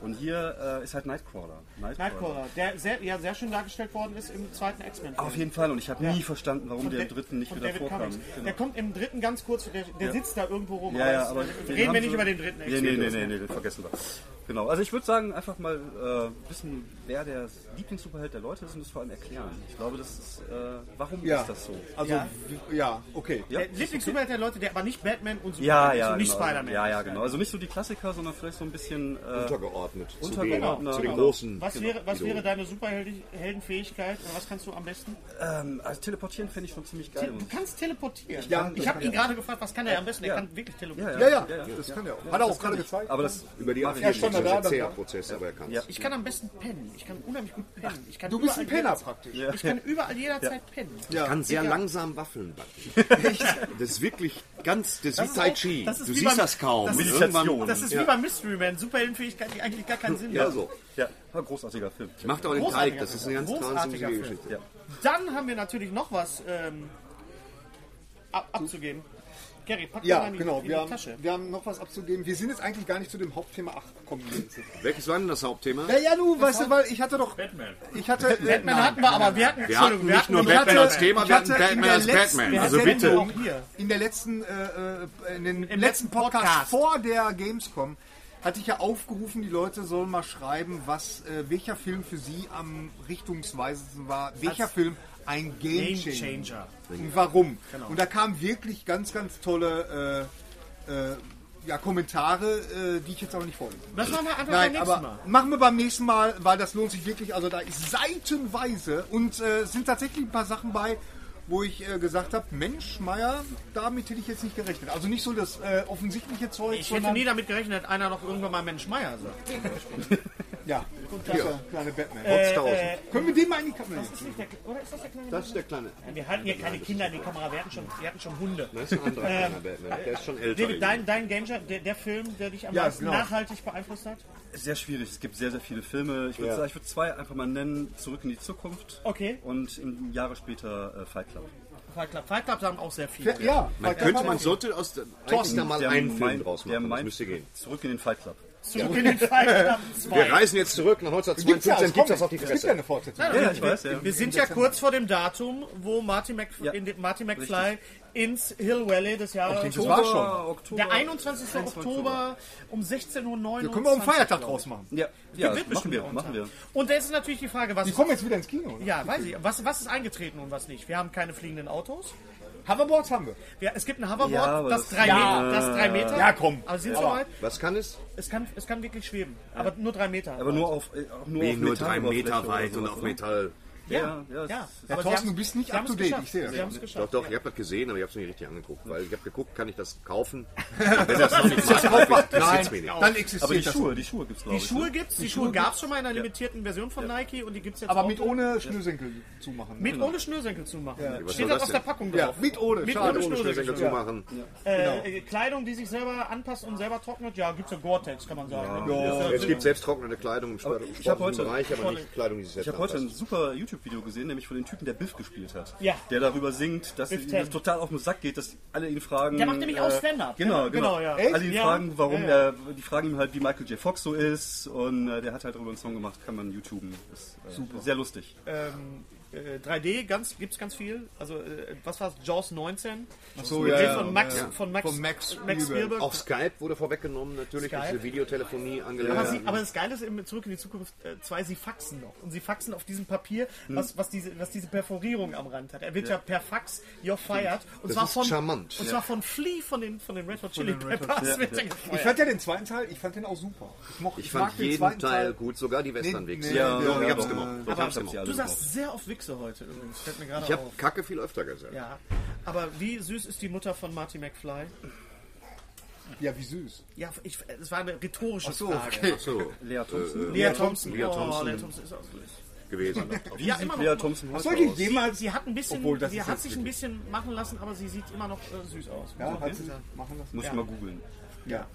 Und hier äh, ist halt Nightcrawler. Nightcrawler, der sehr, ja, sehr schön dargestellt worden ist im zweiten X-Men. Auf jeden Fall. Und ich habe Ja. nie verstanden, warum Von der im dritten nicht wieder David vorkam. Genau. Der kommt im dritten ganz kurz, der, der Ja. sitzt da irgendwo rum. Ja, ja, aber äh, den reden wir nicht über den dritten Nee, nee, nee, X-Men. nee, nee, den vergessen wir. Genau, also ich würde sagen, einfach mal äh, wissen, wer der Lieblingssuperheld der Leute ist und das vor allem erklären. Ich glaube, das ist, äh, warum Ja. ist das so? Also, Ja. ja, ja okay. Ja, Der Lieblingssuperheld der Leute, der aber nicht Batman und Superman ja, ist ja, und nicht genau. Spider-Man. Ja, ja, genau. Also nicht so die Klassiker, sondern vielleicht so ein bisschen äh, Untergeordnet. Zu den, Untergeordnet, zu den genau. großen. Was, wäre, was Idolen. wäre deine Superheldenfähigkeit oder was kannst du am besten? ähm, also teleportieren finde ich schon ziemlich geil. Du kannst teleportieren. Ja, ich habe ihn gerade gefragt, was kann er am besten? Er Ja. kann wirklich teleportieren. Ja, ja, das kann er auch. Hat er auch gerade gezeigt. Aber das Über die mach ich Ja, er das da, ist ein dann- Prozess, aber er kann Ja. Ich kann am besten pennen. Ich kann unheimlich gut pennen. Ich kann Du bist ein Penner praktisch. Ja. Ich kann überall jederzeit pennen. Ja. kann sehr Ja. langsam Waffeln backen. das ist wirklich ganz, das ist wie ist Tai auch- Chi. Du wie siehst beim- das kaum. das ist- Meditation. Das ist Ja. wie beim Mystery Man. Superheldenfähigkeit, die eigentlich gar keinen Sinn Ja, hat. so. Ja, ein großartiger Film. Macht aber den Großartiger Teig, das ist eine ganz Film. Geschichte. Ja. Dann haben wir natürlich noch was ähm, ab, abzugeben. Gary, pack Ja, mal in die, genau. in Wir haben, Tasche. wir haben noch was abzugeben. Wir sind jetzt eigentlich gar nicht zu dem Hauptthema 8 gekommen. Welches war denn das Hauptthema? Ja, ja, du, weißt du, weil ich hatte doch. Batman. Ich hatte. Batman hatten wir, aber wir hatten, Wir Entschuldigung, hatten wir nicht hatten nur noch- Batman hatte- als Thema, wir hatten Batman der als letzten- Batman. Also bitte. In der letzten, äh, äh, in den Im letzten letzten Podcast, Podcast. vor der Gamescom hatte ich ja aufgerufen, die Leute sollen mal schreiben, was, äh, welcher Film für sie am richtungsweisendsten war, welcher Film ein Game Game Changer. Changer. Und warum? Genau. Und da kamen wirklich ganz, ganz tolle äh, äh, ja, Kommentare, äh, die ich jetzt aber nicht vorlese. Das machen wir einfach beim Nein, nächsten aber Mal. machen wir beim nächsten Mal, weil das lohnt sich wirklich. Also da ist seitenweise und äh, sind tatsächlich ein paar Sachen bei, wo ich äh, gesagt habe, Mensch, Meier, damit hätte ich jetzt nicht gerechnet. Also nicht so das äh, offensichtliche Zeug, Ich hätte nie damit gerechnet, dass einer noch irgendwann mal Mensch Meier sagt. ja, der kleine Batman. Äh, Können wir den mal in die Kamera das ist nicht der, oder ist das der kleine Das ist der kleine. Mann? Wir hatten hier keine Kinder in die Kamera, wir hatten schon, wir hatten schon Hunde. Das ist ein anderer kleiner Batman. Der ist schon älter. David, dein, dein Game der, der Film, der dich am Ja, meisten genau. nachhaltig beeinflusst hat? Sehr schwierig. Es gibt sehr, sehr viele Filme. Ich würde Ja. sagen, ich würde zwei einfach mal nennen. Zurück in die Zukunft. Okay. Und Jahre später äh, Fight Club. Fight Club. Fight Club sagen auch sehr viele. Ja, Man könnte, man sollte aus der, da mal Der einen Film draus der machen. Das meint- müsste gehen. Zurück in den Fight Club. Zurück in den Fight Club 2. Wir reisen jetzt zurück nach Gibt's ja, 1952, es gibt das auf die gibt ja Fresse. eine Fortsetzung. Ja, ich weiß, ja. Wir sind ja kurz vor dem Datum, wo Marty, Mc, Ja. in Marty McFly ins Hill Valley des Jahres. das war schon. Oktober. Der 21. Oktober um 16.29 Uhr. Da können wir auch einen Feiertag draus machen. Ja, ja Wird machen wir, machen wir. Und da ist natürlich die Frage, was Die kommen jetzt wieder ins Kino, oder? ja, weiß ich, was, was ist eingetreten und was nicht? Wir haben keine fliegenden Autos. Hoverboards haben wir. Ja, es gibt ein Hoverboard, Ja, aber das, das- drei Ja. Meter, das drei Meter. Ja, komm. Aber sind Aber- soweit? Was kann es? Es kann, es kann wirklich schweben. Aber nur drei Meter. Aber nur auf, äh, auch nur Nee, auf nur drei Metalloberfläche Meter oder weit und sowas, auf oder? Metall. Ja, Ja, ja. ja, ja. es- Thorsten, du bist nicht up to date, ich sehe das. Sie es Doch, doch, ja. ich habe das gesehen, aber ich habe es nicht richtig angeguckt, weil ich habe geguckt, kann ich das kaufen? Wenn das noch nicht macht, interessiert mich nicht. Dann existiert Aber die das. Schuhe, die Schuhe gibt's glaube Die ich. Schuhe ne? gibt's, die Schuhe gab es schon mal in einer limitierten Version von Nike und die gibt es jetzt Aber auch mit ohne Schnürsenkel zumachen. Mit ohne Schnürsenkel zu machen. Was Steht das auf der? Packung Ja, drauf. mit ohne. Schnürsenkel Schnürsenkel. zu machen. Äh, Kleidung, die sich selber anpasst und selber trocknet, ja, gibt es ja Gore-Tex, kann man sagen. Ja. Es gibt selbst trocknende Kleidung im ich sportlichen heute- Bereich, aber nicht Kleidung, die sich Ich selbst habe heute ein anpasst. super YouTube-Video gesehen, nämlich von dem Typen, der Biff gespielt hat. Ja. Der darüber singt, dass Biff ihm total auf den Sack geht, dass alle ihn fragen. Der macht nämlich auch Stand-up. Genau, Ja, genau. genau, ja. Alle ihn Ja. fragen, warum Ja, ja. er. Die fragen ihm halt, wie Michael J. Fox so ist. Und äh, der hat halt darüber einen Song gemacht, kann man YouTuben. Ist äh, super. Sehr lustig. Ähm, äh, 3D ganz, gibt es ganz viel. Also, äh, was war es? Jaws 19? Ach so, Mit ja, ja, von Max, ja. Von Max, Von Max Max Spielberg. Auch Skype wurde vorweggenommen, natürlich, Skype. diese Videotelefonie Aber, angelernt. sie, aber das Geile ist eben zurück in die Zukunft 2, sie faxen noch. Und sie faxen auf diesem Papier, Hm. was, was, diese, was diese Perforierung am Rand hat. Er wird ja, per Fax you're fired. Und Das zwar ist von, charmant. Und Ja. zwar von Flea von den, von den Red Hot Chili Peppers. Ja. er Ich fand ja den zweiten Teil, ich fand den auch super. Ich, moch, Ich fand mag den jeden zweiten Teil gut, sogar die Western-Wichse. Nee, ja, nee, nee, ich hab's gemacht. nee. Ich Aber hab's gemacht. du sagst sehr oft Wichse heute übrigens. Fällt mir gerade Ich habe auf. Kacke viel öfter gesagt. Ja. Aber wie süß ist die Mutter von Marty McFly? Ja, wie süß. Ja, ich, es war eine rhetorische Ach so, Frage. okay. Ach so. Lea Thompson. Lea Thompson. Lea Oh, Thompson. Lea Thompson ist auch süß. gewesen. Wie Ja, sieht immer noch. Lea Thompson heute aus? jemals... Sie hat ein bisschen, Obwohl, das sie ist hat jetzt sich ein bisschen machen lassen, aber sie sieht immer noch äh, süß aus. Ja, So, hat sie machen lassen? Muss ich mal googeln. Ja.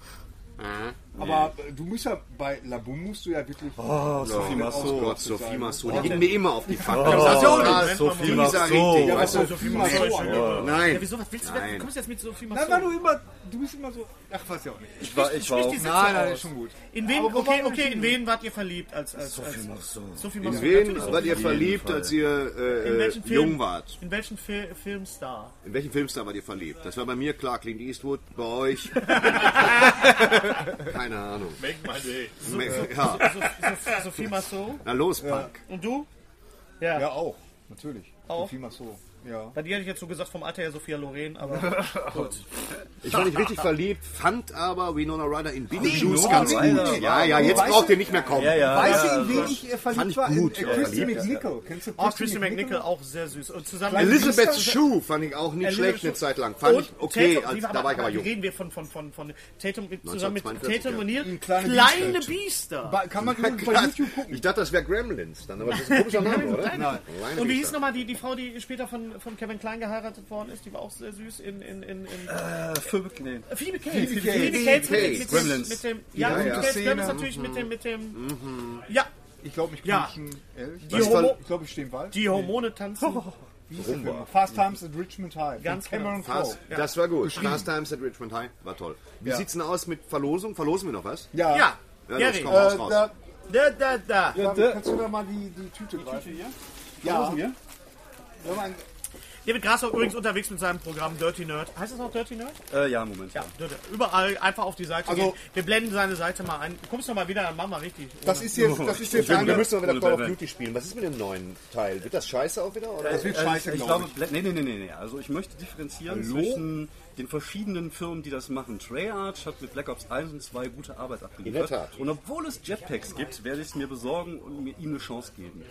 Aber äh, du musst ja, bei Labum musst du ja wirklich... Oh, Sophie Oh Massot. Gott, Sophie Massot, die ging mir immer auf die Pfanne. Oh, total Sophie richtig. Ja, weißt du? Sophie Massot. Nein. Ja, wieso? Was willst du? Nein. Du kommst jetzt mit Sophie Nein, Massot. weil du immer... Du bist immer so... Ach, weiß ja auch nicht. Ich war, ich war Sprich auch. Nein, nein, ist schon gut. In wen, okay, okay, in wen wart ihr verliebt als, als, Sophie als Massot. Sophie In Massot? wen wart ihr verliebt, als ihr äh, In äh, jung wart? In welchen Fil Filmstar? In welchen Filmstar wart ihr verliebt? Das war bei mir klar, Clint Eastwood, bei euch. Keine Ahnung. Make my day. Ja. So, so, Sophie Massot. Na los, Punk. Und du? Ja. Ja, auch. Natürlich. Auch? Sophie Massot. Ja. Bei dir hätte ich jetzt so gesagt vom Alter her Sophia Loren, aber gut. Ich war nicht richtig verliebt, fand aber Winona Ryder in Beetlejuice Winona ganz gut. Ja, ja, jetzt Weißt braucht ihr nicht mehr kommen. Ja, ja. Weißt ja, du, in wen ich äh, Fand verliebt ich war? gut, in, ja, äh, Christy verliebt. McNichol. Kennst du Oh, Christy McNichol auch sehr süß. Und zusammen Elizabeth Shue fand ich auch nicht Elizabeth schlecht eine. Zeit lang. Fand Und ich okay, Tatum, als, da war ich aber jung. reden wir von, von, von, von Tatum zusammen mit 1942, Tatum ja. O'Neill? In Kleine Kleine Biester. Kann man übrigens bei. YouTube gucken. Ich dachte, das wäre Gremlins dann, aber das ist ein komischer Name, oder? Und wie hieß nochmal die, die Frau, die später von, von Kevin Klein geheiratet worden ist? Die war auch sehr süß in... in, in, in Äh, Phoebe, nee. Phoebe Cates. Phoebe Cates mit, mit, Gremlins. mit dem... Ja, Ja, Phoebe ja. Cates Szene. Gremlins natürlich mit dem... Mit dem Ja, Ich glaube, ich Ja. ehrlich. Die Homo- Ich glaube, ich stehe im Wald. die Hormone tanzen. Film? Fast Times at Richmond High. Ganz Von Cameron genau. Crowe. Fast, Das war gut. Fast Times at Richmond High war toll. Wie Ja. sieht's denn aus mit Verlosung? Verlosen wir noch was? Ja. Ja, Ja, Gary. los, komm, raus, Äh, raus. da, Da, da, da. da, kannst du da mal die, die Tüte greifen? Ja. Wir haben ein, David Grasser übrigens unterwegs mit seinem Programm Dirty Nerd. Heißt es noch Dirty Nerd? Äh, ja, Moment. Ja, Dirty. überall einfach auf die Seite Also- gehen. Wir blenden seine Seite mal ein. Kommst du mal wieder, dann machen wir richtig. das ist jetzt, das ist jetzt Wir müssen doch wieder Call of. Duty spielen. Was ist mit dem neuen Teil? Wird das scheiße auch wieder? Oder? das wird Äh, scheiße, ich glaube nee, nee, nee, nee, nee. Also ich möchte differenzieren Hallo? zwischen den verschiedenen Firmen, die das machen. Treyarch hat mit Black Ops 1 und 2 gute Arbeit abgeliefert. In der Tat. Und obwohl es Jetpacks gibt, werde ich es mir besorgen und mir ihm eine Chance geben.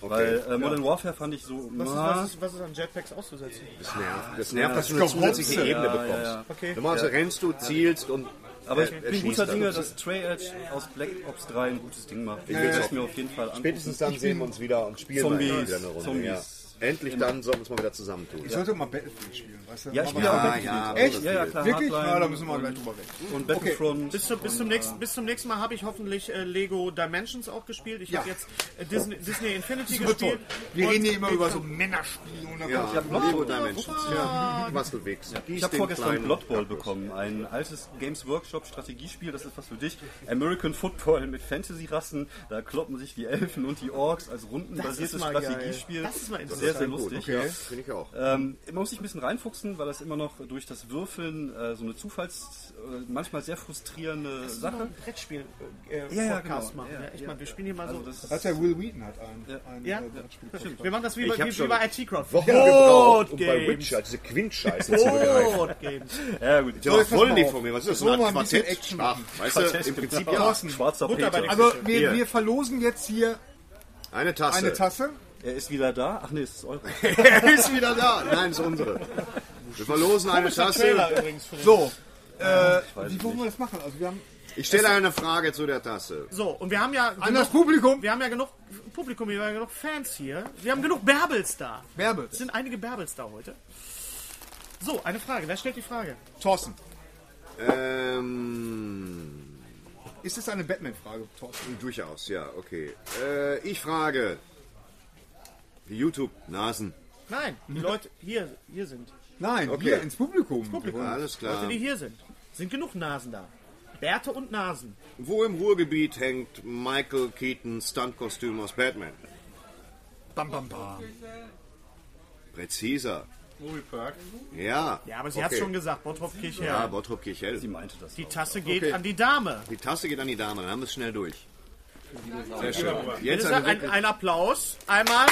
Weil äh, Modern Warfare fand ich so, Was ist, was, ist, was ist an Jetpacks auszusetzen? Das nervt. Das nervt, dass du eine zusätzliche. Ebene Ja, bekommst. ja, ja. Okay. Normalerweise rennst du, zielst und aber ich bin guter. Dinge, dass Treyarch aus Black Ops 3 ein gutes Ding macht. Ich will es mir auf jeden Fall angucken. Spätestens dann sehen wir uns wieder und spielen Zombies, wieder eine Runde. Zombies. Ja. Endlich dann sollten wir uns mal wieder zusammentun. Ich sollte mal Battlefield spielen, weißt du? Ja, ich Aber- spiele auch Ja, Battlefield. ja, Echt? Ja, ja, klar. Wirklich? Hardline Ja, da müssen wir gleich drüber reden. Und Battlefront. Bis, zu, bis, zum nächsten, bis zum nächsten Mal habe ich hoffentlich äh, Lego Dimensions auch gespielt. Ich Ja. habe jetzt äh, Disney, Disney Infinity Super toll. gespielt. Wir reden hier immer ich- über so Männerspiele und Ja, kommt- Lego Dimensions. Ja. Bastelwegs. Ich habe vorgestern Blood Bowl bekommen, ein altes Games Workshop Strategiespiel, das ist was für dich. American Football mit Fantasy-Rassen, da kloppen sich die Elfen und die Orks als rundenbasiertes. Strategiespiel. Das ist mal interessant. Sehr, sehr lustig. Okay. Ja. Finde ich auch. Ähm, man muss sich ein bisschen reinfuchsen, weil das immer noch durch das Würfeln äh, so eine Zufalls-, äh, manchmal sehr frustrierende Sache. ein Brettspiel äh, Ja, ja, genau. machen. Ja, Ja, echt ja. mal, wir spielen hier mal Also so. das Das ist ja Will Wheaton hat einen. einen Ja, äh, ja. Wir machen das wie bei, Ich wie, wie schon bei IT Crowd. Wochen gebraucht, um bei Games. Witcher diese Quintscheiße zu begreifen. Board Games. Ja, gut. Pass voll nicht von mir. Was ist das? So ein Quartett? Weißt du, im Prinzip ja. Schwarzer Peter. Also wir verlosen jetzt hier Eine Tasse. eine Tasse. Er ist wieder da. Ach nee, es ist eure. er ist wieder da. Nein, es ist unsere. Wir verlosen eine Tasse. Trailer übrigens So, äh, wie wollen wir das machen? Also wir haben Ich stelle eine Frage zu der Tasse. So, und wir haben ja an das Publikum. wir haben ja genug Publikum, wir haben ja genug Fans hier. Wir haben genug Bärbels da. Bärbels. Es sind einige Bärbels da heute. So, eine Frage. Wer stellt die Frage? Thorsten, Ähm, ist es eine Batman-Frage, Thorsten? durchaus, ja, okay. Äh, ich frage. YouTube, Nasen. Nein, die Leute hier, hier sind. Nein, Okay. hier ins Publikum. Alles klar. Leute, die hier sind. Sind genug Nasen da. Bärte und Nasen. Wo im Ruhrgebiet hängt Michael Keaton Stuntkostüm aus Batman? Bam, bam, bam. Präziser. Movie Park. Ja. Ja, aber sie okay. hat schon gesagt, Bottrop Kirchherr. Ja, Bottrop Kirchhell. Sie meinte das. Die auch. Tasse geht Okay. an die Dame. Die Tasse geht an die Dame, dann haben wir es schnell durch. Sehr schön. Jetzt eine ein, ein Applaus. Einmal.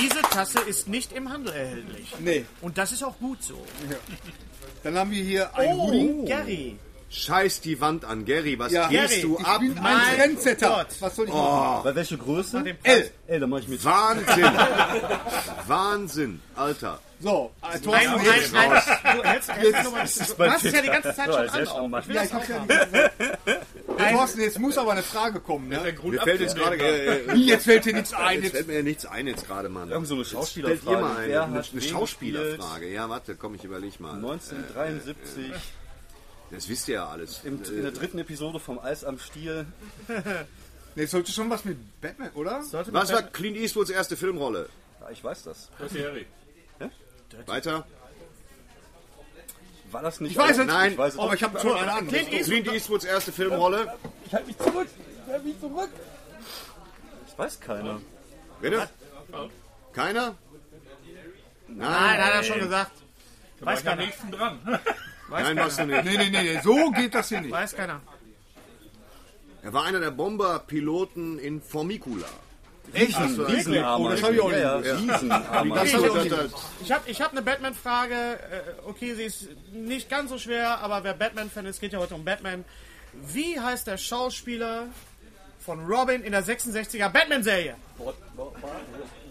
Diese Tasse ist nicht im Handel erhältlich. Nee. Und das ist auch gut so. Dann haben wir hier ein Oh, Hoodie. Gary. Scheiß die Wand an, Gary. Was Ja. gehst Gary, du Ich ab? bin ein Mein Trendsetter. Gott. Was soll ich machen? Bei welcher Größe? dem L. Ey, da mach ich mit. Wahnsinn. Wahnsinn, Alter. So, äh, Ein, Thorsten, ein, jetzt. ein, du hältst, hältst du hast es ja die ganze Zeit schon an. schön. auch. Ich will Ja, ich hab's ja. Hey, Thorsten, jetzt muss aber eine Frage kommen. Ne? Mir fällt jetzt gerade... Äh, äh, jetzt fällt dir nichts ein. Jetzt fällt mir ja nichts ein jetzt gerade, Mann. Irgend so eine Schauspielerfrage. mal eine, eine, Schauspielerfrage. Ja, warte, komm, ich überleg mal. 1973 Das wisst ihr ja alles. im, in der dritten Episode vom Eis am Stiel. nee, sollte schon was mit Batman, oder? Sollte Was war Clint Eastwoods erste Filmrolle? Ja, ich weiß das. Dirty Harry. Weiter. War das nicht? Ich weiß es. Nein. Ich weiß es Aber ich habe schon eine andere. Clint Eastwood. Clint Eastwoods erste Filmrolle? Ich halte mich zurück. Ich halte mich zurück. Das weiß keiner. Bitte? Keiner? Nein, hat er schon gesagt. Da war Weiß ich am keiner. nächsten dran. Nein, warst du nicht. Nee, nee, nee, nee, so geht das hier nicht. Weiß keiner. Er war einer der Bomberpiloten in Formicula. Echt? Riesenarmer. Oh, das hab ich auch ja, nicht ja, Riesenarmer. Das ich auch nicht. Ich habe ich hab eine Batman-Frage. Äh, Okay, sie ist nicht ganz so schwer, aber wer Batman-Fan ist, geht ja heute um Batman. Wie heißt der Schauspieler von Robin in der 66er Batman-Serie?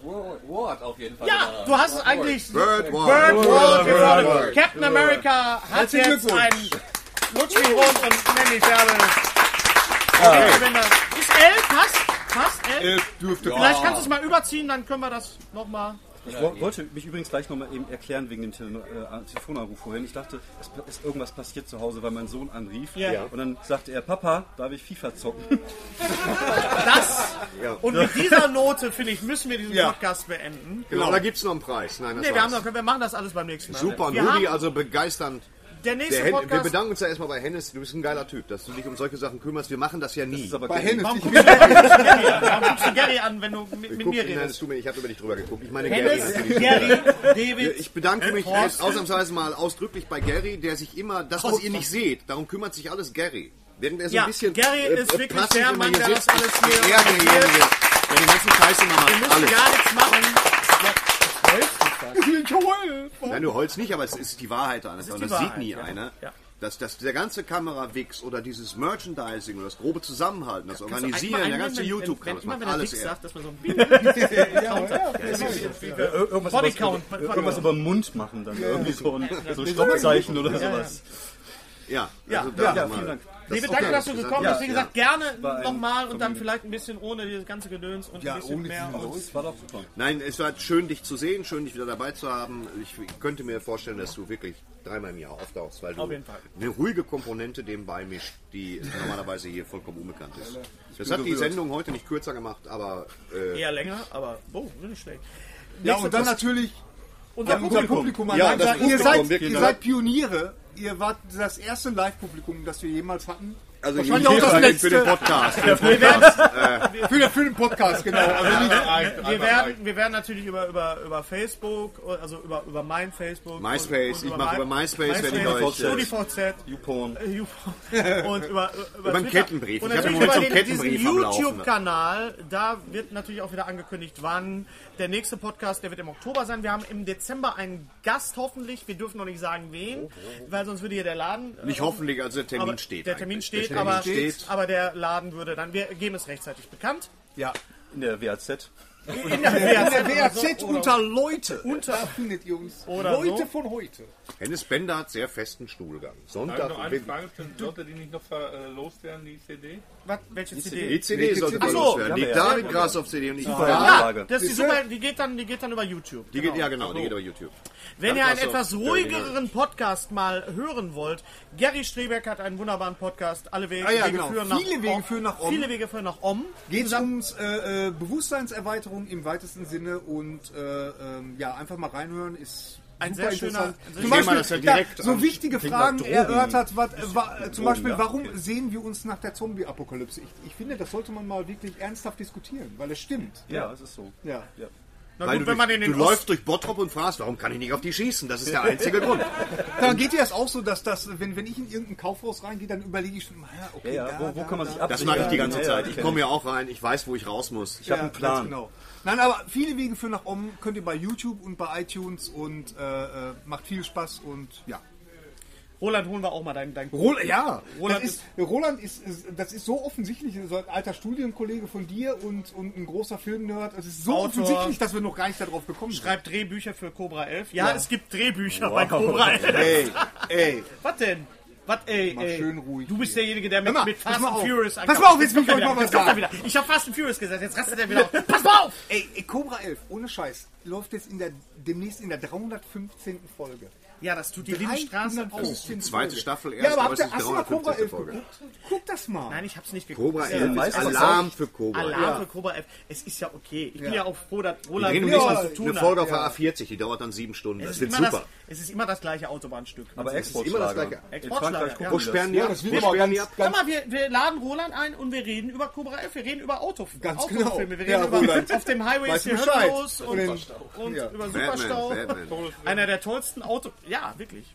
Ward auf jeden Fall. Ja, du hast es eigentlich. Bird Ward. Bird Ward gewonnen. Captain America hat jetzt einen Lutschmi rund und nenn mich Bärbel. Okay. Ist L? Passt? Passt L? Äh, dürfte. Vielleicht kannst du es mal überziehen, dann können wir das nochmal. Ich wo- wollte mich übrigens gleich nochmal eben erklären wegen dem Tele äh, Telefonanruf vorhin. Ich dachte, es ist irgendwas passiert zu Hause, weil mein Sohn anrief. Ja. Und dann sagte er, Papa, darf ich FIFA zocken? Das. Ja. Und mit dieser Note, finde ich, müssen wir diesen Ja. Podcast beenden. Genau, da gibt es noch einen Preis. Nein, das Nee, wir, noch, wir machen das alles beim nächsten Mal. Super, Nudi, also begeisternd. Der nächste Der Hen wir Podcast. bedanken uns ja erstmal bei Hennes. Du bist ein geiler Typ, dass du dich um solche Sachen kümmerst. Wir machen das ja nie. Das ist aber Bei Gary. Hennes, Warum guckst, du Gary an? Warum guckst du Gary an, wenn du mit, mit mir nein, das redest? tut mir, ich habe über dich drüber geguckt. Ich meine Gary Hennes. Gary, David. Ich bedanke mich jetzt ausnahmsweise mal ausdrücklich bei Gary, der sich immer, das was ihr nicht seht, darum kümmert sich alles Gary. Während er so Ja, ein bisschen Gary ist wirklich passiv der Mann, der das alles ist hier er derjenige, organisiert. der den ganzen Scheiß immer Wir müssen Alles. gar nichts machen. Nein, du heulst nicht, aber es ist die Wahrheit einfach. Und das sieht nie ja. einer. Ja. Dass, dass der ganze Kamerawix oder dieses Merchandising oder das grobe Zusammenhalten, das Organisieren, der ganze wenn, das wenn, macht er alles er. sagt, dass man so ein Bodycount. über, irgendwas über den Mund machen dann. Irgendwie so ein so Stoppzeichen oder sowas. Ja, Ja, also ja, da ja, mal- vielen Dank. Nee, Das- bedanke, okay, dass du gekommen bist. Wie Ja, gesagt, gerne nochmal und dann vielleicht ein bisschen ohne dieses ganze Gedöns und Ja, ein bisschen ohne mehr. Das war doch super. Nein, es war schön, dich zu sehen, schön, dich wieder dabei zu haben. Ich könnte mir vorstellen, dass du wirklich dreimal im Jahr auftauchst, weil du Auf jeden Fall. eine ruhige Komponente dem beimischt, die normalerweise hier vollkommen unbekannt ist. Das hat die Sendung heute nicht kürzer gemacht, aber äh, eher länger, aber oh, nicht schlecht. ja, Nächste und dann Post- natürlich unser Publikum. Publikum. Ja, sagen, ihr Publikum, seid, ihr seid Pioniere. Ihr wart das erste Live-Publikum, das wir jemals hatten. Also ich Wahrscheinlich auch das rede für den letzte. Podcast. Für den wir Podcast. werden- Äh, Für für den Podcast, genau. Also nicht, wir, werden, wir werden natürlich über, über, über Facebook, also über, über mein Facebook. MySpace, ich mache über MySpace, wenn ich äh, StudiVZ. YouPorn. Und über, über, Über einen. Kettenbrief. Und Ich habe über den, diesen Kettenbrief Laufen. YouTube-Kanal, da wird natürlich auch wieder angekündigt, wann der nächste Podcast, der wird im Oktober sein. Wir haben im Dezember einen Gast hoffentlich. Wir dürfen noch nicht sagen, wen, weil sonst würde hier der Laden... Nicht hoffentlich, also der Termin steht Der Termin steht, aber, steht. aber der Laden würde dann... Wir geben es rechtzeitig bekannt. Ja. In der WAZ. In der WAZ, In der WAZ oder- unter Leute. Unter- da findet ihr uns. Oder Leute so. von heute. Hennes Bender hat sehr festen Stuhlgang. Sonntag. noch eine Frage? Sollte die nicht noch verlost werden, die CD? Was, welche CD? Die CD sollte Ach so. verlost werden. Ja, Liegt ja. da mit Gras auf CD und ich Ja, frage. das ist die, super, die, geht dann, die geht dann über YouTube. Die geht, ja genau, die geht über YouTube. Wenn Dann ihr einen etwas ruhigeren Podcast mal hören wollt, Gary Strebeck hat einen wunderbaren Podcast. Alle Wege, Ah ja, Wege genau. führen nach Wege Om. führen nach Om. Viele Wege führen nach Om. Geht es ums äh, äh, Bewusstseinserweiterung im weitesten Sinne und äh, ähm, ja, einfach mal reinhören ist Ein super sehr schöner- interessant. ein sehr Zum schöner- Beispiel das ja ja, so wichtige Fragen erörtert, was, äh, zum Beispiel, ja. warum sehen wir uns nach der Zombie-Apokalypse? Ich, ich finde, das sollte man mal wirklich ernsthaft diskutieren, weil es stimmt. Ja, es ist so. Ja. Na Weil gut, du, wenn man in du den läufst Ost durch Bottrop und fragst, warum kann ich nicht auf die schießen? Das ist der einzige Grund. Dann geht dir das auch so, dass das, wenn, wenn ich in irgendein Kaufhaus reingehe, dann überlege ich schon, ja, okay, Ja, ja, da, wo- wo da, kann man sich da. Das mache ich die ganze Ja, ja, Zeit. Ich komme ja auch rein, ich weiß, wo ich raus muss. Ich habe einen Plan. Genau. Nein, aber viele Wege führen nach Om könnt ihr bei YouTube und bei iTunes und äh, äh, macht viel Spaß und ja. Roland, holen wir auch mal deinen. deinen Roland, ja, Roland das ist, Roland ist, ist, das ist so offensichtlich, so ein alter Studienkollege von dir und, und ein großer Filmnerd. Es ist so Autor. offensichtlich, dass wir noch gar nicht darauf gekommen sind. schreibt Drehbücher für Cobra 11. Ja, Ja. es gibt Drehbücher bei Cobra 11. Ey, ey. Was denn? Was, ey, Mal ey. schön ruhig Du bist hier. derjenige, der mit, mal, mit Fast mal and. Furious Pass mal auf, jetzt will ich kommt euch er mal wieder. was kommt er sagen. Ich hab Fast and Furious gesagt, jetzt rastet er wieder auf. Pass mal auf! Ey, ey, Cobra 11, ohne Scheiß, läuft jetzt in der, demnächst in der 315. Folge. Ja, das tut die Lindenstraße auf. 315. Zweite Folge. Staffel Ja, erst, aber aber habt es ihr, ist 315. 11 Folge. geguckt? Guck das mal. Nein, ich hab's nicht geguckt. Cobra Ja, 11 ist weißt du, was Alarm für Cobra. Alarm Ja. für Cobra 11. Es ist ja okay. Ich bin Ja. ja auch froh, dass Wir Roland reden nichts um was eine zu tun Folge hat. auf der A40, die dauert dann sieben Stunden. Es Das ist, super. das, es ist immer das gleiche Autobahnstück. Aber Es ist immer das. Gleiche. Exportschlager, ja. Wo die das. sperren die ab? Wo aber sperren die ab? Sag mal, wir, wir laden Roland ein und wir reden über Cobra 11. Wir reden über Auto, Ganz Autofilme. Wir genau. reden Ja, über auf dem Highway ist du die Bescheid. Hölle los und, Ja. über Superstau. Einer der tollsten Auto. Ja, wirklich.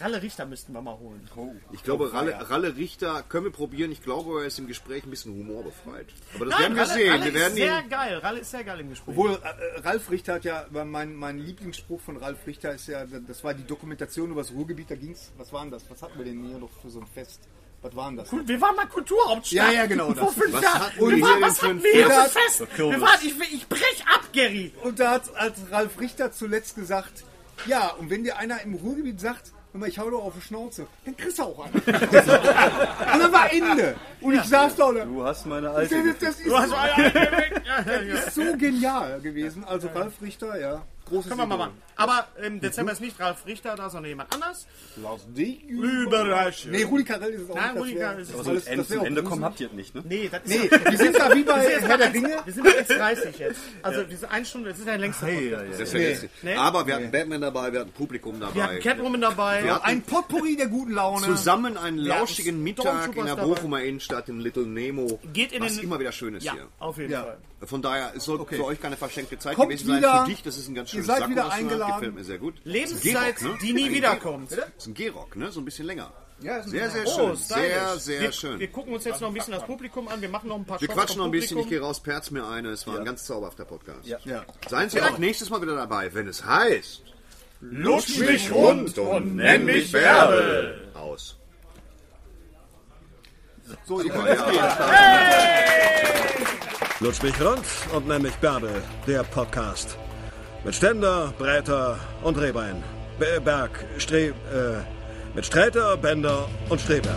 Ralle Richter müssten wir mal holen. Ich glaube, Ralle, Ralle Richter können wir probieren. Ich glaube, er ist im Gespräch ein bisschen humorbefreit. Aber das werden wir Ralle, sehen. Ralle wir werden ist sehr ihn. geil. Ralle ist sehr geil im Gespräch. Obwohl, äh, Ralf Richter hat ja, mein, mein Lieblingsspruch von Ralf Richter ist ja, das war die Dokumentation über das Ruhrgebiet, da ging's, was war denn das? Was hatten wir denn hier noch für so ein Fest? Was waren das? Wir waren mal Kulturhauptstadt. Ja, ja, genau, Vor das. fünf Was Jahren. wir waren, was für hatten ein wir hier Fest? für Fest? Wir waren, ich, ich brech ab, Gary. Und da hat als Ralf Richter zuletzt gesagt, ja, und wenn dir einer im Ruhrgebiet sagt, mal, ich hau doch auf die Schnauze, dann kriegst du auch einen. und dann war Ende. Und ich saß da und Du hast meine alte. das, das, ist, Du hast ja, ja. das ist so genial gewesen. Also Ralf Richter, ja, großes Können wir mal machen. Aber im Dezember ist nicht Ralf Richter da, sondern jemand anders. Lass dich Überraschen. Nee, Rudi Carell ist es auch Nein, nicht. Rudi Carell ist es das alles- Ende, das wär zum auch Ende kommen habt ihr nicht, ne? Nee, das ist Nee, wir sind da wie bei Wir sind jetzt Herr der bei Ringe. Wir sind bei 1,30 jetzt. Also wir sind eine Stunde, das ist der längste Podcast. Das ist ja Nee. Aber wir hatten Batman dabei, wir hatten Publikum Wir hatten dabei. Catwoman dabei. Wir hatten Ein Potpourri der guten Laune. zusammen einen lauschigen Mittag in der dabei. Bochumer Innenstadt im Little Nemo. Geht in was den- immer wieder schön ist Ja, hier. auf jeden Ja. Fall. Von daher, es soll für euch keine verschenkte Zeit gewesen sein. wieder. Für dich, das ist ein ganz Ihr seid Sakko, wieder eingeladen. Gefällt mir sehr gut. Lebenszeit, ne? die nie wiederkommt. Gehrock. Ist ein Gehrock, ne? So ein bisschen länger. Ja, Sehr, sehr Oh, schön. stylisch. Sehr, sehr wir, schön. Wir gucken uns jetzt noch ein bisschen das Publikum an. Wir machen noch ein paar Wir Shots quatschen noch ein bisschen, ich gehe raus, perz mir eine. Es war ein ganz zauberhafter Podcast. Ja. Ja. Seien Sie auch nächstes Mal wieder dabei, wenn es heißt... Lutsch mich rund und nenn mich Bärbel. Aus. So, ihr könnt jetzt gehen. Lutsch mich rund und nenn mich Bärbel, der Podcast. Mit Ständer, Breiter und Rehbein. Be- Berg, Stre... Äh, mit Sträter, Bender und Streberg.